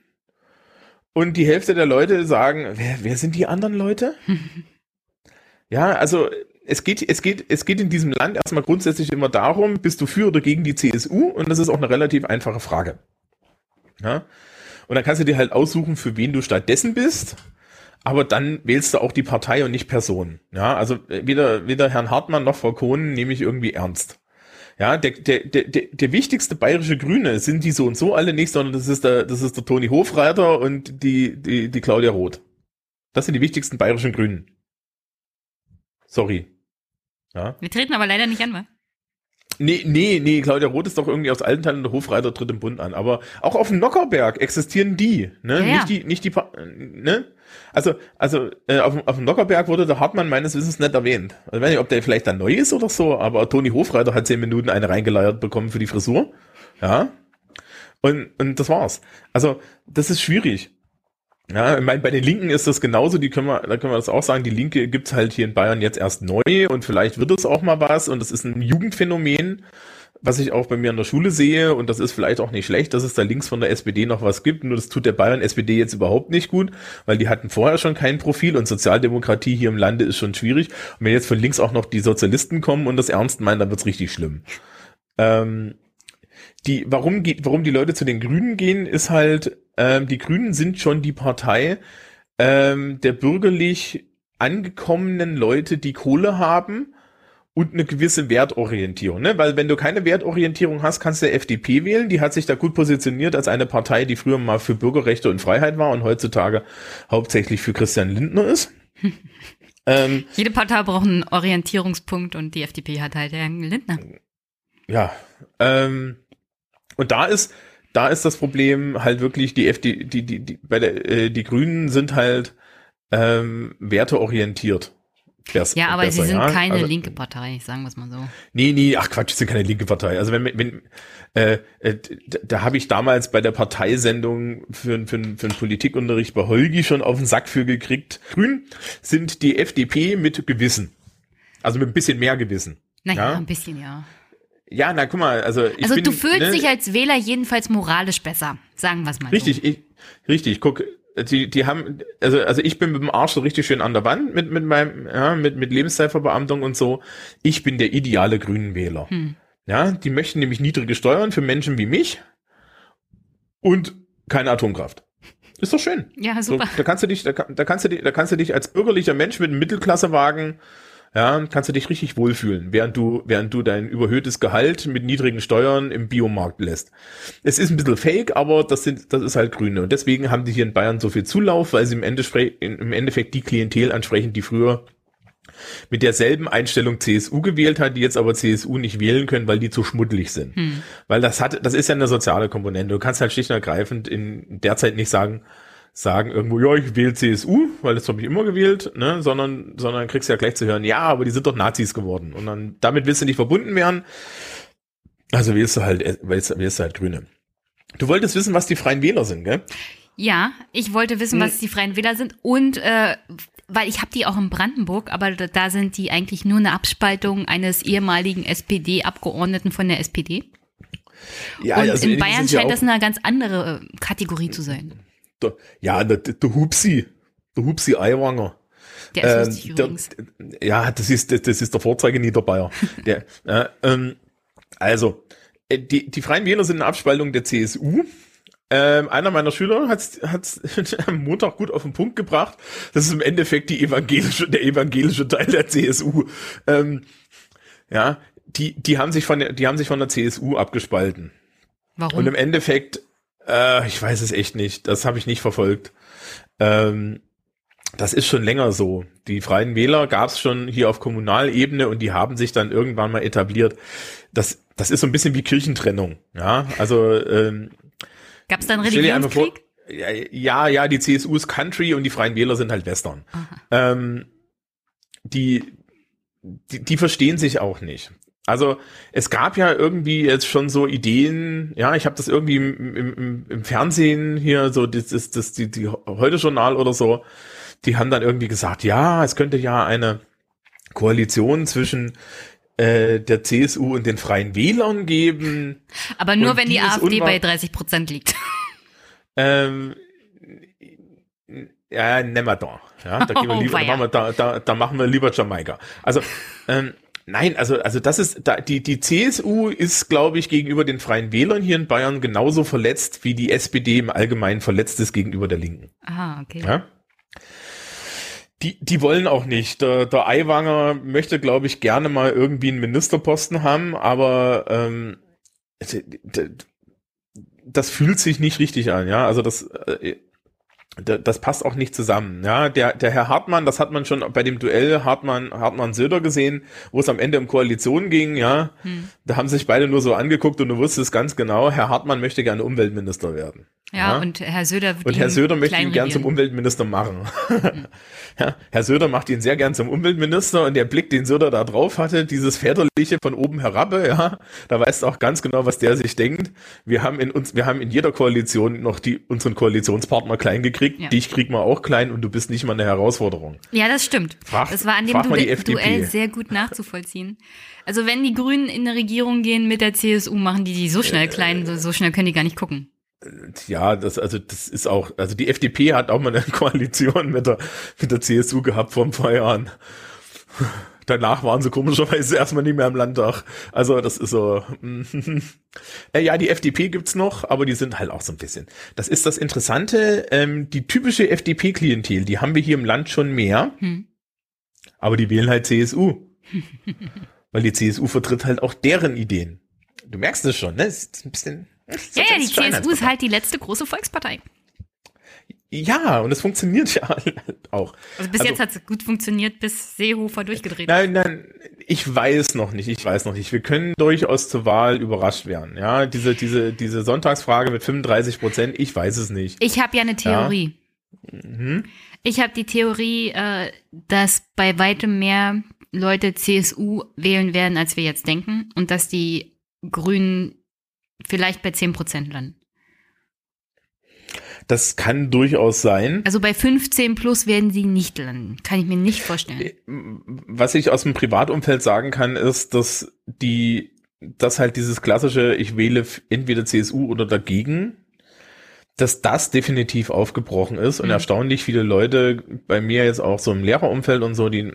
Und die Hälfte der Leute sagen, wer, wer sind die anderen Leute? ja, also es geht, es geht, es geht in diesem Land erstmal grundsätzlich immer darum, bist du für oder gegen die CSU? Und das ist auch eine relativ einfache Frage. Ja. Und dann kannst du dir halt aussuchen, für wen du stattdessen bist aber dann wählst du auch die Partei und nicht Person. Ja, also äh, weder, weder Herrn Hartmann noch Frau Kohn nehme ich irgendwie ernst. Ja, der, der, der, der wichtigste bayerische Grüne sind die so und so alle nicht, sondern das ist der, das ist der Toni Hofreiter und die, die, die Claudia Roth. Das sind die wichtigsten bayerischen Grünen. Sorry. Ja. Wir treten aber leider nicht an, wa? Nee, nee, nee, Claudia Roth ist doch irgendwie aus alten Teilen der Hofreiter tritt im Bund an. Aber auch auf dem Nockerberg existieren die, ne? Ja, ja. Nicht die, nicht die, ne? Also, also äh, auf, auf dem Nockerberg wurde der Hartmann meines Wissens nicht erwähnt. Also, ich weiß nicht, ob der vielleicht dann neu ist oder so, aber Toni Hofreiter hat zehn Minuten eine reingeleiert bekommen für die Frisur. Ja. Und, und das war's. Also, das ist schwierig. Ja, ich meine, bei den Linken ist das genauso, die können wir, da können wir das auch sagen, die Linke gibt's halt hier in Bayern jetzt erst neu und vielleicht wird es auch mal was und das ist ein Jugendphänomen was ich auch bei mir an der Schule sehe, und das ist vielleicht auch nicht schlecht, dass es da links von der SPD noch was gibt, nur das tut der Bayern SPD jetzt überhaupt nicht gut, weil die hatten vorher schon kein Profil und Sozialdemokratie hier im Lande ist schon schwierig. Und wenn jetzt von links auch noch die Sozialisten kommen und das ernst meinen, dann wird's richtig schlimm. Ähm, die, warum geht, warum die Leute zu den Grünen gehen, ist halt, ähm, die Grünen sind schon die Partei ähm, der bürgerlich angekommenen Leute, die Kohle haben und eine gewisse Wertorientierung, ne? Weil wenn du keine Wertorientierung hast, kannst du FDP wählen. Die hat sich da gut positioniert als eine Partei, die früher mal für Bürgerrechte und Freiheit war und heutzutage hauptsächlich für Christian Lindner ist. ähm, Jede Partei braucht einen Orientierungspunkt und die FDP hat halt Herrn Lindner. Ja, ähm, und da ist da ist das Problem halt wirklich die FDP, die die die bei der äh, die Grünen sind halt ähm, werteorientiert Wär's ja, aber besser, sie sind ja? keine also, linke Partei, sagen wir es mal so. Nee, nee, ach Quatsch, sie sind keine linke Partei. Also wenn, wenn äh, äh, da, da habe ich damals bei der Parteisendung für, für, für einen Politikunterricht bei Holgi schon auf den Sack für gekriegt. Grün sind die FDP mit Gewissen. Also mit ein bisschen mehr Gewissen. Naja, ja? ein bisschen, ja. Ja, na guck mal, also ich Also bin, du fühlst ne, dich als Wähler jedenfalls moralisch besser, sagen wir es mal Richtig, so. ich, richtig, guck, die, die haben, also, also ich bin mit dem Arsch so richtig schön an der Wand mit, mit meinem, ja, mit, mit Lebenszeitverbeamtung und so. Ich bin der ideale Grünenwähler. Hm. Ja, die möchten nämlich niedrige Steuern für Menschen wie mich und keine Atomkraft. Ist doch schön. Ja, super. So, da kannst du dich, da, da kannst du dich, da kannst du dich als bürgerlicher Mensch mit einem Mittelklassewagen ja, kannst du dich richtig wohlfühlen, während du, während du dein überhöhtes Gehalt mit niedrigen Steuern im Biomarkt lässt. Es ist ein bisschen fake, aber das sind, das ist halt Grüne. Und deswegen haben die hier in Bayern so viel Zulauf, weil sie im Endeffekt, im Endeffekt die Klientel ansprechen, die früher mit derselben Einstellung CSU gewählt hat, die jetzt aber CSU nicht wählen können, weil die zu schmuddelig sind. Hm. Weil das hat, das ist ja eine soziale Komponente. Du kannst halt schlicht und ergreifend in der Zeit nicht sagen, sagen irgendwo, ja, ich wähle CSU, weil das habe ich immer gewählt, ne, sondern, sondern kriegst du ja gleich zu hören, ja, aber die sind doch Nazis geworden. Und dann, damit willst du nicht verbunden werden. Also wählst du halt, wählst, wählst du halt Grüne. Du wolltest wissen, was die Freien Wähler sind, gell? Ja, ich wollte wissen, was die Freien Wähler sind und äh, weil ich habe die auch in Brandenburg, aber da, sind die eigentlich nur eine Abspaltung eines ehemaligen SPD-Abgeordneten von der SPD. Ja, und also in Bayern scheint ja das eine ganz andere äh, Kategorie zu sein der, ja, der, der Hupsi, der Hupsi Eiwanger. Der ist ähm, übrigens. Ja, das ist, das, das ist der Vorzeige Niederbayer. der, äh, ähm, also, äh, die, die Freien Wähler sind eine Abspaltung der CSU. Ähm, einer meiner Schüler hat es am Montag gut auf den Punkt gebracht. Das ist im Endeffekt die evangelische, der evangelische Teil der CSU. Ähm, ja, die, die haben sich von der, die haben sich von der CSU abgespalten. Warum? Und im Endeffekt äh, ich weiß es echt nicht. Das habe ich nicht verfolgt. Ähm, das ist schon länger so. Die Freien Wähler gab es schon hier auf Kommunalebene und die haben sich dann irgendwann mal etabliert. Das, das ist so ein bisschen wie Kirchentrennung. Ja, also ähm, gab es dann Religionskrieg? Ja, ja, die CSU ist Country und die Freien Wähler sind halt Western. Ähm, die, die, die verstehen sich auch nicht. Also es gab ja irgendwie jetzt schon so Ideen, ja, ich habe das irgendwie im, im, im Fernsehen hier, so das, das, das die, die Heute-Journal oder so, die haben dann irgendwie gesagt, ja, es könnte ja eine Koalition zwischen äh, der CSU und den Freien Wählern geben. Aber nur Und wenn die AfD bei 30 Prozent liegt. Ähm, ja, nehmen wir da. Ja, da, gehen wir Oh, lieber, da, weia. machen wir, da, da, da machen wir lieber Jamaika. Also, ähm, nein, also, also das ist, da, die, die CSU ist, glaube ich, gegenüber den Freien Wählern hier in Bayern genauso verletzt, wie die SPD im Allgemeinen verletzt ist gegenüber der Linken. Ah, okay. Ja? Die, die wollen auch nicht. Der, der Aiwanger möchte, glaube ich, gerne mal irgendwie einen Ministerposten haben, aber ähm, d- das fühlt sich nicht richtig an, ja. Also das, äh, das passt auch nicht zusammen. Ja, der, der Herr Hartmann, das hat man schon bei dem Duell Hartmann, Hartmann Söder gesehen, wo es am Ende um Koalition ging, ja. Hm. Da haben sich beide nur so angeguckt und du wusstest ganz genau, Herr Hartmann möchte gerne Umweltminister werden. Ja, Ja. und Herr Söder wird Und Herr Söder möchte ihn gern zum. Umweltminister machen. ja, Herr Söder macht ihn sehr gern zum Umweltminister und der Blick, den Söder da drauf hatte, dieses väterliche von oben herab, ja, da weißt du auch ganz genau, was der sich denkt. Wir haben in uns, wir haben in jeder Koalition noch die, unseren Koalitionspartner klein gekriegt. Ja. Dich kriegen wir auch klein und du bist nicht mal eine Herausforderung. Ja, das stimmt. Frag- das war an dem Duell. Duell sehr gut nachzuvollziehen. Also wenn die Grünen in eine Regierung gehen mit der CSU, machen die die so schnell Äh, klein, so, so schnell können die gar nicht gucken. Ja, das, also, das ist auch, also die FDP hat auch mal eine Koalition mit der, mit der CSU gehabt vor ein paar Jahren. Danach waren sie komischerweise erstmal nicht mehr im Landtag. Also das ist so. äh, ja, die FDP gibt's noch, aber die sind halt auch so ein bisschen. Das ist das Interessante. Ähm, die typische FDP-Klientel, die haben wir hier im Land schon mehr, Hm. aber die wählen halt CSU, weil die CSU vertritt halt auch deren Ideen. Du merkst es schon, ne? Ist ein bisschen. Ja, ja, die CSU ist halt die letzte große Volkspartei. Ja, und es funktioniert ja auch. Also bis Also- jetzt hat es gut funktioniert, bis Seehofer durchgedreht hat. Nein, nein, ich weiß noch nicht, ich weiß noch nicht. Wir können durchaus zur Wahl überrascht werden. Ja, diese, diese, diese Sonntagsfrage mit 35 Prozent, ich weiß es nicht. Ich habe ja eine Theorie. Mhm. Ich habe die Theorie, äh, dass bei weitem mehr Leute CSU wählen werden, als wir jetzt denken und dass die Grünen vielleicht bei 10 Prozent landen. Das kann durchaus sein. Also bei 15 plus werden sie nicht landen. Kann ich mir nicht vorstellen. Was ich aus dem Privatumfeld sagen kann, ist, dass die, dass halt dieses klassische, ich wähle entweder CSU oder dagegen, dass das definitiv aufgebrochen ist und Mhm. erstaunlich viele Leute bei mir jetzt auch so im Lehrerumfeld und so, die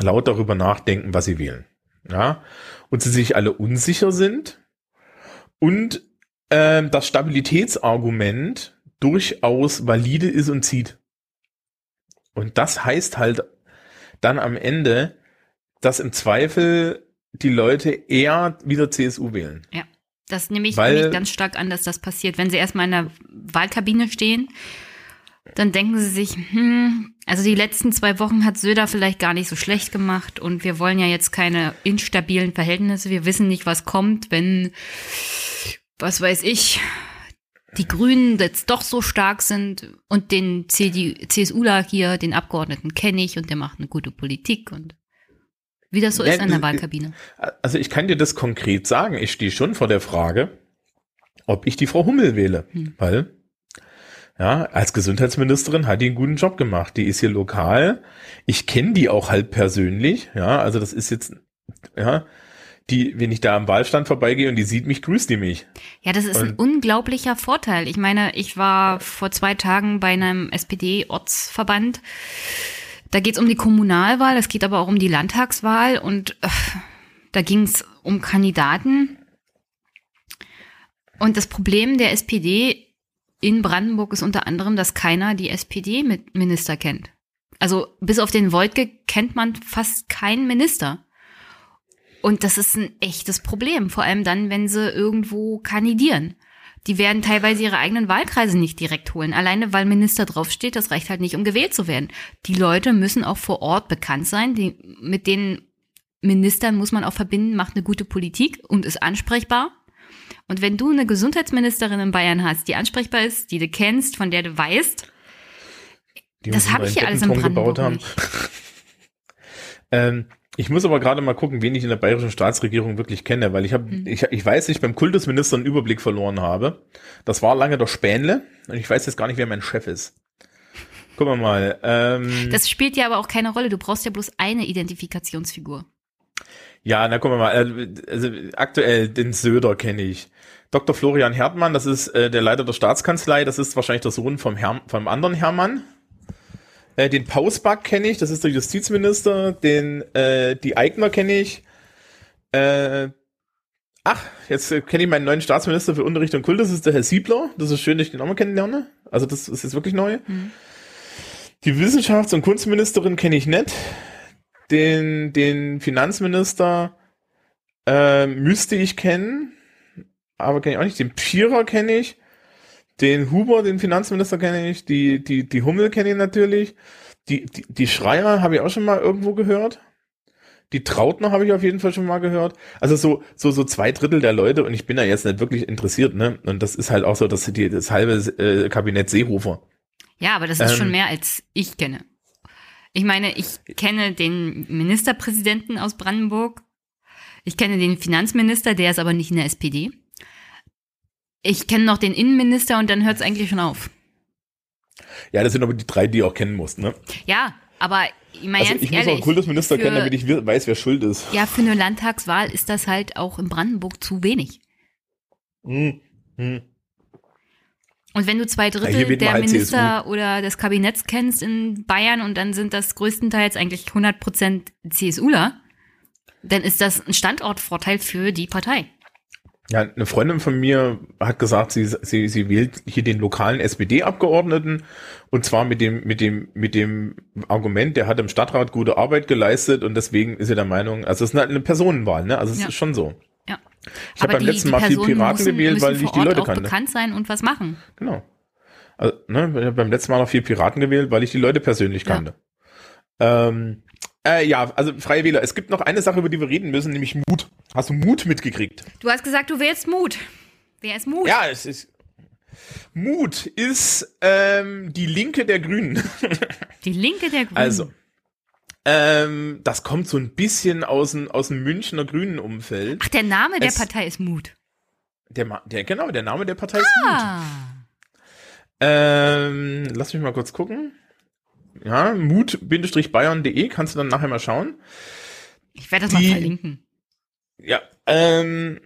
laut darüber nachdenken, was sie wählen. Ja, und sie sich alle unsicher sind und ähm, das Stabilitätsargument durchaus valide ist und zieht. Und das heißt halt dann am Ende, dass im Zweifel die Leute eher wieder CSU wählen. Das nehme ich, Weil- nehme ich ganz stark an, dass das passiert. Wenn sie erstmal in der Wahlkabine stehen, dann denken sie sich, hm, also die letzten zwei Wochen hat Söder vielleicht gar nicht so schlecht gemacht und wir wollen ja jetzt keine instabilen Verhältnisse. Wir wissen nicht, was kommt, wenn, was weiß ich, die Grünen jetzt doch so stark sind und den CD, CSUler hier, den Abgeordneten kenne ich und der macht eine gute Politik und wie das so Ja, ist in der das- Wahlkabine. Also ich kann dir das konkret sagen. Ich stehe schon vor der Frage, ob ich die Frau Hummel wähle. Hm. Weil, ja, als Gesundheitsministerin hat die einen guten Job gemacht. Die ist hier lokal. Ich kenne die auch halt persönlich. Ja, also das ist jetzt, ja, die, wenn ich da am Wahlstand vorbeigehe und die sieht mich, grüßt die mich. Ja, das ist ein Und- unglaublicher Vorteil. Ich meine, ich war vor zwei Tagen bei einem SPD-Ortsverband. Da geht es um die Kommunalwahl, es geht aber auch um die Landtagswahl und äh, da ging es um Kandidaten. Und das Problem der SPD in Brandenburg ist unter anderem, dass keiner die SPD-Minister kennt. Also bis auf den Wolke kennt man fast keinen Minister. Und das ist ein echtes Problem, vor allem dann, wenn sie irgendwo kandidieren. Die werden teilweise ihre eigenen Wahlkreise nicht direkt holen. Alleine weil Minister draufsteht, das reicht halt nicht, um gewählt zu werden. Die Leute müssen auch vor Ort bekannt sein. Die, mit den Ministern muss man auch verbinden, macht eine gute Politik und ist ansprechbar. Und wenn du eine Gesundheitsministerin in Bayern hast, die ansprechbar ist, die du kennst, von der du weißt, Die Das uns hab mal ich hier alles in Bettenturm gebaut haben. Brandenburg ähm, ich muss aber gerade mal gucken, wen ich in der bayerischen Staatsregierung wirklich kenne, weil ich habe, Hm. ich, ich weiß, ich beim Kultusminister einen Überblick verloren habe. Das war lange der Spähnle und ich weiß jetzt gar nicht, wer mein Chef ist. Gucken wir mal. Ähm, das spielt ja aber auch keine Rolle. Du brauchst ja bloß eine Identifikationsfigur. Ja, na gucken wir mal. Äh, Also aktuell den Söder kenne ich. Dr. Florian Hertmann, das ist äh, der Leiter der Staatskanzlei, das ist wahrscheinlich der Sohn vom, Herr, vom anderen Hermann. Äh, den Pausback kenne ich, das ist der Justizminister. Den äh, die Eigner kenne ich. Äh, ach, jetzt äh, kenne ich meinen neuen Staatsminister für Unterricht und Kult, das ist der Herr Siebler. Das ist schön, dass ich den auch mal kennenlerne. Also das ist jetzt wirklich neu. Die Wissenschafts- und Kunstministerin kenne ich nicht. Den, den Finanzminister äh, müsste ich kennen, aber kenne ich auch nicht. Den Pierer kenne ich. Den Huber, den Finanzminister kenne ich. Die, die, die Hummel kenne ich natürlich. Die, die, die Schreier habe ich auch schon mal irgendwo gehört. Die Trautner habe ich auf jeden Fall schon mal gehört. Also so, so, so zwei Drittel der Leute und ich bin da jetzt nicht wirklich interessiert, ne? Und das ist halt auch so, dass die, das halbe äh, Kabinett Seehofer. Ja, aber das ist Ähm. schon mehr, als ich kenne. Ich meine, ich kenne den Ministerpräsidenten aus Brandenburg. Ich kenne den Finanzminister, der ist aber nicht in der SPD. Ich kenne noch den Innenminister und dann hört es eigentlich schon auf. Ja, das sind aber die drei, die ihr auch kennen musst, ne? Ja, aber ich meine Also ich muss auch einen Kultusminister für- kennen, damit ich weiß, wer schuld ist. ja, für eine Landtagswahl ist das halt auch in Brandenburg zu wenig. Hm, hm. Und wenn du zwei Drittel man der halt Minister oder des Kabinetts kennst in Bayern und dann sind das größtenteils eigentlich 100% CSUler, dann ist das ein Standortvorteil für die Partei. Ja, eine Freundin von mir hat gesagt, sie, sie, sie wählt hier den lokalen SPD-Abgeordneten und zwar mit dem, mit dem, mit dem Argument, der hat im Stadtrat gute Arbeit geleistet und deswegen ist sie der Meinung, also es ist eine, eine Personenwahl, ne? Also es Ja. ist schon so. Ja. Ich habe beim letzten Mal viel Piraten gewählt, weil ich die Leute auch kannte. bekannt sein und was machen. Genau. Also, ne, beim letzten Mal noch viel Piraten gewählt, weil ich die Leute persönlich Ja. kannte. Ähm, äh, ja, also Freie Wähler. Es gibt noch eine Sache, über die wir reden müssen, nämlich Mut. Hast du Mut mitgekriegt? Du hast gesagt, du wählst Mut. Wer ist Mut? Ja, es ist. Mut ist ähm, die Linke der Grünen. Die Linke der Grünen. Also, ähm, das kommt so ein bisschen aus dem, aus dem Münchner Grünen Umfeld. Ach, der Name der es- Partei ist Mut. Der, der, genau, der Name der Partei ist Mut. Ah. Ähm, lass mich mal kurz gucken. Ja, mut-bayern.de kannst du dann nachher mal schauen. Ich werde das mal Die- verlinken. Ja, ähm,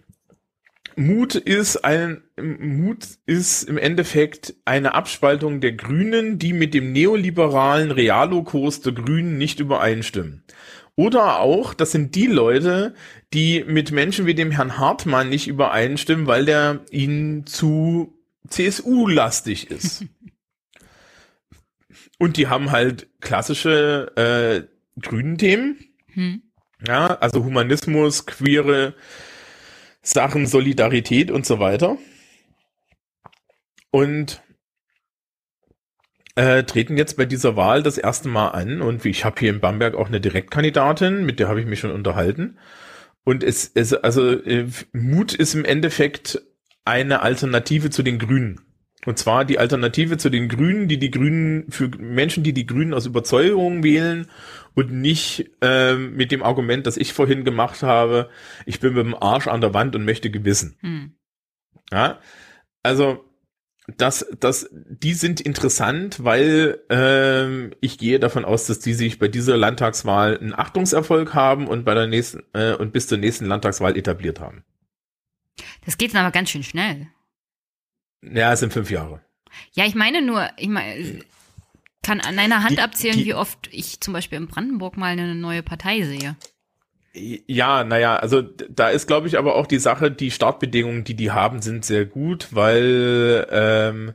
Mut ist ein, Mut ist im Endeffekt eine Abspaltung der Grünen, die mit dem neoliberalen Realokurs der Grünen nicht übereinstimmen. Oder auch, das sind die Leute, die mit Menschen wie dem Herrn Hartmann nicht übereinstimmen, weil der ihnen zu CSU-lastig ist. Und die haben halt klassische äh, grünen Themen. Hm. Ja, also Humanismus, queere Sachen, Solidarität und so weiter. Und äh, treten jetzt bei dieser Wahl das erste Mal an. Und ich habe hier in Bamberg auch eine Direktkandidatin, mit der habe ich mich schon unterhalten. Und es, es also äh, Mut ist im Endeffekt eine Alternative zu den Grünen. Und zwar die Alternative zu den Grünen, die die Grünen für Menschen, die die Grünen aus Überzeugung wählen und nicht ähm, mit dem Argument, das ich vorhin gemacht habe, ich bin mit dem Arsch an der Wand und möchte gewissen. Hm. Ja, also das, das, die sind interessant, weil ähm, ich gehe davon aus, dass die sich bei dieser Landtagswahl einen Achtungserfolg haben und bei der nächsten äh, und bis zur nächsten Landtagswahl etabliert haben. Das geht dann aber ganz schön schnell. Ja, es sind fünf Jahre. Ja, ich meine nur, ich meine, kann an einer Hand Die- abzählen, die- wie oft ich zum Beispiel in Brandenburg mal eine neue Partei sehe. Ja, naja, also da ist, glaube ich, aber auch die Sache, die Startbedingungen, die die haben, sind sehr gut, weil ähm,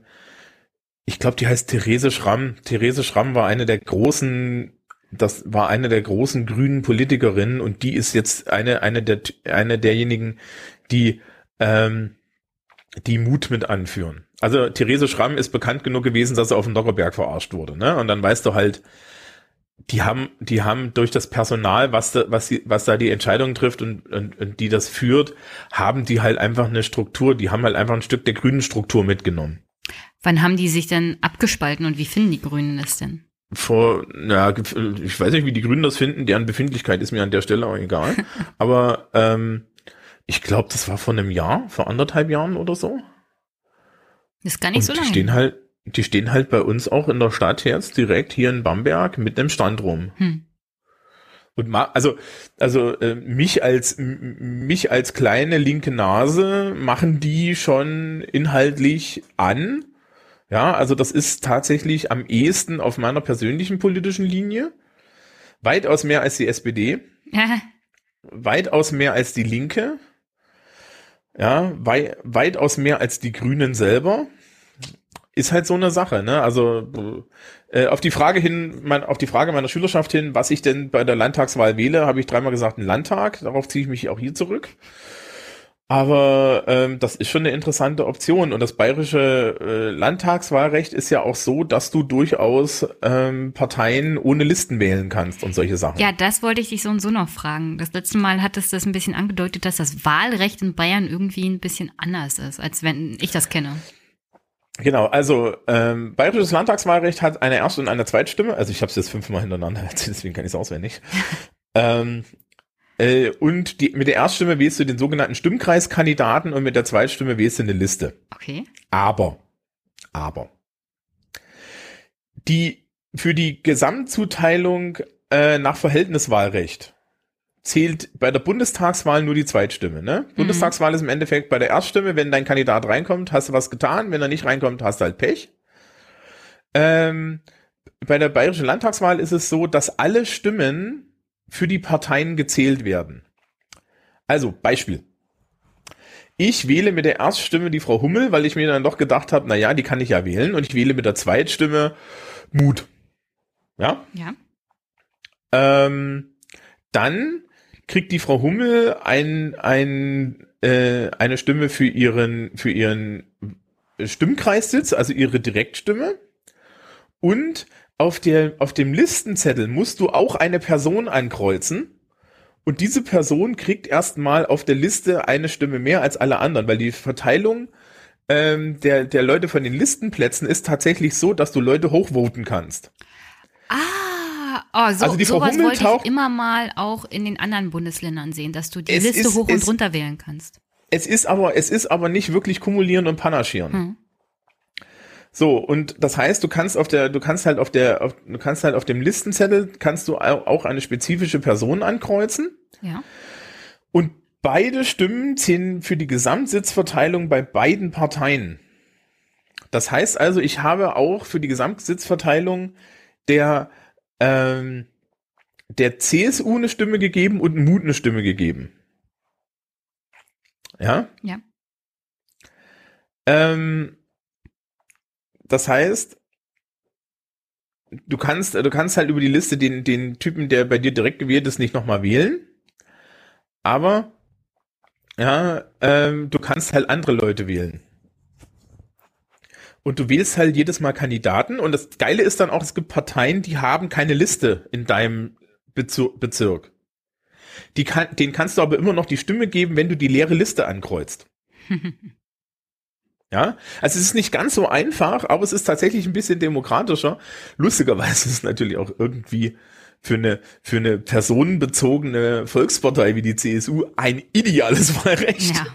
ich glaube, die heißt Therese Schramm. Therese Schramm war eine der großen, das war eine der großen grünen Politikerinnen und die ist jetzt eine eine der eine derjenigen, die ähm, die Mut mit anführen. Also Therese Schramm ist bekannt genug gewesen, dass er auf dem Doggerberg verarscht wurde, ne? Und dann weißt du halt, die haben, die haben durch das Personal, was da, was, sie, was da die Entscheidung trifft und, und, und die das führt, haben die halt einfach eine Struktur, die haben halt einfach ein Stück der grünen Struktur mitgenommen. Wann haben die sich denn abgespalten und wie finden die Grünen das denn? Vor, ja, ich weiß nicht, wie die Grünen das finden, deren Befindlichkeit ist mir an der Stelle auch egal. Aber ähm, ich glaube, das war vor einem Jahr, vor anderthalb Jahren oder so. Das ist gar nicht Und so die lange. stehen halt, die stehen halt bei uns auch in der Stadt jetzt direkt hier in Bamberg mit einem Stand rum. Hm. Und ma also, also äh, mich als mich als kleine linke Nase machen die schon inhaltlich an. Ja, also das ist tatsächlich am ehesten auf meiner persönlichen politischen Linie. Weitaus mehr als die SPD. weitaus mehr als die Linke. Ja, wei weitaus mehr als die Grünen selber ist halt so eine Sache, ne? Also äh, auf die Frage hin, mein, auf die Frage meiner Schülerschaft hin, was ich denn bei der Landtagswahl wähle, habe ich dreimal gesagt, ein Landtag. Darauf ziehe ich mich auch hier zurück. Aber ähm, das ist schon eine interessante Option. Und das bayerische äh, Landtagswahlrecht ist ja auch so, dass du durchaus ähm, Parteien ohne Listen wählen kannst und solche Sachen. Ja, das wollte ich dich so und so noch fragen. Das letzte Mal hattest du das ein bisschen angedeutet, dass das Wahlrecht in Bayern irgendwie ein bisschen anders ist, als wenn ich das kenne. Genau, also ähm, bayerisches Landtagswahlrecht hat eine Erst- und eine Zweitstimme. Also ich habe es jetzt fünfmal hintereinander erzählt, deswegen kann ich es auswendig. ähm, äh, und die, mit der Erststimme wählst du den sogenannten Stimmkreiskandidaten und mit der Zweitstimme wählst du eine Liste. Okay. Aber, aber die für die Gesamtzuteilung äh, nach Verhältniswahlrecht zählt bei der Bundestagswahl nur die Zweitstimme. Ne? Mhm. Bundestagswahl ist im Endeffekt bei der Erststimme, wenn dein Kandidat reinkommt, hast du was getan, wenn er nicht reinkommt, hast du halt Pech. Ähm, bei der bayerischen Landtagswahl ist es so, dass alle Stimmen für die Parteien gezählt werden. Also, Beispiel. Ich wähle mit der Erststimme die Frau Hummel, weil ich mir dann doch gedacht habe, na ja, die kann ich ja wählen. Und ich wähle mit der Zweitstimme Mut. Ja? Ja. Ähm, dann kriegt die Frau Hummel ein, ein, äh, eine Stimme für ihren, für ihren Stimmkreissitz, also ihre Direktstimme. Und auf, der, auf dem Listenzettel musst du auch eine Person ankreuzen. Und diese Person kriegt erstmal auf der Liste eine Stimme mehr als alle anderen, weil die Verteilung ähm, der, der Leute von den Listenplätzen ist tatsächlich so, dass du Leute hochvoten kannst. Ah, oh, so, also die sowas Hummel wollte taucht- ich immer mal auch in den anderen Bundesländern sehen, dass du die Liste ist- hoch es- und runter wählen kannst. Es ist aber, es ist aber nicht wirklich kumulieren und panaschieren. Hm. So, und das heißt, du kannst auf der, du kannst halt auf der, auf, du kannst halt auf dem Listenzettel, kannst du au- auch eine spezifische Person ankreuzen. Ja. Und beide Stimmen zählen für die Gesamtsitzverteilung bei beiden Parteien. Das heißt also, ich habe auch für die Gesamtsitzverteilung der, ähm, der CSU eine Stimme gegeben und Mut eine Stimme gegeben. Ja? Ja. Ähm, das heißt, du kannst, du kannst halt über die Liste den, den Typen, der bei dir direkt gewählt ist, nicht nochmal wählen. Aber, ja, ähm, du kannst halt andere Leute wählen. Und du wählst halt jedes Mal Kandidaten. Und das Geile ist dann auch, es gibt Parteien, die haben keine Liste in deinem Bezir Bezirk. Die kann, denen kannst du aber immer noch die Stimme geben, wenn du die leere Liste ankreuzt. Ja, also es ist nicht ganz so einfach, aber es ist tatsächlich ein bisschen demokratischer. Lustigerweise ist es natürlich auch irgendwie für eine, für eine personenbezogene Volkspartei wie die CSU ein ideales Wahlrecht. Ja.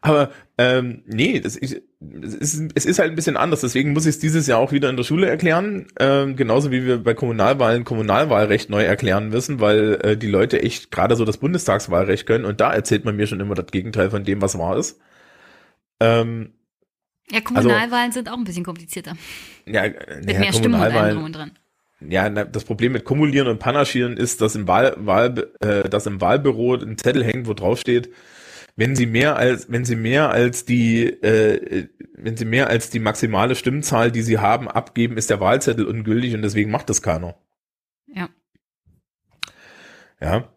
Aber ähm, nee, das ist, es, ist, es ist halt ein bisschen anders. Deswegen muss ich es dieses Jahr auch wieder in der Schule erklären. Ähm, genauso wie wir bei Kommunalwahlen Kommunalwahlrecht neu erklären müssen, weil äh, die Leute echt gerade so das Bundestagswahlrecht können. Und da erzählt man mir schon immer das Gegenteil von dem, was wahr ist. Ähm, Ja, Kommunalwahlen sind auch ein bisschen komplizierter. ja, Mit naja, mehr Stimmen und allem drum und dran. Ja, das Problem mit Kumulieren und Panaschieren ist, dass im Wahl, Wahl äh, dass im Wahlbüro ein Zettel hängt, wo drauf steht, wenn Sie mehr als wenn Sie mehr als die äh, wenn Sie mehr als die maximale Stimmzahl, die Sie haben, abgeben, ist der Wahlzettel ungültig und deswegen macht das keiner. Ja. Ja.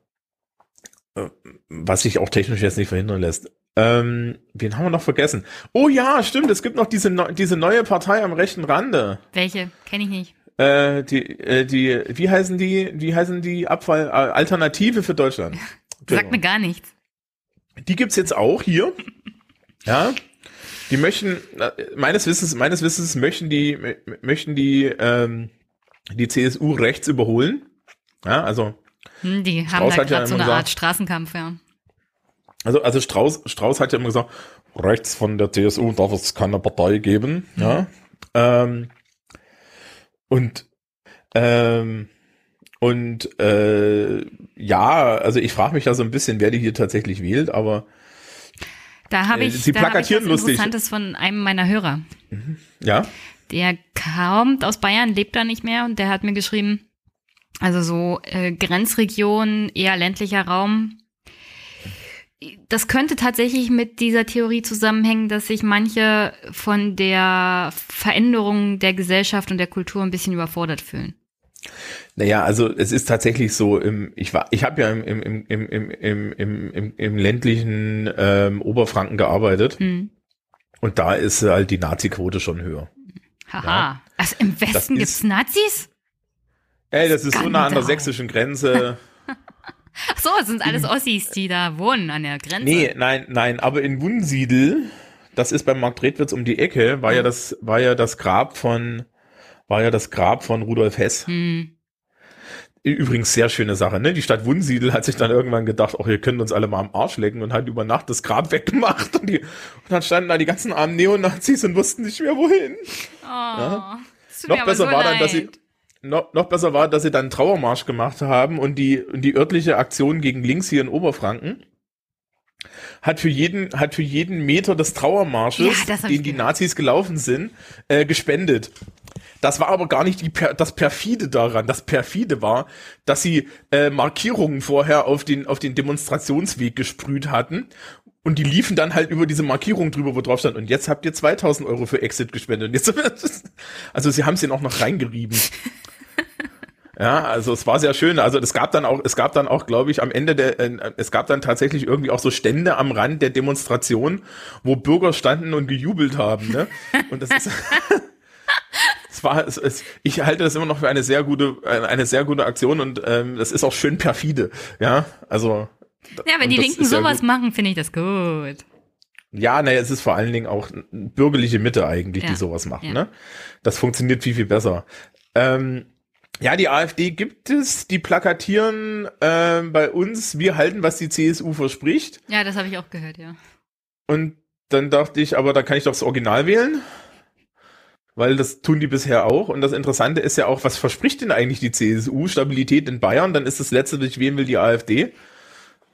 Äh, Was sich auch technisch jetzt nicht verhindern lässt. Ähm, wen haben wir noch vergessen? Oh ja, stimmt, es gibt noch diese, diese neue Partei am rechten Rande. Welche? Kenne ich nicht. Äh, die, äh, die, wie heißen die, wie heißen die Abfall, äh, Alternative für Deutschland? Sagt mir gar nichts. Die gibt's jetzt auch hier. Ja. Die möchten, äh, meines Wissens, meines Wissens möchten die, mö- möchten die, ähm, die CSU rechts überholen. Ja, also, Hm, die haben Strauß da hat ja gerade so eine Art gesagt- Straßenkampf, ja. Also, also Strauß, Strauß hat ja immer gesagt, rechts von der CSU darf es keine Partei geben. Ja. Ähm, und, ähm, Und äh, ja, also ich frage mich ja so ein bisschen, wer die hier tatsächlich wählt, aber Da habe Äh, ich, sie da hab ich was lustig. Interessantes von einem meiner Hörer. ja. Der kommt aus Bayern, lebt da nicht mehr und der hat mir geschrieben, also so äh, Grenzregion, eher ländlicher Raum das könnte tatsächlich mit dieser Theorie zusammenhängen, dass sich manche von der Veränderung der Gesellschaft und der Kultur ein bisschen überfordert fühlen. Naja, also es ist tatsächlich so, ich war, ich habe ja im, im, im, im, im, im, im, im ländlichen ähm, Oberfranken gearbeitet hm. und da ist halt die Nazi-Quote schon höher. Haha, ja? also im Westen gibt es Nazis? Ey, das ist Skandal. so nah an der sächsischen Grenze. Ach so, es sind alles Ossis, die da wohnen an der Grenze. Nee, nein, nein, aber in Wunsiedel, das ist beim Markt Redwitz um die Ecke, war ja das, war ja das Grab von, war ja das Grab von Rudolf Hess. Hm. Übrigens sehr schöne Sache, ne? Die Stadt Wunsiedel hat sich dann irgendwann gedacht, ach, ihr könnt uns alle mal am Arsch lecken und hat über Nacht das Grab weggemacht und, die, und dann standen da die ganzen armen Neonazis und wussten nicht mehr wohin. Oh, tut Noch besser so war dann, dass sie, noch, noch besser war, dass sie dann einen Trauermarsch gemacht haben und die, und die örtliche Aktion gegen links hier in Oberfranken hat für jeden, hat für jeden Meter des Trauermarsches, Ja, den die. Nazis gelaufen sind, äh, gespendet. Das war aber gar nicht die, das perfide daran. Das perfide war, dass sie äh, Markierungen vorher auf den, auf den Demonstrationsweg gesprüht hatten. Und die liefen dann halt über diese Markierung drüber, wo drauf stand, und jetzt habt ihr 2000 Euro für Exit gespendet. Und jetzt, also sie haben es auch noch reingerieben. Ja, also es war sehr schön. Also es gab dann auch, es gab dann auch, glaube ich, am Ende der, äh, es gab dann tatsächlich irgendwie auch so Stände am Rand der Demonstration, wo Bürger standen und gejubelt haben. Ne? Und das ist, es war, es, es, ich halte das immer noch für eine sehr gute, eine eine sehr gute Aktion und ähm, das ist auch schön perfide. Ja, also. Ja, wenn die Linken sowas gut. machen, finde ich das gut. Ja, naja, es ist vor allen Dingen auch bürgerliche Mitte eigentlich, Ja. die sowas macht. Ja. Ne? Das funktioniert viel, viel besser. Ähm, ja, die AfD gibt es, die plakatieren ähm, bei uns, wir halten, was die CSU verspricht. Ja, das habe ich auch gehört, ja. Und dann dachte ich, aber da kann ich doch das Original wählen. Weil das tun die bisher auch. Und das Interessante ist ja auch, was verspricht denn eigentlich die CSU? Stabilität in Bayern, dann ist das letzte, was ich wählen will, die AfD.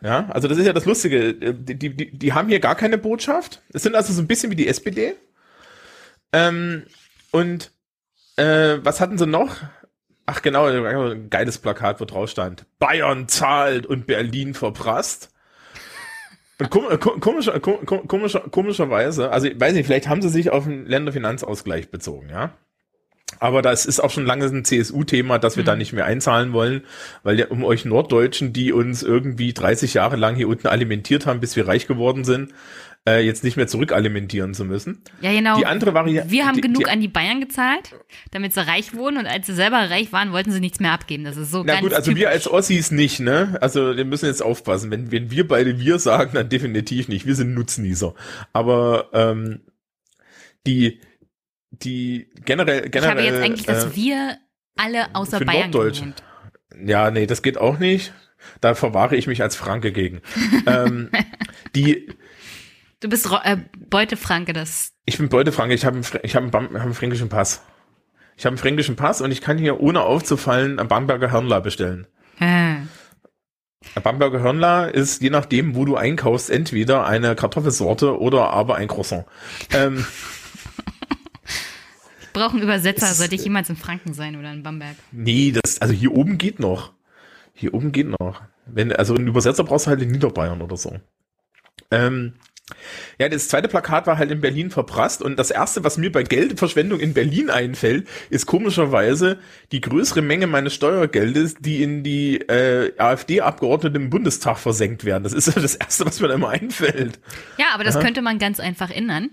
Ja, also das ist ja das Lustige. Die, die, die, die haben hier gar keine Botschaft. Es sind also so ein bisschen wie die SPD. Ähm, und äh, was hatten sie noch? Ach genau, ein geiles Plakat, wo drauf stand. Bayern zahlt und Berlin verprasst. Und kom kom komischer, kom kom komischer, komischerweise, also ich weiß nicht, vielleicht haben sie sich auf den Länderfinanzausgleich bezogen, ja. Aber das ist auch schon lange ein CSU-Thema, dass wir da nicht mehr einzahlen wollen, weil ja um euch Norddeutschen, die uns irgendwie 30 Jahre lang hier unten alimentiert haben, bis wir reich geworden sind, äh, jetzt nicht mehr zurückalimentieren zu müssen. Ja, genau. Die andere Variante. Wir haben die, genug die, an die Bayern gezahlt, damit sie reich wurden und als sie selber reich waren, wollten sie nichts mehr abgeben. Das ist so Na gut, also typisch. wir als Ossis nicht, ne? Also wir müssen jetzt aufpassen. Wenn, wenn wir beide wir sagen, dann definitiv nicht. Wir sind Nutznießer. Aber ähm, die, die generell, ich generell. habe jetzt eigentlich äh, Wir alle außer für Bayern Norddeutsch. Ja, nee, das geht auch nicht. Da verwahre ich mich als Franke gegen. ähm, die, Du bist äh, Beutefranke, das. ich bin Beutefranke, ich habe einen, ich habe einen, habe einen fränkischen Pass. Ich habe einen fränkischen Pass und ich kann hier ohne aufzufallen ein Bamberger Hörnler bestellen. Äh. Ein Bamberger Hörnler ist je nachdem, wo du einkaufst, entweder eine Kartoffelsorte oder aber ein Croissant. Ähm, Ich brauche einen Übersetzer, sollte ich jemals in Franken sein oder in Bamberg. nee, das, also hier oben geht noch. Hier oben geht noch. Wenn, also einen Übersetzer brauchst du halt in Niederbayern oder so. Ähm, ja, das zweite Plakat war halt in Berlin verprasst und das erste, was mir bei Geldverschwendung in Berlin einfällt, ist komischerweise die größere Menge meines Steuergeldes, die in die äh, AfD-Abgeordneten im Bundestag versenkt werden. Das ist ja das erste, was mir da immer einfällt. Ja, aber das könnte man ganz einfach ändern,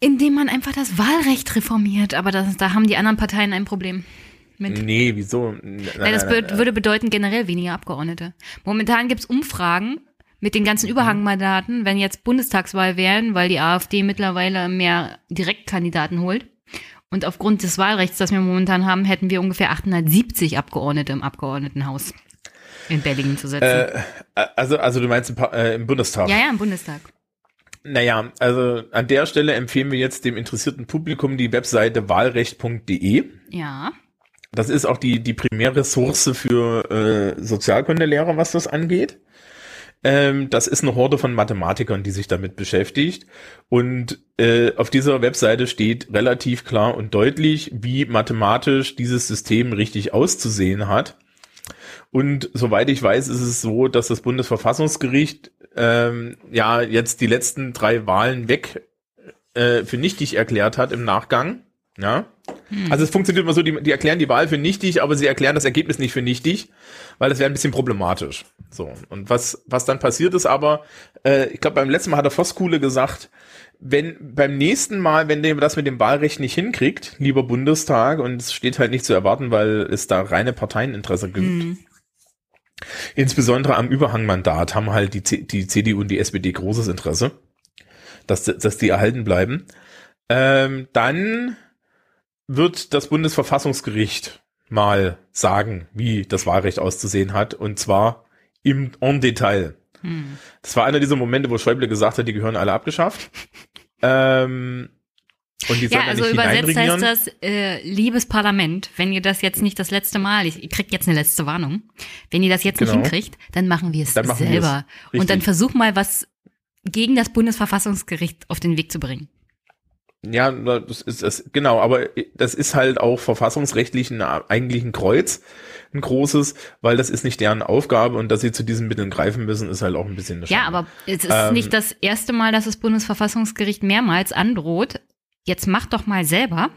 indem man einfach das Wahlrecht reformiert. Aber das, da haben die anderen Parteien ein Problem mit. Nee, wieso? Nein, das nein, nein. würde bedeuten generell weniger Abgeordnete. Momentan gibt's Umfragen mit den ganzen Überhangmandaten, wenn jetzt Bundestagswahl wären, weil die AfD mittlerweile mehr Direktkandidaten holt. Und aufgrund des Wahlrechts, das wir momentan haben, hätten wir ungefähr 870 Abgeordnete im Abgeordnetenhaus in Berlin zu setzen. Äh, also, also du meinst im, Pa- äh, im Bundestag? ja, ja, im Bundestag. Naja, also an der Stelle empfehlen wir jetzt dem interessierten Publikum die Webseite wahlrecht.de. Ja. das ist auch die, die Primärressource für äh, Sozialkundelehrer, was das angeht. Ähm, das ist eine Horde von Mathematikern, die sich damit beschäftigt. Und äh, auf dieser Webseite steht relativ klar und deutlich, wie mathematisch dieses System richtig auszusehen hat. Und soweit ich weiß, ist es so, dass das Bundesverfassungsgericht ähm, ja jetzt die letzten drei Wahlen weg äh, für nichtig erklärt hat im Nachgang. Ja. Hm. Also es funktioniert immer so, die, die erklären die Wahl für nichtig, aber sie erklären das Ergebnis nicht für nichtig, weil das wäre ein bisschen problematisch. So. Und was, was dann passiert ist aber, äh, ich glaube, beim letzten Mal hat der Voskuhle gesagt, wenn beim nächsten Mal, wenn ihr das mit dem Wahlrecht nicht hinkriegt, lieber Bundestag, und es steht halt nicht zu erwarten, weil es da reine Parteieninteresse gibt. Hm. Insbesondere am Überhangmandat haben halt die, C die CDU und die SPD großes Interesse, dass, dass die erhalten bleiben. Ähm, dann wird das Bundesverfassungsgericht mal sagen, wie das Wahlrecht auszusehen hat, und zwar im en Detail. Hm. Das war einer dieser Momente, wo Schäuble gesagt hat, die gehören alle abgeschafft. ähm, und die ja, also übersetzt heißt das, äh, liebes Parlament, wenn ihr das jetzt nicht das letzte Mal, ich, ihr kriegt jetzt eine letzte Warnung, wenn ihr das jetzt genau. nicht hinkriegt, dann machen wir es selber. Und dann versuch mal was gegen das Bundesverfassungsgericht auf den Weg zu bringen. Ja, das ist es, genau, aber das ist halt auch verfassungsrechtlich ein, eigentlich ein Kreuz, ein großes, weil das ist nicht deren Aufgabe und dass sie zu diesen Mitteln greifen müssen, ist halt auch ein bisschen eine Ja, aber es ist ähm, nicht das erste Mal, dass das Bundesverfassungsgericht mehrmals androht. Jetzt mach doch mal selber.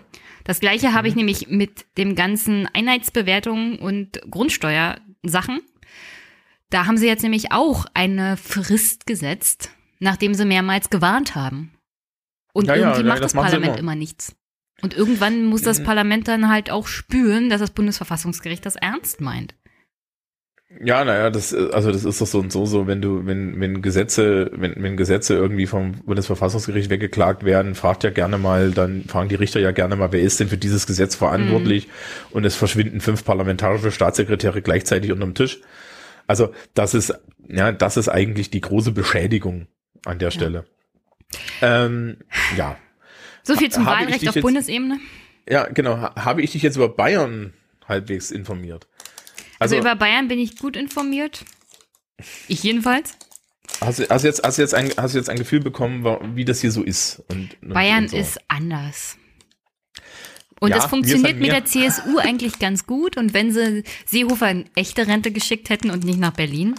Das gleiche habe ich mhm. nämlich mit dem ganzen Einheitsbewertungen und Grundsteuersachen. Da haben sie jetzt nämlich auch eine Frist gesetzt, nachdem sie mehrmals gewarnt haben. Und ja, irgendwie ja, macht das, das Parlament immer. immer nichts. Und irgendwann muss das mhm. Parlament dann halt auch spüren, dass das Bundesverfassungsgericht das ernst meint. Ja, naja, das, also das ist doch so und so, so, wenn du, wenn, wenn Gesetze, wenn, wenn Gesetze irgendwie vom Bundesverfassungsgericht weggeklagt werden, fragt ja gerne mal, dann fragen die Richter ja gerne mal, wer ist denn für dieses Gesetz verantwortlich? Mhm. Und es verschwinden fünf parlamentarische Staatssekretäre gleichzeitig unterm Tisch. Also, das ist, ja, das ist eigentlich die große Beschädigung an der ja. Stelle. Ähm, ja. So viel zum ha Wahlrecht auf jetzt, Bundesebene. Ja, genau. habe ich dich jetzt über Bayern halbwegs informiert? Also, also, über Bayern bin ich gut informiert. Ich jedenfalls. Hast du, hast jetzt, hast jetzt ein, hast jetzt ein Gefühl bekommen, wie das hier so ist? Und, und Bayern und so. ist anders. Und ja, das funktioniert mit der CSU eigentlich ganz gut. Und wenn sie Seehofer in echte Rente geschickt hätten und nicht nach Berlin,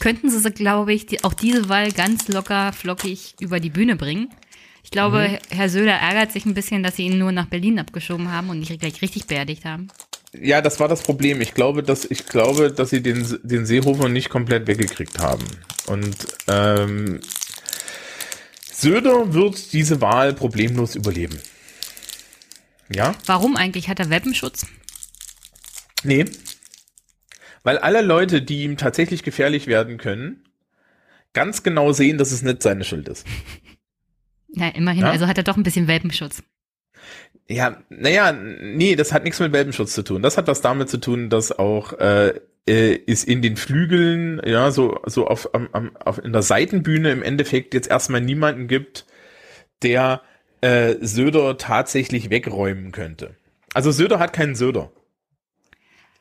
könnten sie, glaube ich, die, auch diese Wahl ganz locker, flockig über die Bühne bringen. Ich glaube, mhm. Herr Söder ärgert sich ein bisschen, dass sie ihn nur nach Berlin abgeschoben haben und nicht gleich richtig beerdigt haben. Ja, das war das Problem. Ich glaube, dass ich glaube, dass sie den, den Seehofer nicht komplett weggekriegt haben. Und ähm, Söder wird diese Wahl problemlos überleben. Ja? Warum eigentlich? Hat er Weppenschutz? Nee, weil alle Leute, die ihm tatsächlich gefährlich werden können, ganz genau sehen, dass es nicht seine Schuld ist. Na, immerhin, ja? also hat er doch ein bisschen Welpenschutz. Ja, naja, nee, das hat nichts mit Welpenschutz zu tun. Das hat was damit zu tun, dass auch äh, äh, ist in den Flügeln, ja, so, so auf, am, auf in der Seitenbühne im Endeffekt jetzt erstmal niemanden gibt, der äh, Söder tatsächlich wegräumen könnte. Also Söder hat keinen Söder.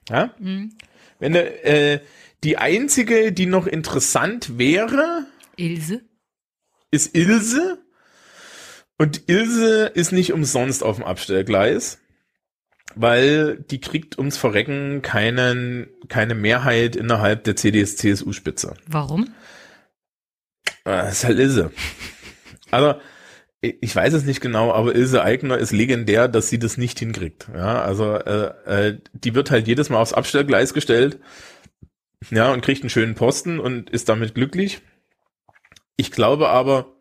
Ja? Mhm. Wenn äh, die einzige, die noch interessant wäre, Ilse, ist Ilse. Und Ilse ist nicht umsonst auf dem Abstellgleis, weil die kriegt ums Verrecken keinen, keine Mehrheit innerhalb der CDS-CSU-Spitze. Warum? Das ist halt Ilse. Also, ich weiß es nicht genau, aber Ilse Eigner ist legendär, dass sie das nicht hinkriegt. Ja, also äh, äh, die wird halt jedes Mal aufs Abstellgleis gestellt, ja, und kriegt einen schönen Posten und ist damit glücklich. Ich glaube aber,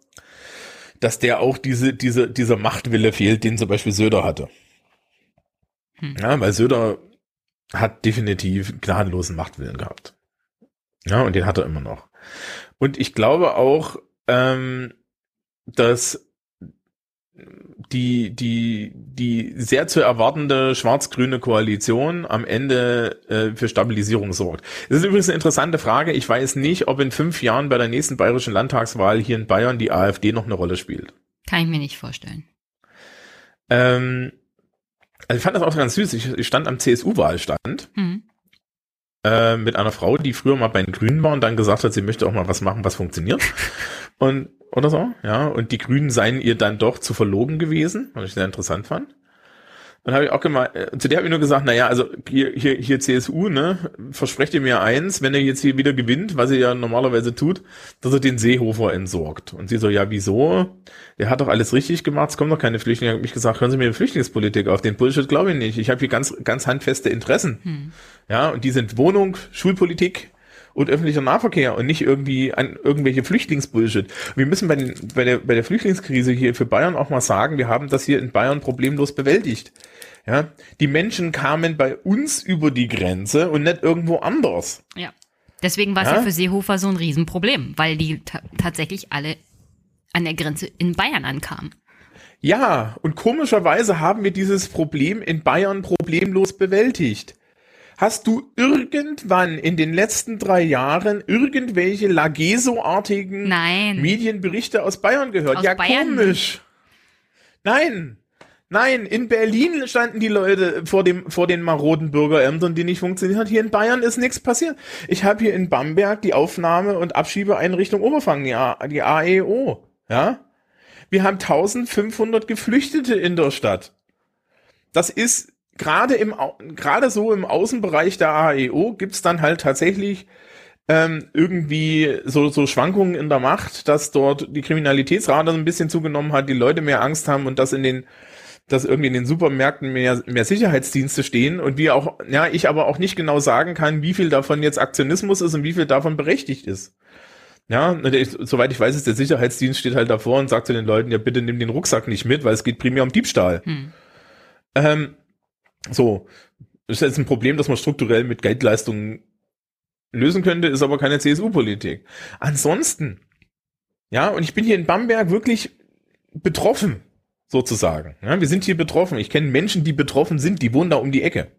dass der auch diese, diese, dieser Machtwille fehlt, den zum Beispiel Söder hatte. Hm. Ja, weil Söder hat definitiv gnadenlosen Machtwillen gehabt. Ja, und den hat er immer noch. Und ich glaube auch, ähm, dass die, die, die sehr zu erwartende schwarz-grüne Koalition am Ende äh, für Stabilisierung sorgt. Das ist übrigens eine interessante Frage. Ich weiß nicht, ob in fünf Jahren bei der nächsten bayerischen Landtagswahl hier in Bayern die AfD noch eine Rolle spielt. Kann ich mir nicht vorstellen. Ähm, Also ich fand das auch ganz süß. Ich, ich stand am CSU-Wahlstand Hm. äh, mit einer Frau, die früher mal bei den Grünen war und dann gesagt hat, sie möchte auch mal was machen, was funktioniert. und oder so, ja. Und die Grünen seien ihr dann doch zu verlogen gewesen, was ich sehr interessant fand. Und habe ich auch gemeint, äh, zu der habe ich nur gesagt, naja, also hier, hier, hier CSU, ne, versprecht ihr mir eins, wenn er jetzt hier wieder gewinnt, was er ja normalerweise tut, dass er den Seehofer entsorgt. Und sie so, ja, wieso? Der hat doch alles richtig gemacht, es kommen doch keine Flüchtlinge. Ich habe mich gesagt, hören Sie mir die Flüchtlingspolitik auf, den Bullshit glaube ich nicht. Ich habe hier ganz, ganz handfeste Interessen. Hm. Ja, und die sind Wohnung, Schulpolitik und öffentlicher Nahverkehr und nicht irgendwie an irgendwelche Flüchtlingsbullshit. Wir müssen bei, den, bei, der, bei der Flüchtlingskrise hier für Bayern auch mal sagen, wir haben das hier in Bayern problemlos bewältigt. Ja, die Menschen kamen bei uns über die Grenze und nicht irgendwo anders. Ja. Deswegen war es Ja? ja? für Seehofer so ein Riesenproblem, weil die ta tatsächlich alle an der Grenze in Bayern ankamen. Ja, und komischerweise haben wir dieses Problem in Bayern problemlos bewältigt. Hast du irgendwann in den letzten drei Jahren irgendwelche Lageso-artigen. Medienberichte aus Bayern gehört? Aus ja, Bayern komisch. Nein. Nein, in Berlin standen die Leute vor dem vor den maroden Bürgerämtern, die nicht funktioniert. Hier in Bayern ist nichts passiert. Ich habe hier in Bamberg die Aufnahme- und Abschiebeeinrichtung Oberfang, die, A, die AEO. Ja, wir haben 1500 Geflüchtete in der Stadt. Das ist gerade im gerade so im Außenbereich der AEO gibt's dann halt tatsächlich ähm, irgendwie so, so Schwankungen in der Macht, dass dort die Kriminalitätsrate ein bisschen zugenommen hat, die Leute mehr Angst haben und dass in den dass irgendwie in den Supermärkten mehr, mehr Sicherheitsdienste stehen und wir auch, ja, ich aber auch nicht genau sagen kann, wie viel davon jetzt Aktionismus ist und wie viel davon berechtigt ist. Ja, soweit ich weiß, ist der Sicherheitsdienst steht halt davor und sagt zu den Leuten, ja, bitte nimm den Rucksack nicht mit, weil es geht primär um Diebstahl. Hm. Ähm, so, das ist jetzt ein Problem, das man strukturell mit Geldleistungen lösen könnte, ist aber keine CSU-Politik. Ansonsten, ja, und ich bin hier in Bamberg wirklich betroffen, sozusagen. Ja, wir sind hier betroffen. Ich kenne Menschen, die betroffen sind, die wohnen da um die Ecke.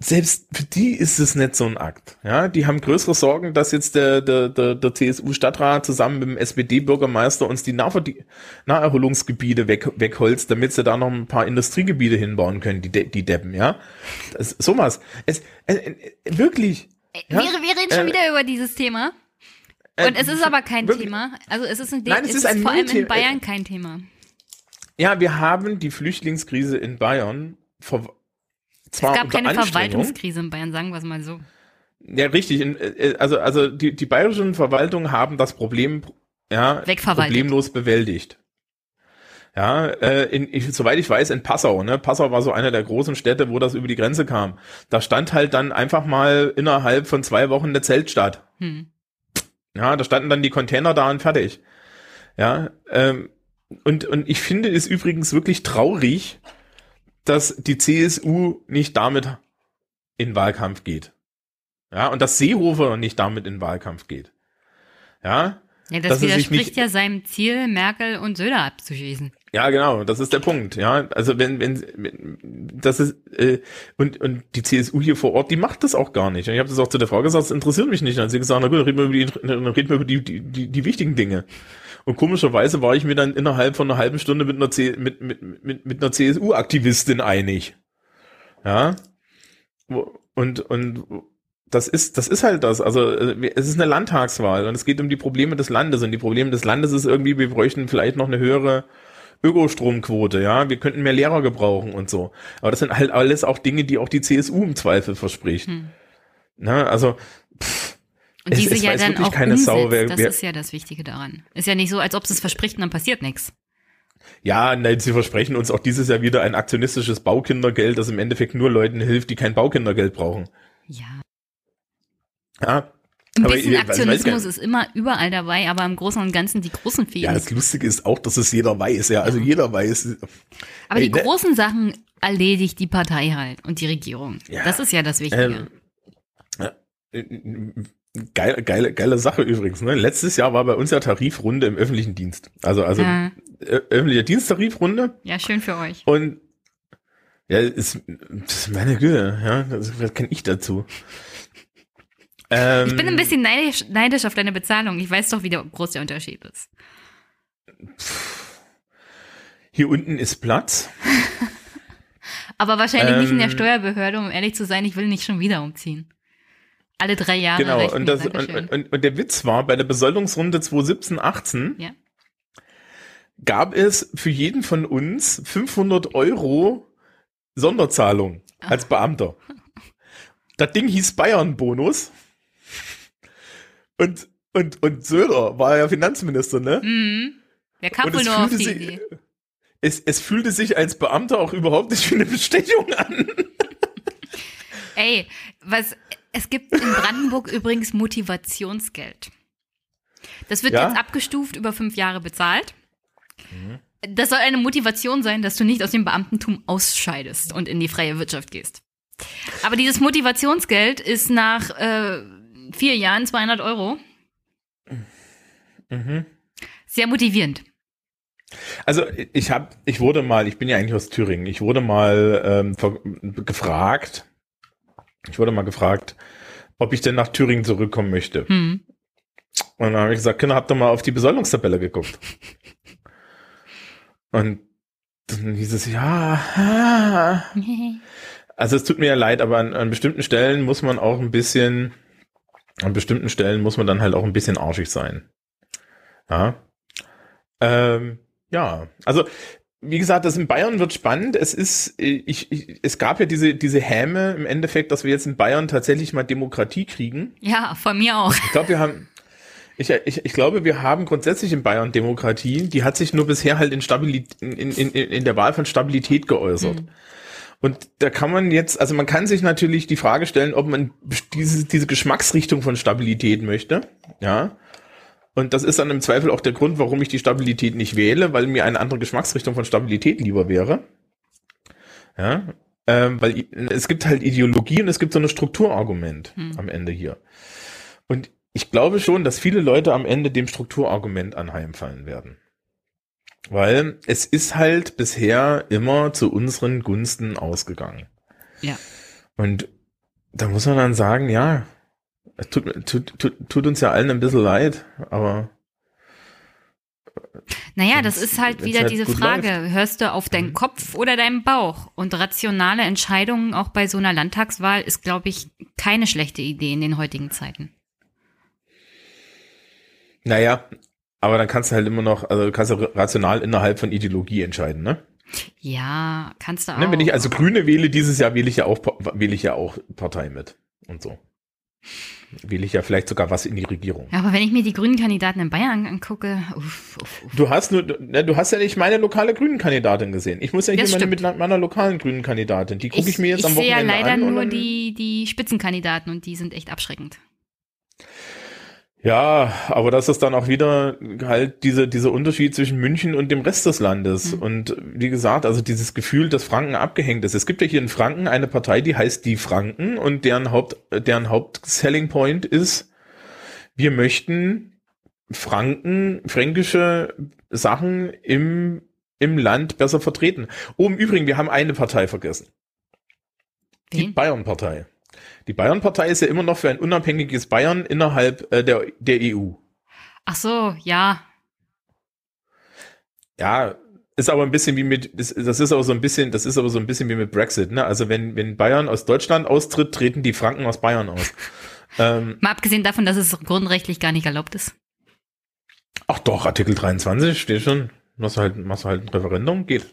Selbst für die ist es nicht so ein Akt. Ja, die haben größere Sorgen, dass jetzt der, der, der, der CSU-Stadtrat zusammen mit dem SPD-Bürgermeister uns die Naherholungsgebiete weg, wegholzt, damit sie da noch ein paar Industriegebiete hinbauen können, die, die Deppen, ja. Das, sowas. Es, äh, äh, wirklich. Ja? Wir, wir reden schon Äh, wieder über dieses Thema. Und es ist aber kein wirklich. Thema. Also es ist, ein Nein, es es ist ein vor allem in. Bayern kein Thema. Ja, wir haben die Flüchtlingskrise in Bayern ver zwar Es gab keine Verwaltungskrise in Bayern, sagen wir es mal so. Ja, richtig. In, äh, also, also die, die bayerischen Verwaltungen haben das Problem ja, problemlos bewältigt. Ja, äh, in, ich, soweit ich weiß, in Passau, ne? Passau war so eine der großen Städte, wo das über die Grenze kam. Da stand halt dann einfach mal innerhalb von zwei Wochen eine Zeltstadt. Hm. Ja, da standen dann die Container da und fertig. Ja, ähm, und, und ich finde es übrigens wirklich traurig, dass die CSU nicht damit in Wahlkampf geht. Ja, und dass Seehofer nicht damit in Wahlkampf geht. Ja, Ja, das er widerspricht ja seinem Ziel, Merkel und Söder abzuschießen. ja, genau, das ist der Punkt. Ja, also wenn, wenn, wenn das ist äh, und und die CSU hier vor Ort, die macht das auch gar nicht. Und ich habe das auch zu der Frau gesagt, das interessiert mich nicht. Dann hat sie gesagt, na gut, dann reden wir über die, reden wir über die, die, die, die wichtigen Dinge. Und komischerweise war ich mir dann innerhalb von einer halben Stunde mit einer, C, mit, mit, mit, mit einer CSU-Aktivistin einig. Ja. Und, und das ist, das ist halt das. Also äh, es ist eine Landtagswahl und es geht um die Probleme des Landes. Und die Probleme des Landes ist irgendwie, wir bräuchten vielleicht noch eine höhere Ökostromquote, ja, wir könnten mehr Lehrer gebrauchen und so. Aber das sind halt alles auch Dinge, die auch die CSU im Zweifel verspricht. Hm. Na, also, pff, Und Es- diese es ja weiß dann auch keine umsetzt. Sau, wer- das wer- ist ja das Wichtige daran. Ist ja nicht so, als ob sie es verspricht und dann passiert nichts. ja, nein, sie versprechen uns auch dieses Jahr wieder ein aktionistisches Baukindergeld, das im Endeffekt nur Leuten hilft, die kein Baukindergeld brauchen. Ja. Ja. Ein Aber bisschen gar Aktionismus ist immer überall dabei, aber im Großen und Ganzen die großen Fehlen. Ja, das Lustige ist auch, dass es jeder weiß, ja. Also jeder weiß. aber ey, die ne- großen Sachen erledigt die Partei halt und die Regierung. Ja, das ist ja das Wichtige. Ähm, äh, Geile, geile, geile Sache übrigens. Ne? Letztes Jahr war bei uns ja Tarifrunde im öffentlichen Dienst. Also, also ja. öffentliche Diensttarifrunde. ja, schön für euch. Und ja, ist, das ist meine Güte, ja, das, was kenne ich dazu? Ähm, Ich bin ein bisschen neidisch, neidisch auf deine Bezahlung. Ich weiß doch, wie der, groß der Unterschied ist. Hier unten ist Platz. Aber wahrscheinlich nicht in der Ähm. Steuerbehörde, um ehrlich zu sein, ich will nicht schon wieder umziehen. Alle drei Jahre. Genau, und, das, und, und, und, der Witz war, bei der Besoldungsrunde 2017, 18 Ja. gab es für jeden von uns 500 Euro Sonderzahlung als Beamter. Das Ding hieß Bayern-Bonus. Und, und, und Söder war ja Finanzminister, ne? Mhm. Der kam wohl es nur auf fühlte die sich, Idee. es, es fühlte sich als Beamter auch überhaupt nicht wie eine Bestechung an. Ey, was, es gibt in Brandenburg übrigens Motivationsgeld. Das wird Ja? jetzt abgestuft über fünf Jahre bezahlt. Mhm. Das soll eine Motivation sein, dass du nicht aus dem Beamtentum ausscheidest und in die freie Wirtschaft gehst. Aber dieses Motivationsgeld ist nach äh, vier Jahren 200 Euro. Mhm. Sehr motivierend. Also ich habe, ich wurde mal, ich bin ja eigentlich aus Thüringen, ich wurde mal ähm, gefragt, ich wurde mal gefragt, ob ich denn nach Thüringen zurückkommen möchte. Hm. Und dann habe ich gesagt, Kinder, habt ihr mal auf die Besoldungstabelle geguckt? Und dann hieß es, ja, ah. also es tut mir ja leid, aber an, an bestimmten Stellen muss man auch ein bisschen, an bestimmten Stellen muss man dann halt auch ein bisschen arschig sein. Ja. Ähm, ja, also wie gesagt, das in Bayern wird spannend. Es ist, äh, ich, ich, es gab ja diese, diese Häme im Endeffekt, dass wir jetzt in Bayern tatsächlich mal Demokratie kriegen. Ja, von mir auch. Ich glaube, wir haben, ich, ich, ich glaube, wir haben grundsätzlich in Bayern Demokratie. Die hat sich nur bisher halt in Stabilität, in, in, in, in der Wahl von Stabilität geäußert. Und da kann man jetzt, also man kann sich natürlich die Frage stellen, ob man diese, diese Geschmacksrichtung von Stabilität möchte. Ja. Und das ist dann im Zweifel auch der Grund, warum ich die Stabilität nicht wähle, weil mir eine andere Geschmacksrichtung von Stabilität lieber wäre. Ja. Ähm, weil es gibt halt Ideologie und es gibt so ein Strukturargument Hm. am Ende hier. Und ich glaube schon, dass viele Leute am Ende dem Strukturargument anheimfallen werden. Weil es ist halt bisher immer zu unseren Gunsten ausgegangen. Ja. Und da muss man dann sagen, ja, es tut, tut, tut, tut uns ja allen ein bisschen leid, aber Naja, das ist halt wieder halt diese Frage, hörst du auf deinen Mhm. Kopf oder deinen Bauch? Und rationale Entscheidungen auch bei so einer Landtagswahl ist, glaube ich, keine schlechte Idee in den heutigen Zeiten. naja, aber dann kannst du halt immer noch, also kannst du rational innerhalb von Ideologie entscheiden, ne? Ja, kannst du auch. ne wenn ich also Grüne wähle, dieses Jahr wähle ich ja auch, wähle ich ja auch Partei mit und so. Wähle ich ja vielleicht sogar was in die Regierung. ja, aber wenn ich mir die grünen Kandidaten in Bayern angucke, uff, uff, uff. Du hast nur, ne, du hast ja nicht meine lokale Grünen-Kandidatin gesehen. Ich muss ja hier Das meine, stimmt. mit meiner lokalen Grünen-Kandidatin. Die gucke ich, mir jetzt ich am sehe ja Wochenende leider an. und nur die, die Spitzenkandidaten und die sind echt abschreckend. Ja, aber das ist dann auch wieder halt diese, dieser Unterschied zwischen München und dem Rest des Landes. Mhm. Und wie gesagt, also dieses Gefühl, dass Franken abgehängt ist. Es gibt ja hier in Franken eine Partei, die heißt die Franken und deren Haupt, deren Haupt-Selling Point ist, wir möchten Franken, fränkische Sachen im, im Land besser vertreten. Oh, im Übrigen, wir haben eine Partei vergessen. Die? Bayern-Partei. Die Bayern-Partei ist ja immer noch für ein unabhängiges Bayern innerhalb äh, der, der EU. Ach so, ja. Ja, ist aber ein bisschen wie mit, das, das ist aber so ein bisschen, das ist aber so ein bisschen wie mit Brexit, ne? Also wenn, wenn Bayern aus Deutschland austritt, treten die Franken aus Bayern aus. ähm, Mal abgesehen davon, dass es grundrechtlich gar nicht erlaubt ist. ach doch, Artikel 23 steht schon. Machst du halt, machst du halt ein Referendum, geht.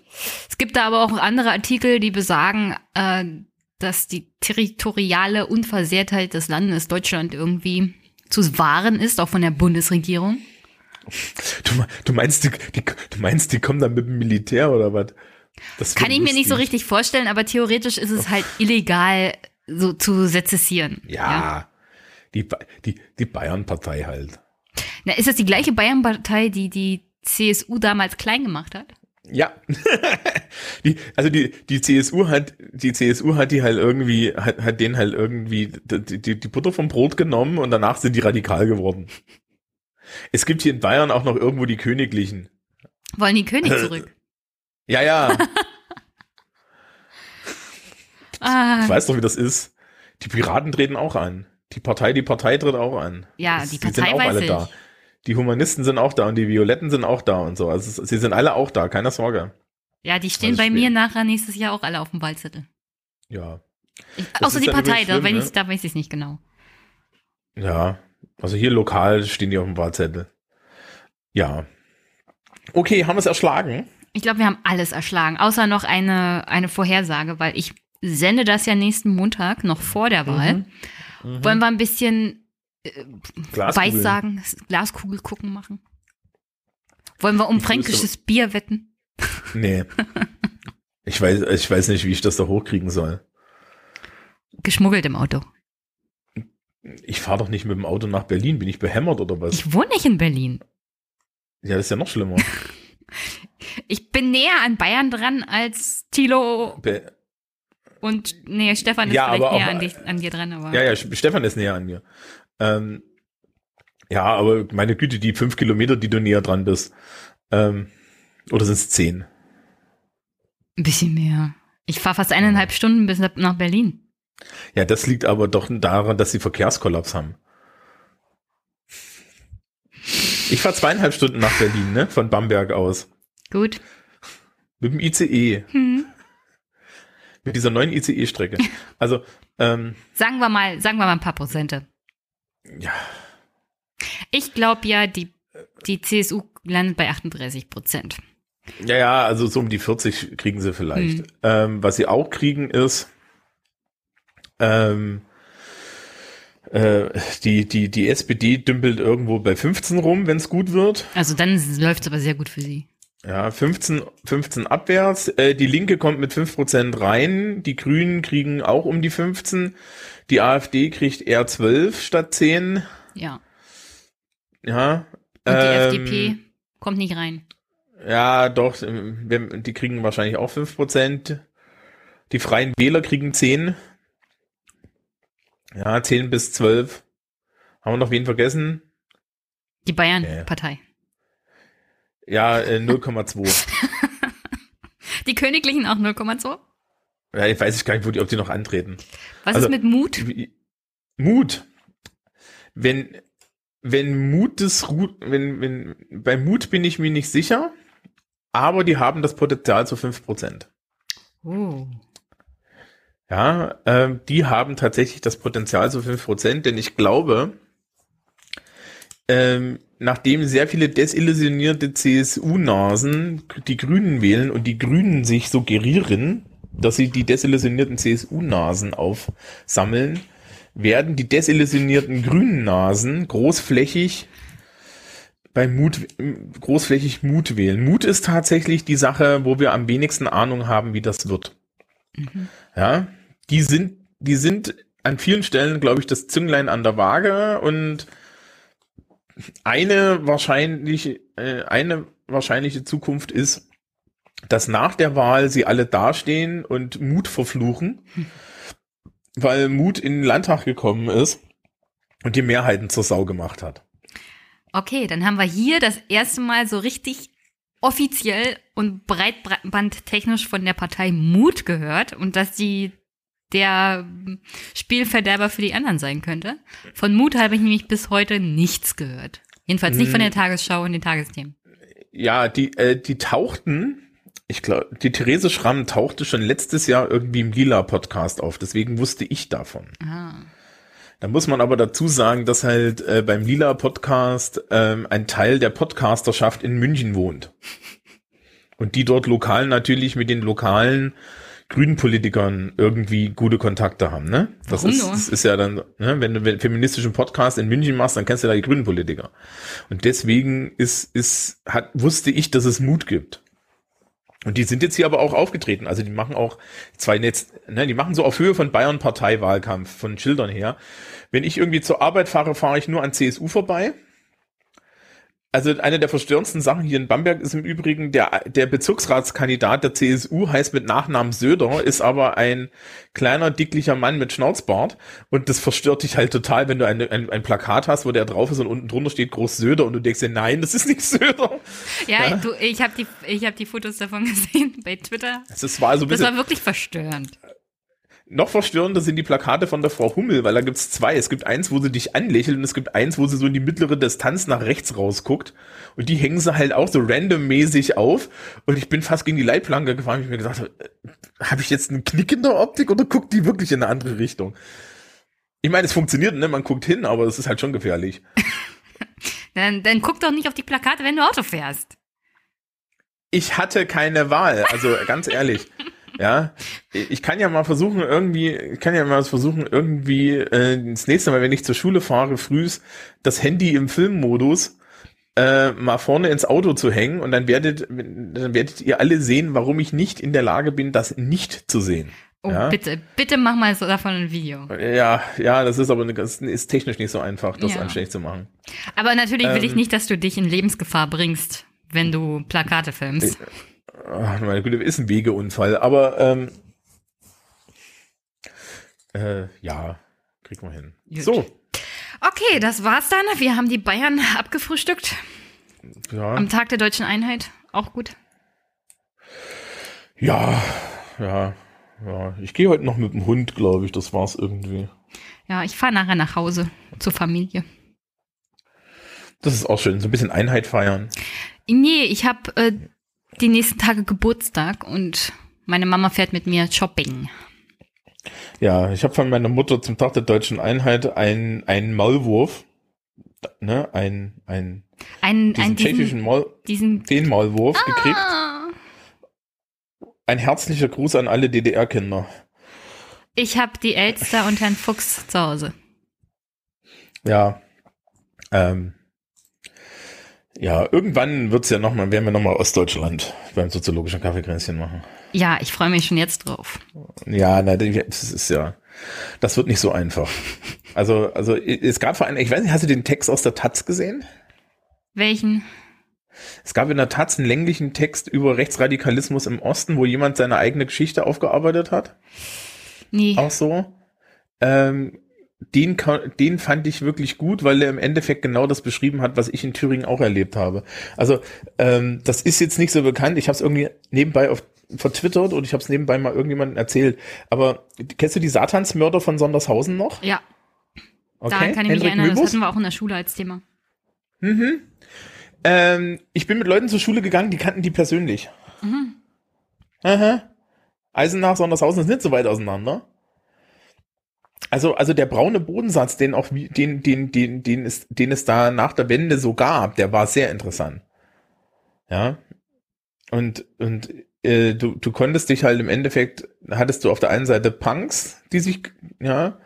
Es gibt da aber auch andere Artikel, die besagen, äh, dass die territoriale Unversehrtheit des Landes Deutschland irgendwie zu wahren ist, auch von der Bundesregierung. Du, du meinst, die, die, du meinst, die kommen dann mit dem Militär oder was? Das Kann ich mir nicht so richtig vorstellen, aber theoretisch ist es halt illegal, so zu sezessieren. Ja, Die, Ba- die, die Bayern-Partei halt. Na, ist das die gleiche Bayern-Partei, die die CSU damals klein gemacht hat? Ja. die, also die, die CSU hat, die CSU hat die halt irgendwie, hat, hat den halt irgendwie die, die, die Butter vom Brot genommen und danach sind die radikal geworden. Es gibt hier in Bayern auch noch irgendwo die Königlichen. Wollen die König zurück? Ja, ja, Ah, ich weiß doch, wie das ist. Die Piraten treten auch an. Die Partei, die Partei tritt auch an. Ja, Es- die sind Partei auch weiß alle ich. da. Die Humanisten sind auch da und die Violetten sind auch da und so. Also es- sie sind alle auch da, keine Sorge. Ja, die stehen Also bei mir nachher nächstes Jahr auch alle auf dem Wahlzettel. Ja. Ich, außer die Partei, übrigens da, schlimm, wenn ne? ich, da weiß ich es nicht genau. Ja. Also hier lokal stehen die auf dem Wahlzettel. Ja. Okay, haben wir es erschlagen? Ich glaube, wir haben alles erschlagen, außer noch eine, eine Vorhersage, weil ich sende das ja nächsten Montag, noch vor der Wahl. Mhm. Wollen wir ein bisschen Glaskugeln. Weissagen, Glaskugel gucken machen? Wollen wir um Ich fränkisches Bier wetten? Nee. Ich weiß, ich weiß nicht, wie ich das da hochkriegen soll. Geschmuggelt im Auto. Ich fahre doch nicht mit dem Auto nach Berlin. Bin ich behämmert oder was? Ich wohne nicht in Berlin. ja, das ist ja noch schlimmer. Ich bin näher an Bayern dran als Thilo Be und nee, Stefan ist Ja, vielleicht näher an, dich, an dir dran, aber ja, ja, Stefan ist näher an mir. Ähm, ja, aber meine Güte, die fünf Kilometer, die du näher dran bist. Ähm, oder sind es zehn? ein bisschen mehr. Ich fahre fast eineinhalb Stunden bis nach Berlin. Ja, das liegt aber doch daran, dass sie Verkehrskollaps haben. Ich fahre zweieinhalb Stunden nach Berlin, ne? Von Bamberg aus. Gut. Mit dem ICE. Hm. Mit dieser neuen ICE-Strecke. Also, ähm, Sagen wir mal, sagen wir mal ein paar Prozente. Ja, Ich glaube ja, die, die CSU landet bei 38 Prozent. ja, ja, also so um die 40 kriegen sie vielleicht. Hm. Ähm, was sie auch kriegen ist, ähm, äh, die, die, die SPD dümpelt irgendwo bei 15 rum, wenn es gut wird. Also dann läuft es aber sehr gut für sie. Ja, 15, 15 abwärts. Äh, die Linke kommt mit 5% rein. Die Grünen kriegen auch um die 15. Die AfD kriegt eher 12 statt 10. Ja. Ja. Und die ähm, FDP kommt nicht rein. Ja, doch. ähm, Die kriegen wahrscheinlich auch 5%. Die Freien Wähler kriegen 10. Ja, 10 bis 12. Haben wir noch wen vergessen? Die Bayern-Partei. Ja, äh, 0,2. Die Königlichen auch 0,2. Ja, ich weiß ich gar nicht, die, ob die noch antreten. Was Also- ist mit Mut? Mut. Wenn, wenn Mut des Ru wenn, wenn, bei Mut bin ich mir nicht sicher, aber die haben das Potenzial zu 5%. Oh. Ja, ähm, die haben tatsächlich das Potenzial zu 5%, denn ich glaube, ähm, nachdem sehr viele desillusionierte CSU-Nasen die Grünen wählen und die Grünen sich suggerieren, dass sie die desillusionierten CSU-Nasen aufsammeln, werden die desillusionierten grünen Nasen großflächig bei Mut, großflächig Mut wählen. Mut ist tatsächlich die Sache, wo wir am wenigsten Ahnung haben, wie das wird. Ja, die sind, die sind an vielen Stellen, glaube ich, das Zünglein an der Waage und eine wahrscheinlich, äh, eine wahrscheinliche Zukunft ist, dass nach der Wahl sie alle dastehen und Mut verfluchen, weil Mut in den Landtag gekommen ist und die Mehrheiten zur Sau gemacht hat. Okay, dann haben wir hier das erste Mal so richtig offiziell und breitbandtechnisch von der Partei Mut gehört und dass die der Spielverderber für die anderen sein könnte. Von Mut habe ich nämlich bis heute nichts gehört. Jedenfalls nicht von der Tagesschau und den Tagesthemen. Ja, die, äh, die tauchten, ich glaube, die Therese Schramm tauchte schon letztes Jahr irgendwie im Lila-Podcast auf, deswegen wusste ich davon. Ah. Da muss man aber dazu sagen, dass halt äh, beim Lila-Podcast ähm, ein Teil der Podcasterschaft in München wohnt. Und die dort lokal natürlich mit den lokalen grünen Politikern irgendwie gute Kontakte haben, ne? Das Warum ist, nur? das ist ja dann, ne, wenn du einen feministischen Podcast in München machst, dann kennst du da die grünen Politiker. Und deswegen ist, ist, hat, wusste ich, dass es Mut gibt. Und die sind jetzt hier aber auch aufgetreten. Also die machen auch zwei Netz, ne, die machen so auf Höhe von Bayern Parteiwahlkampf, von Schildern her. Wenn ich irgendwie zur Arbeit fahre, fahre ich nur an CSU vorbei. Also eine der verstörendsten Sachen hier in Bamberg ist im Übrigen, der, der Bezirksratskandidat der CSU heißt mit Nachnamen Söder, ist aber ein kleiner, dicklicher Mann mit Schnauzbart. Und das verstört dich halt total, wenn du ein, ein, ein Plakat hast, wo der drauf ist und unten drunter steht groß Söder und du denkst dir, nein, das ist nicht Söder. Ja, Du, ich habe die, ich hab die Fotos davon gesehen bei Twitter. Das war so ein Das bisschen, war wirklich verstörend. Noch verstörender sind die Plakate von der Frau Hummel, weil da gibt's zwei. Es gibt eins, wo sie dich anlächelt und es gibt eins, wo sie so in die mittlere Distanz nach rechts rausguckt. Und die hängen sie halt auch so randommäßig auf. Und ich bin fast gegen die Leitplanke gefahren, ich mir gedacht habe, äh, habe ich jetzt einen Knick in der Optik oder guckt die wirklich in eine andere Richtung? Ich meine, es funktioniert, ne? Man guckt hin, aber es ist halt schon gefährlich. Dann, dann guck doch nicht auf die Plakate, wenn du Auto fährst. Ich hatte keine Wahl, also ganz ehrlich. Ja, ich kann ja mal versuchen, irgendwie, ich kann ja mal versuchen, irgendwie äh, das nächste Mal, wenn ich zur Schule fahre, frühs das Handy im Filmmodus äh, mal vorne ins Auto zu hängen und dann werdet, dann werdet ihr alle sehen, warum ich nicht in der Lage bin, das nicht zu sehen. Oh, Ja. bitte, bitte mach mal so davon ein Video. Ja, ja, das ist aber das ist technisch nicht so einfach, das Ja. anständig zu machen. Aber natürlich will ich Ähm. nicht, dass du dich in Lebensgefahr bringst, wenn du Plakate filmst. Ach, meine Güte, ist ein Wegeunfall, aber ähm, äh, ja, kriegt man hin. Gut. So, Okay, das war's dann. Wir haben die Bayern abgefrühstückt. ja, Am Tag der deutschen Einheit. Auch gut. ja, ja, ja. Ich gehe heute noch mit dem Hund, glaube ich. Das war's irgendwie. Ja, ich fahre nachher nach Hause zur Familie. Das ist auch schön, so ein bisschen Einheit feiern. Nee, ich habe äh, die nächsten Tage Geburtstag und meine Mama fährt mit mir shopping. Ja, ich habe von meiner Mutter zum Tag der deutschen Einheit einen einen Maulwurf, ne, ein ein Einen, diesen einen tschechischen diesen, Maul, diesen den Maulwurf gekriegt. ah, Ein herzlicher Gruß an alle DDR-Kinder. Ich habe die Elster und Herrn Fuchs zu Hause. Ja. Ähm, ja, irgendwann wird's ja nochmal, werden wir nochmal Ostdeutschland beim soziologischen Kaffeekränzchen machen. Ja, ich freue mich schon jetzt drauf. Ja, na, das ist ja, das wird nicht so einfach. Also, also es gab vor allem, ich weiß nicht, hast du den Text aus der Taz gesehen? Welchen? Es gab in der Taz einen länglichen Text über Rechtsradikalismus im Osten, wo jemand seine eigene Geschichte aufgearbeitet hat. Nee. Auch so. Ähm, den, den fand ich wirklich gut, weil er im Endeffekt genau das beschrieben hat, was ich in Thüringen auch erlebt habe. Also ähm, das ist jetzt nicht so bekannt. Ich habe es irgendwie nebenbei auf vertwittert und ich habe es nebenbei mal irgendjemandem erzählt. Aber kennst du die Satansmörder von Sondershausen noch? Ja, Okay. daran kann ich mich Hendrik erinnern. Das hatten wir auch in der Schule als Thema. Mhm. Ähm, ich bin mit Leuten zur Schule gegangen, die kannten die persönlich. Mhm. Aha. Eisenach, Sondershausen ist nicht so weit auseinander. Also, also der braune Bodensatz, den auch, den, den, den, den es, den es da nach der Wende so gab, der war sehr interessant. Ja. Und, und, äh, du, du konntest dich halt im Endeffekt, hattest du auf der einen Seite Punks, die sich, ja,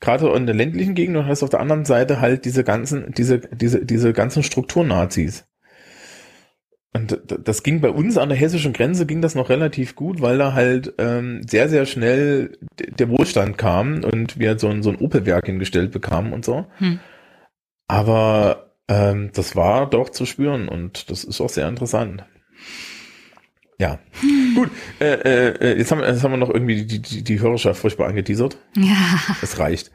gerade in der ländlichen Gegend und hast auf der anderen Seite halt diese ganzen, diese, diese, diese ganzen Strukturnazis. Und das ging bei uns an der hessischen Grenze ging das noch relativ gut, weil da halt ähm, sehr, sehr schnell der Wohlstand kam und wir so ein, so ein Opelwerk hingestellt bekamen und so. Hm. Aber ähm, das war doch zu spüren und das ist auch sehr interessant. Ja, gut. Äh, äh, äh, jetzt, haben, wir- jetzt haben wir noch irgendwie die, die, die Hörerschaft furchtbar angeteasert. Ja. Es reicht.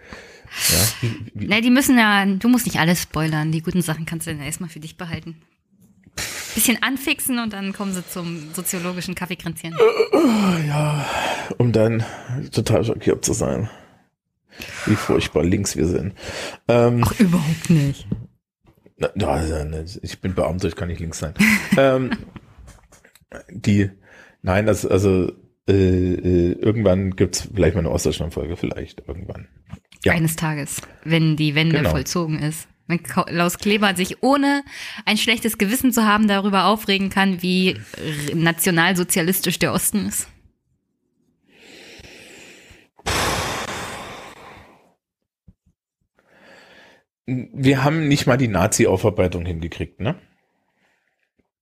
Ja, wie, wie, Ne, die müssen ja, du musst nicht alles spoilern. Die guten Sachen kannst du dann erstmal für dich behalten. Bisschen anfixen und dann kommen sie zum soziologischen Kaffeekränzchen. ja, um dann total schockiert zu sein. Wie furchtbar links wir sind. Ähm, Ach, überhaupt nicht. na, na, ich bin Beamter, ich kann nicht links sein. ähm, die, nein, das, also äh, äh, irgendwann gibt's vielleicht mal eine Ostdeutschland-Folge, vielleicht irgendwann. Ja. Eines Tages, wenn die Wende Genau. vollzogen ist. Wenn Klaus Kleber sich ohne ein schlechtes Gewissen zu haben darüber aufregen kann, wie nationalsozialistisch der Osten ist. Wir haben nicht mal die Nazi-Aufarbeitung hingekriegt, ne?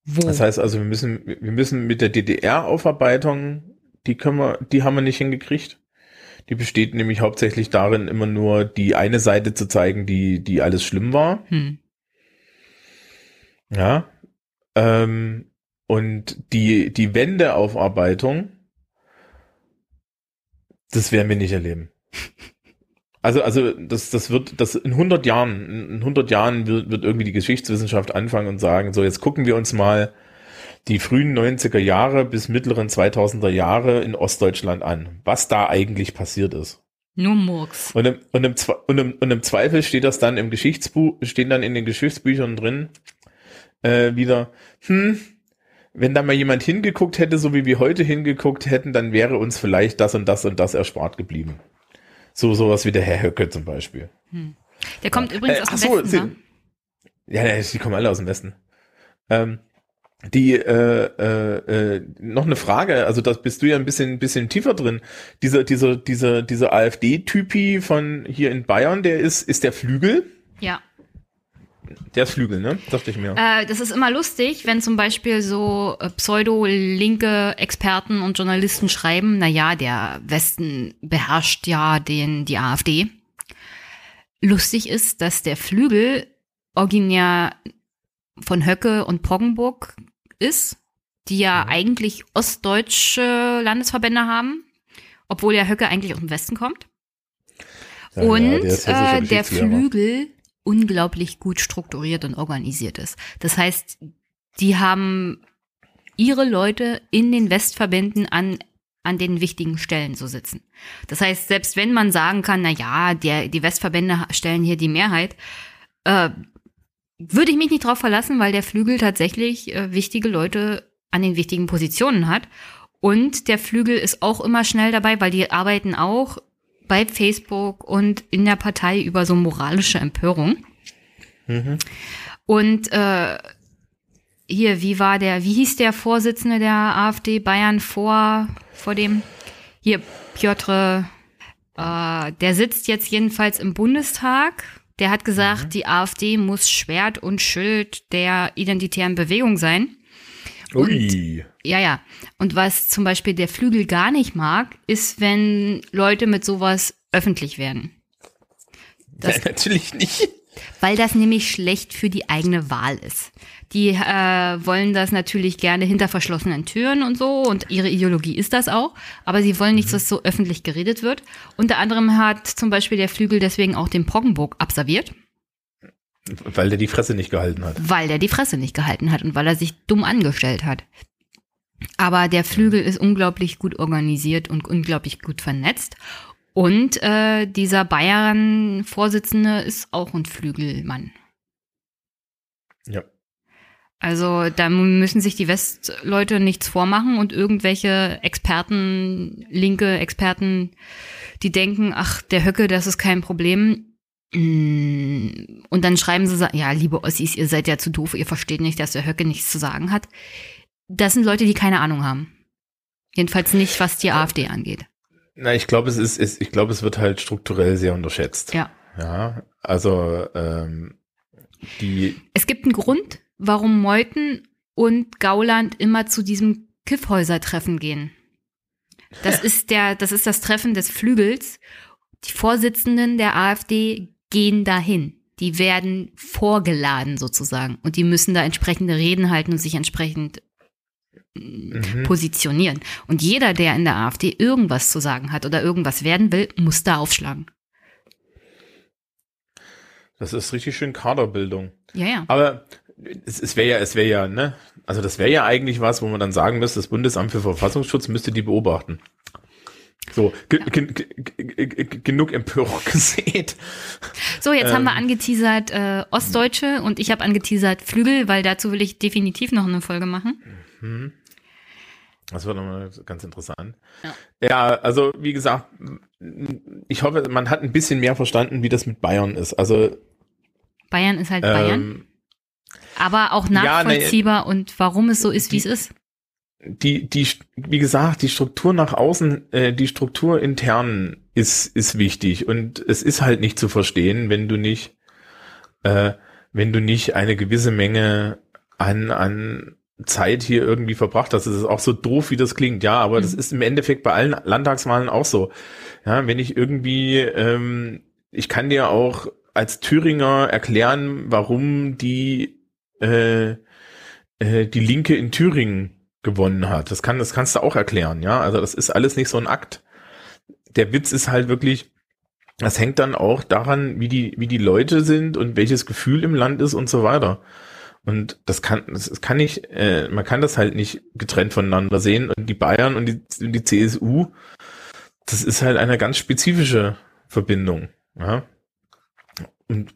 Wo? Das heißt also, wir müssen, wir müssen mit der DDR-Aufarbeitung, die können wir, die haben wir nicht hingekriegt. Die besteht nämlich hauptsächlich darin, immer nur die eine Seite zu zeigen, die, die alles schlimm war. hm. Ja. Ähm, und die, die Wendeaufarbeitung, das werden wir nicht erleben. Also, also, das, das wird, das in 100 Jahren, in 100 Jahren wird, wird irgendwie die Geschichtswissenschaft anfangen und sagen, so, jetzt gucken wir uns mal die frühen 90er Jahre bis mittleren 2000er Jahre in Ostdeutschland an, was da eigentlich passiert ist. Nur Murks. Und im, und, im, und, im, und im Zweifel steht das dann im Geschichtsbuch, stehen dann in den Geschichtsbüchern drin, äh, wieder, hm, wenn da mal jemand hingeguckt hätte, so wie wir heute hingeguckt hätten, dann wäre uns vielleicht das und das und das erspart geblieben. So sowas wie der Herr Höcke zum Beispiel. Hm. Der kommt ja. übrigens äh, aus dem so, Westen, sie, ne? Ja, die kommen alle aus dem Westen. Ähm, die äh, äh, äh, noch eine Frage, also das bist du ja ein bisschen bisschen tiefer drin. Dieser dieser dieser dieser AfD-Typi von hier in Bayern, der ist ist der Flügel? Ja. Der ist Flügel, ne? Dachte ich mir. Äh, das ist immer lustig, wenn zum Beispiel so äh, pseudo-linke Experten und Journalisten schreiben, na ja, der Westen beherrscht ja den die AfD. Lustig ist, dass der Flügel originär von Höcke und Poggenburg ist, die ja mhm. eigentlich ostdeutsche Landesverbände haben, obwohl ja Höcke eigentlich aus dem Westen kommt. Ja, und ja, äh, der Flügel unglaublich gut strukturiert und organisiert ist. Das heißt, die haben ihre Leute in den Westverbänden an an den wichtigen Stellen so sitzen. Das heißt, selbst wenn man sagen kann, na ja, der, die Westverbände stellen hier die Mehrheit, äh, würde ich mich nicht drauf verlassen, weil der Flügel tatsächlich äh, wichtige Leute an den wichtigen Positionen hat. Und der Flügel ist auch immer schnell dabei, weil die arbeiten auch bei Facebook und in der Partei über so moralische Empörung. Mhm. Und äh, hier, wie war der, wie hieß der Vorsitzende der AfD Bayern vor, vor dem? Hier, Piotr, äh, der sitzt jetzt jedenfalls im Bundestag der hat gesagt, mhm. die AfD muss Schwert und Schild der identitären Bewegung sein. Und, Ui. Ja, ja. Und was zum Beispiel der Flügel gar nicht mag, ist, wenn Leute mit sowas öffentlich werden. Das, ja, natürlich nicht. Weil das nämlich schlecht für die eigene Wahl ist. Die äh, wollen das natürlich gerne hinter verschlossenen Türen und so und ihre Ideologie ist das auch, aber sie wollen nicht, mhm. dass so öffentlich geredet wird. Unter anderem hat zum Beispiel der Flügel deswegen auch den Poggenburg abserviert. Weil der die Fresse nicht gehalten hat. Weil der die Fresse nicht gehalten hat und weil er sich dumm angestellt hat. Aber der Flügel ist unglaublich gut organisiert und unglaublich gut vernetzt. Und äh, dieser Bayern-Vorsitzende ist auch ein Flügelmann. Also da müssen sich die Westleute nichts vormachen und irgendwelche Experten, linke Experten, die denken, ach, der Höcke, das ist kein Problem. Mm, und dann schreiben sie, ja, liebe Ossis, ihr seid ja zu doof, ihr versteht nicht, dass der Höcke nichts zu sagen hat. Das sind Leute, die keine Ahnung haben. Jedenfalls nicht, was die AfD angeht. Na, ich glaube, es ist, ist ich glaube, es wird halt strukturell sehr unterschätzt. Ja. Ja, also ähm, die. Es gibt einen Grund, warum Meuthen und Gauland immer zu diesem Kiffhäuser-Treffen gehen. Das ist der, das ist das Treffen des Flügels. Die Vorsitzenden der AfD gehen dahin. Die werden vorgeladen sozusagen und die müssen da entsprechende Reden halten und sich entsprechend mhm. positionieren. Und jeder, der in der AfD irgendwas zu sagen hat oder irgendwas werden will, muss da aufschlagen. Das ist richtig schön Kaderbildung. Ja, ja. Aber es, es wäre ja, es wäre ja, ne? Also das wäre ja eigentlich was, wo man dann sagen müsste, das Bundesamt für Verfassungsschutz müsste die beobachten. So, ge ja. ge genug Empörung gesät. So, jetzt ähm, haben wir ähm. angeteasert äh, Ostdeutsche und ich habe angeteasert Flügel, weil dazu will ich definitiv noch eine Folge machen. Mhm. Das wird nochmal ganz interessant. Ja. ja, also wie gesagt, ich hoffe, man hat ein bisschen mehr verstanden, wie das mit Bayern ist. Also Bayern ist halt ähm, Bayern. Aber auch nachvollziehbar ja, nee, und warum es so ist, wie es ist. Die, die, wie gesagt, die Struktur nach außen, äh, die Struktur intern ist, ist wichtig und es ist halt nicht zu verstehen, wenn du nicht, äh, wenn du nicht eine gewisse Menge an, an Zeit hier irgendwie verbracht hast. Das ist auch so doof, wie das klingt, ja, aber mhm. das ist im Endeffekt bei allen Landtagswahlen auch so. Ja, wenn ich irgendwie, ähm, ich kann dir auch als Thüringer erklären, warum die äh, äh, die Linke in Thüringen gewonnen hat. Das kann, das kannst du auch erklären, ja. Also das ist alles nicht so ein Akt. Der Witz ist halt wirklich, das hängt dann auch daran, wie die, wie die Leute sind und welches Gefühl im Land ist und so weiter. Und das kann, das kann nicht, äh, man kann das halt nicht getrennt voneinander sehen. Und die Bayern und die, die CSU, das ist halt eine ganz spezifische Verbindung. Ja? Und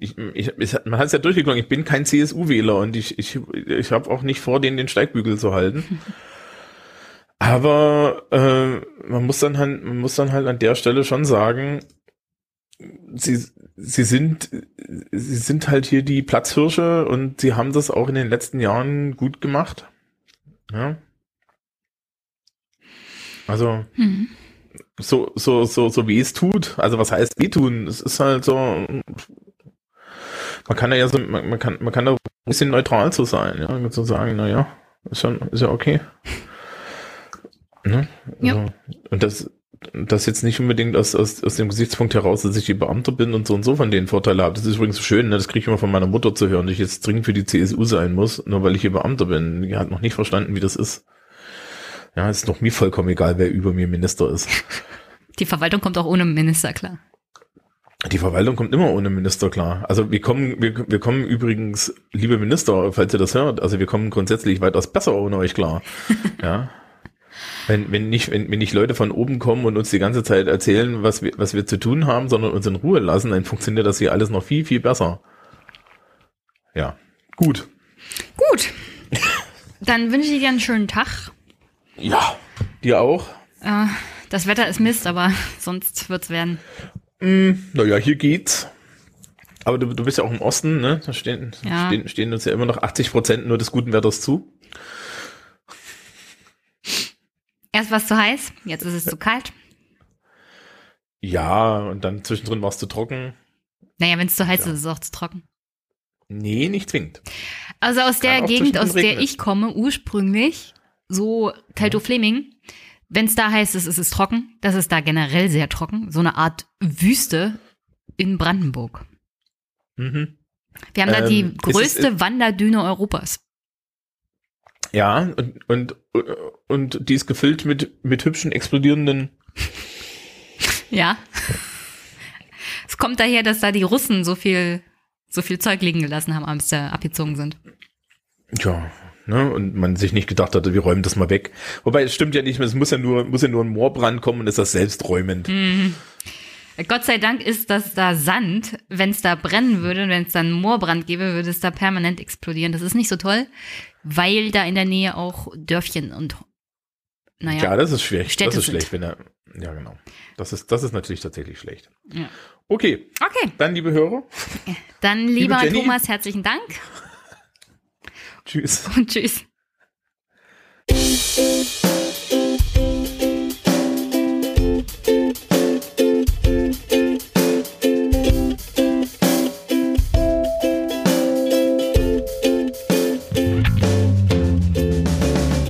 ich, ich, ich, man hat es ja durchgeklungen, ich bin kein CSU-Wähler und ich, ich, ich habe auch nicht vor, denen den Steigbügel zu halten. Aber äh, man muss dann halt, man muss dann halt an der Stelle schon sagen, sie, sie sind, sie sind halt hier die Platzhirsche und sie haben das auch in den letzten Jahren gut gemacht. Ja. Also, mhm. so, so, so, so wie es tut. Also, was heißt weh tun? Es ist halt so, man kann ja so, man, man kann, man kann da ein bisschen neutral zu sein, ja, zu sagen, naja, ist schon, ist ja okay. Ne? Also, ja. Und das, das jetzt nicht unbedingt aus, aus, aus dem Gesichtspunkt heraus, dass ich die Beamter bin und so und so von denen Vorteile habe. Das ist übrigens so schön, ne? das kriege ich immer von meiner Mutter zu hören, dass ich jetzt dringend für die CSU sein muss, nur weil ich hier Beamter bin. Die hat noch nicht verstanden, wie das ist. Ja, es ist doch mir vollkommen egal, wer über mir Minister ist. Die Verwaltung kommt auch ohne Minister klar. Die Verwaltung kommt immer ohne Minister klar. Also wir kommen, wir, wir kommen übrigens, liebe Minister, falls ihr das hört, also wir kommen grundsätzlich weitaus besser ohne euch klar. ja. Wenn, wenn nicht, wenn, wenn nicht Leute von oben kommen und uns die ganze Zeit erzählen, was wir, was wir zu tun haben, sondern uns in Ruhe lassen, dann funktioniert das hier alles noch viel, viel besser. Ja. Gut. Gut. Dann wünsche ich dir einen schönen Tag. Ja, dir auch. Äh, das Wetter ist Mist, aber sonst wird's werden. Mm, naja, hier geht's. Aber du, du bist ja auch im Osten, ne? Da stehen, ja. stehen, stehen uns ja immer noch 80 Prozent nur des guten Wetters zu. Erst war es zu heiß, jetzt ist es zu kalt. Ja, und dann zwischendrin war es zu trocken. Naja, wenn es zu heiß ja. ist, ist es auch zu trocken. Nee, nicht zwingend. Also aus der Gegend, aus der ich komme, ursprünglich, so Kalto Fleming, wenn es da heiß ist, ist es trocken. Das ist da generell sehr trocken. So eine Art Wüste in Brandenburg. Mhm. Wir haben ähm, da die ähm, größte es, Wanderdüne Europas. Ja, und, und, und die ist gefüllt mit, mit hübschen, explodierenden. Ja. Es kommt daher, dass da die Russen so viel, so viel Zeug liegen gelassen haben, als sie abgezogen sind. Ja, ne, und man sich nicht gedacht hatte, wir räumen das mal weg. Wobei, es stimmt ja nicht mehr, es muss ja nur, muss ja nur ein Moorbrand kommen und ist das selbsträumend. Mhm. Gott sei Dank ist das da Sand. Wenn es da brennen würde, wenn es dann Moorbrand gäbe, würde es da permanent explodieren. Das ist nicht so toll, weil da in der Nähe auch Dörfchen und naja. Ja, das ist schlecht. Städte das ist schlecht, wenn er. Ja, genau. Das ist, das ist natürlich tatsächlich schlecht. Ja. Okay. Okay. Dann, liebe Hörer. Dann, lieber liebe Thomas, herzlichen Dank. Tschüss. Und tschüss.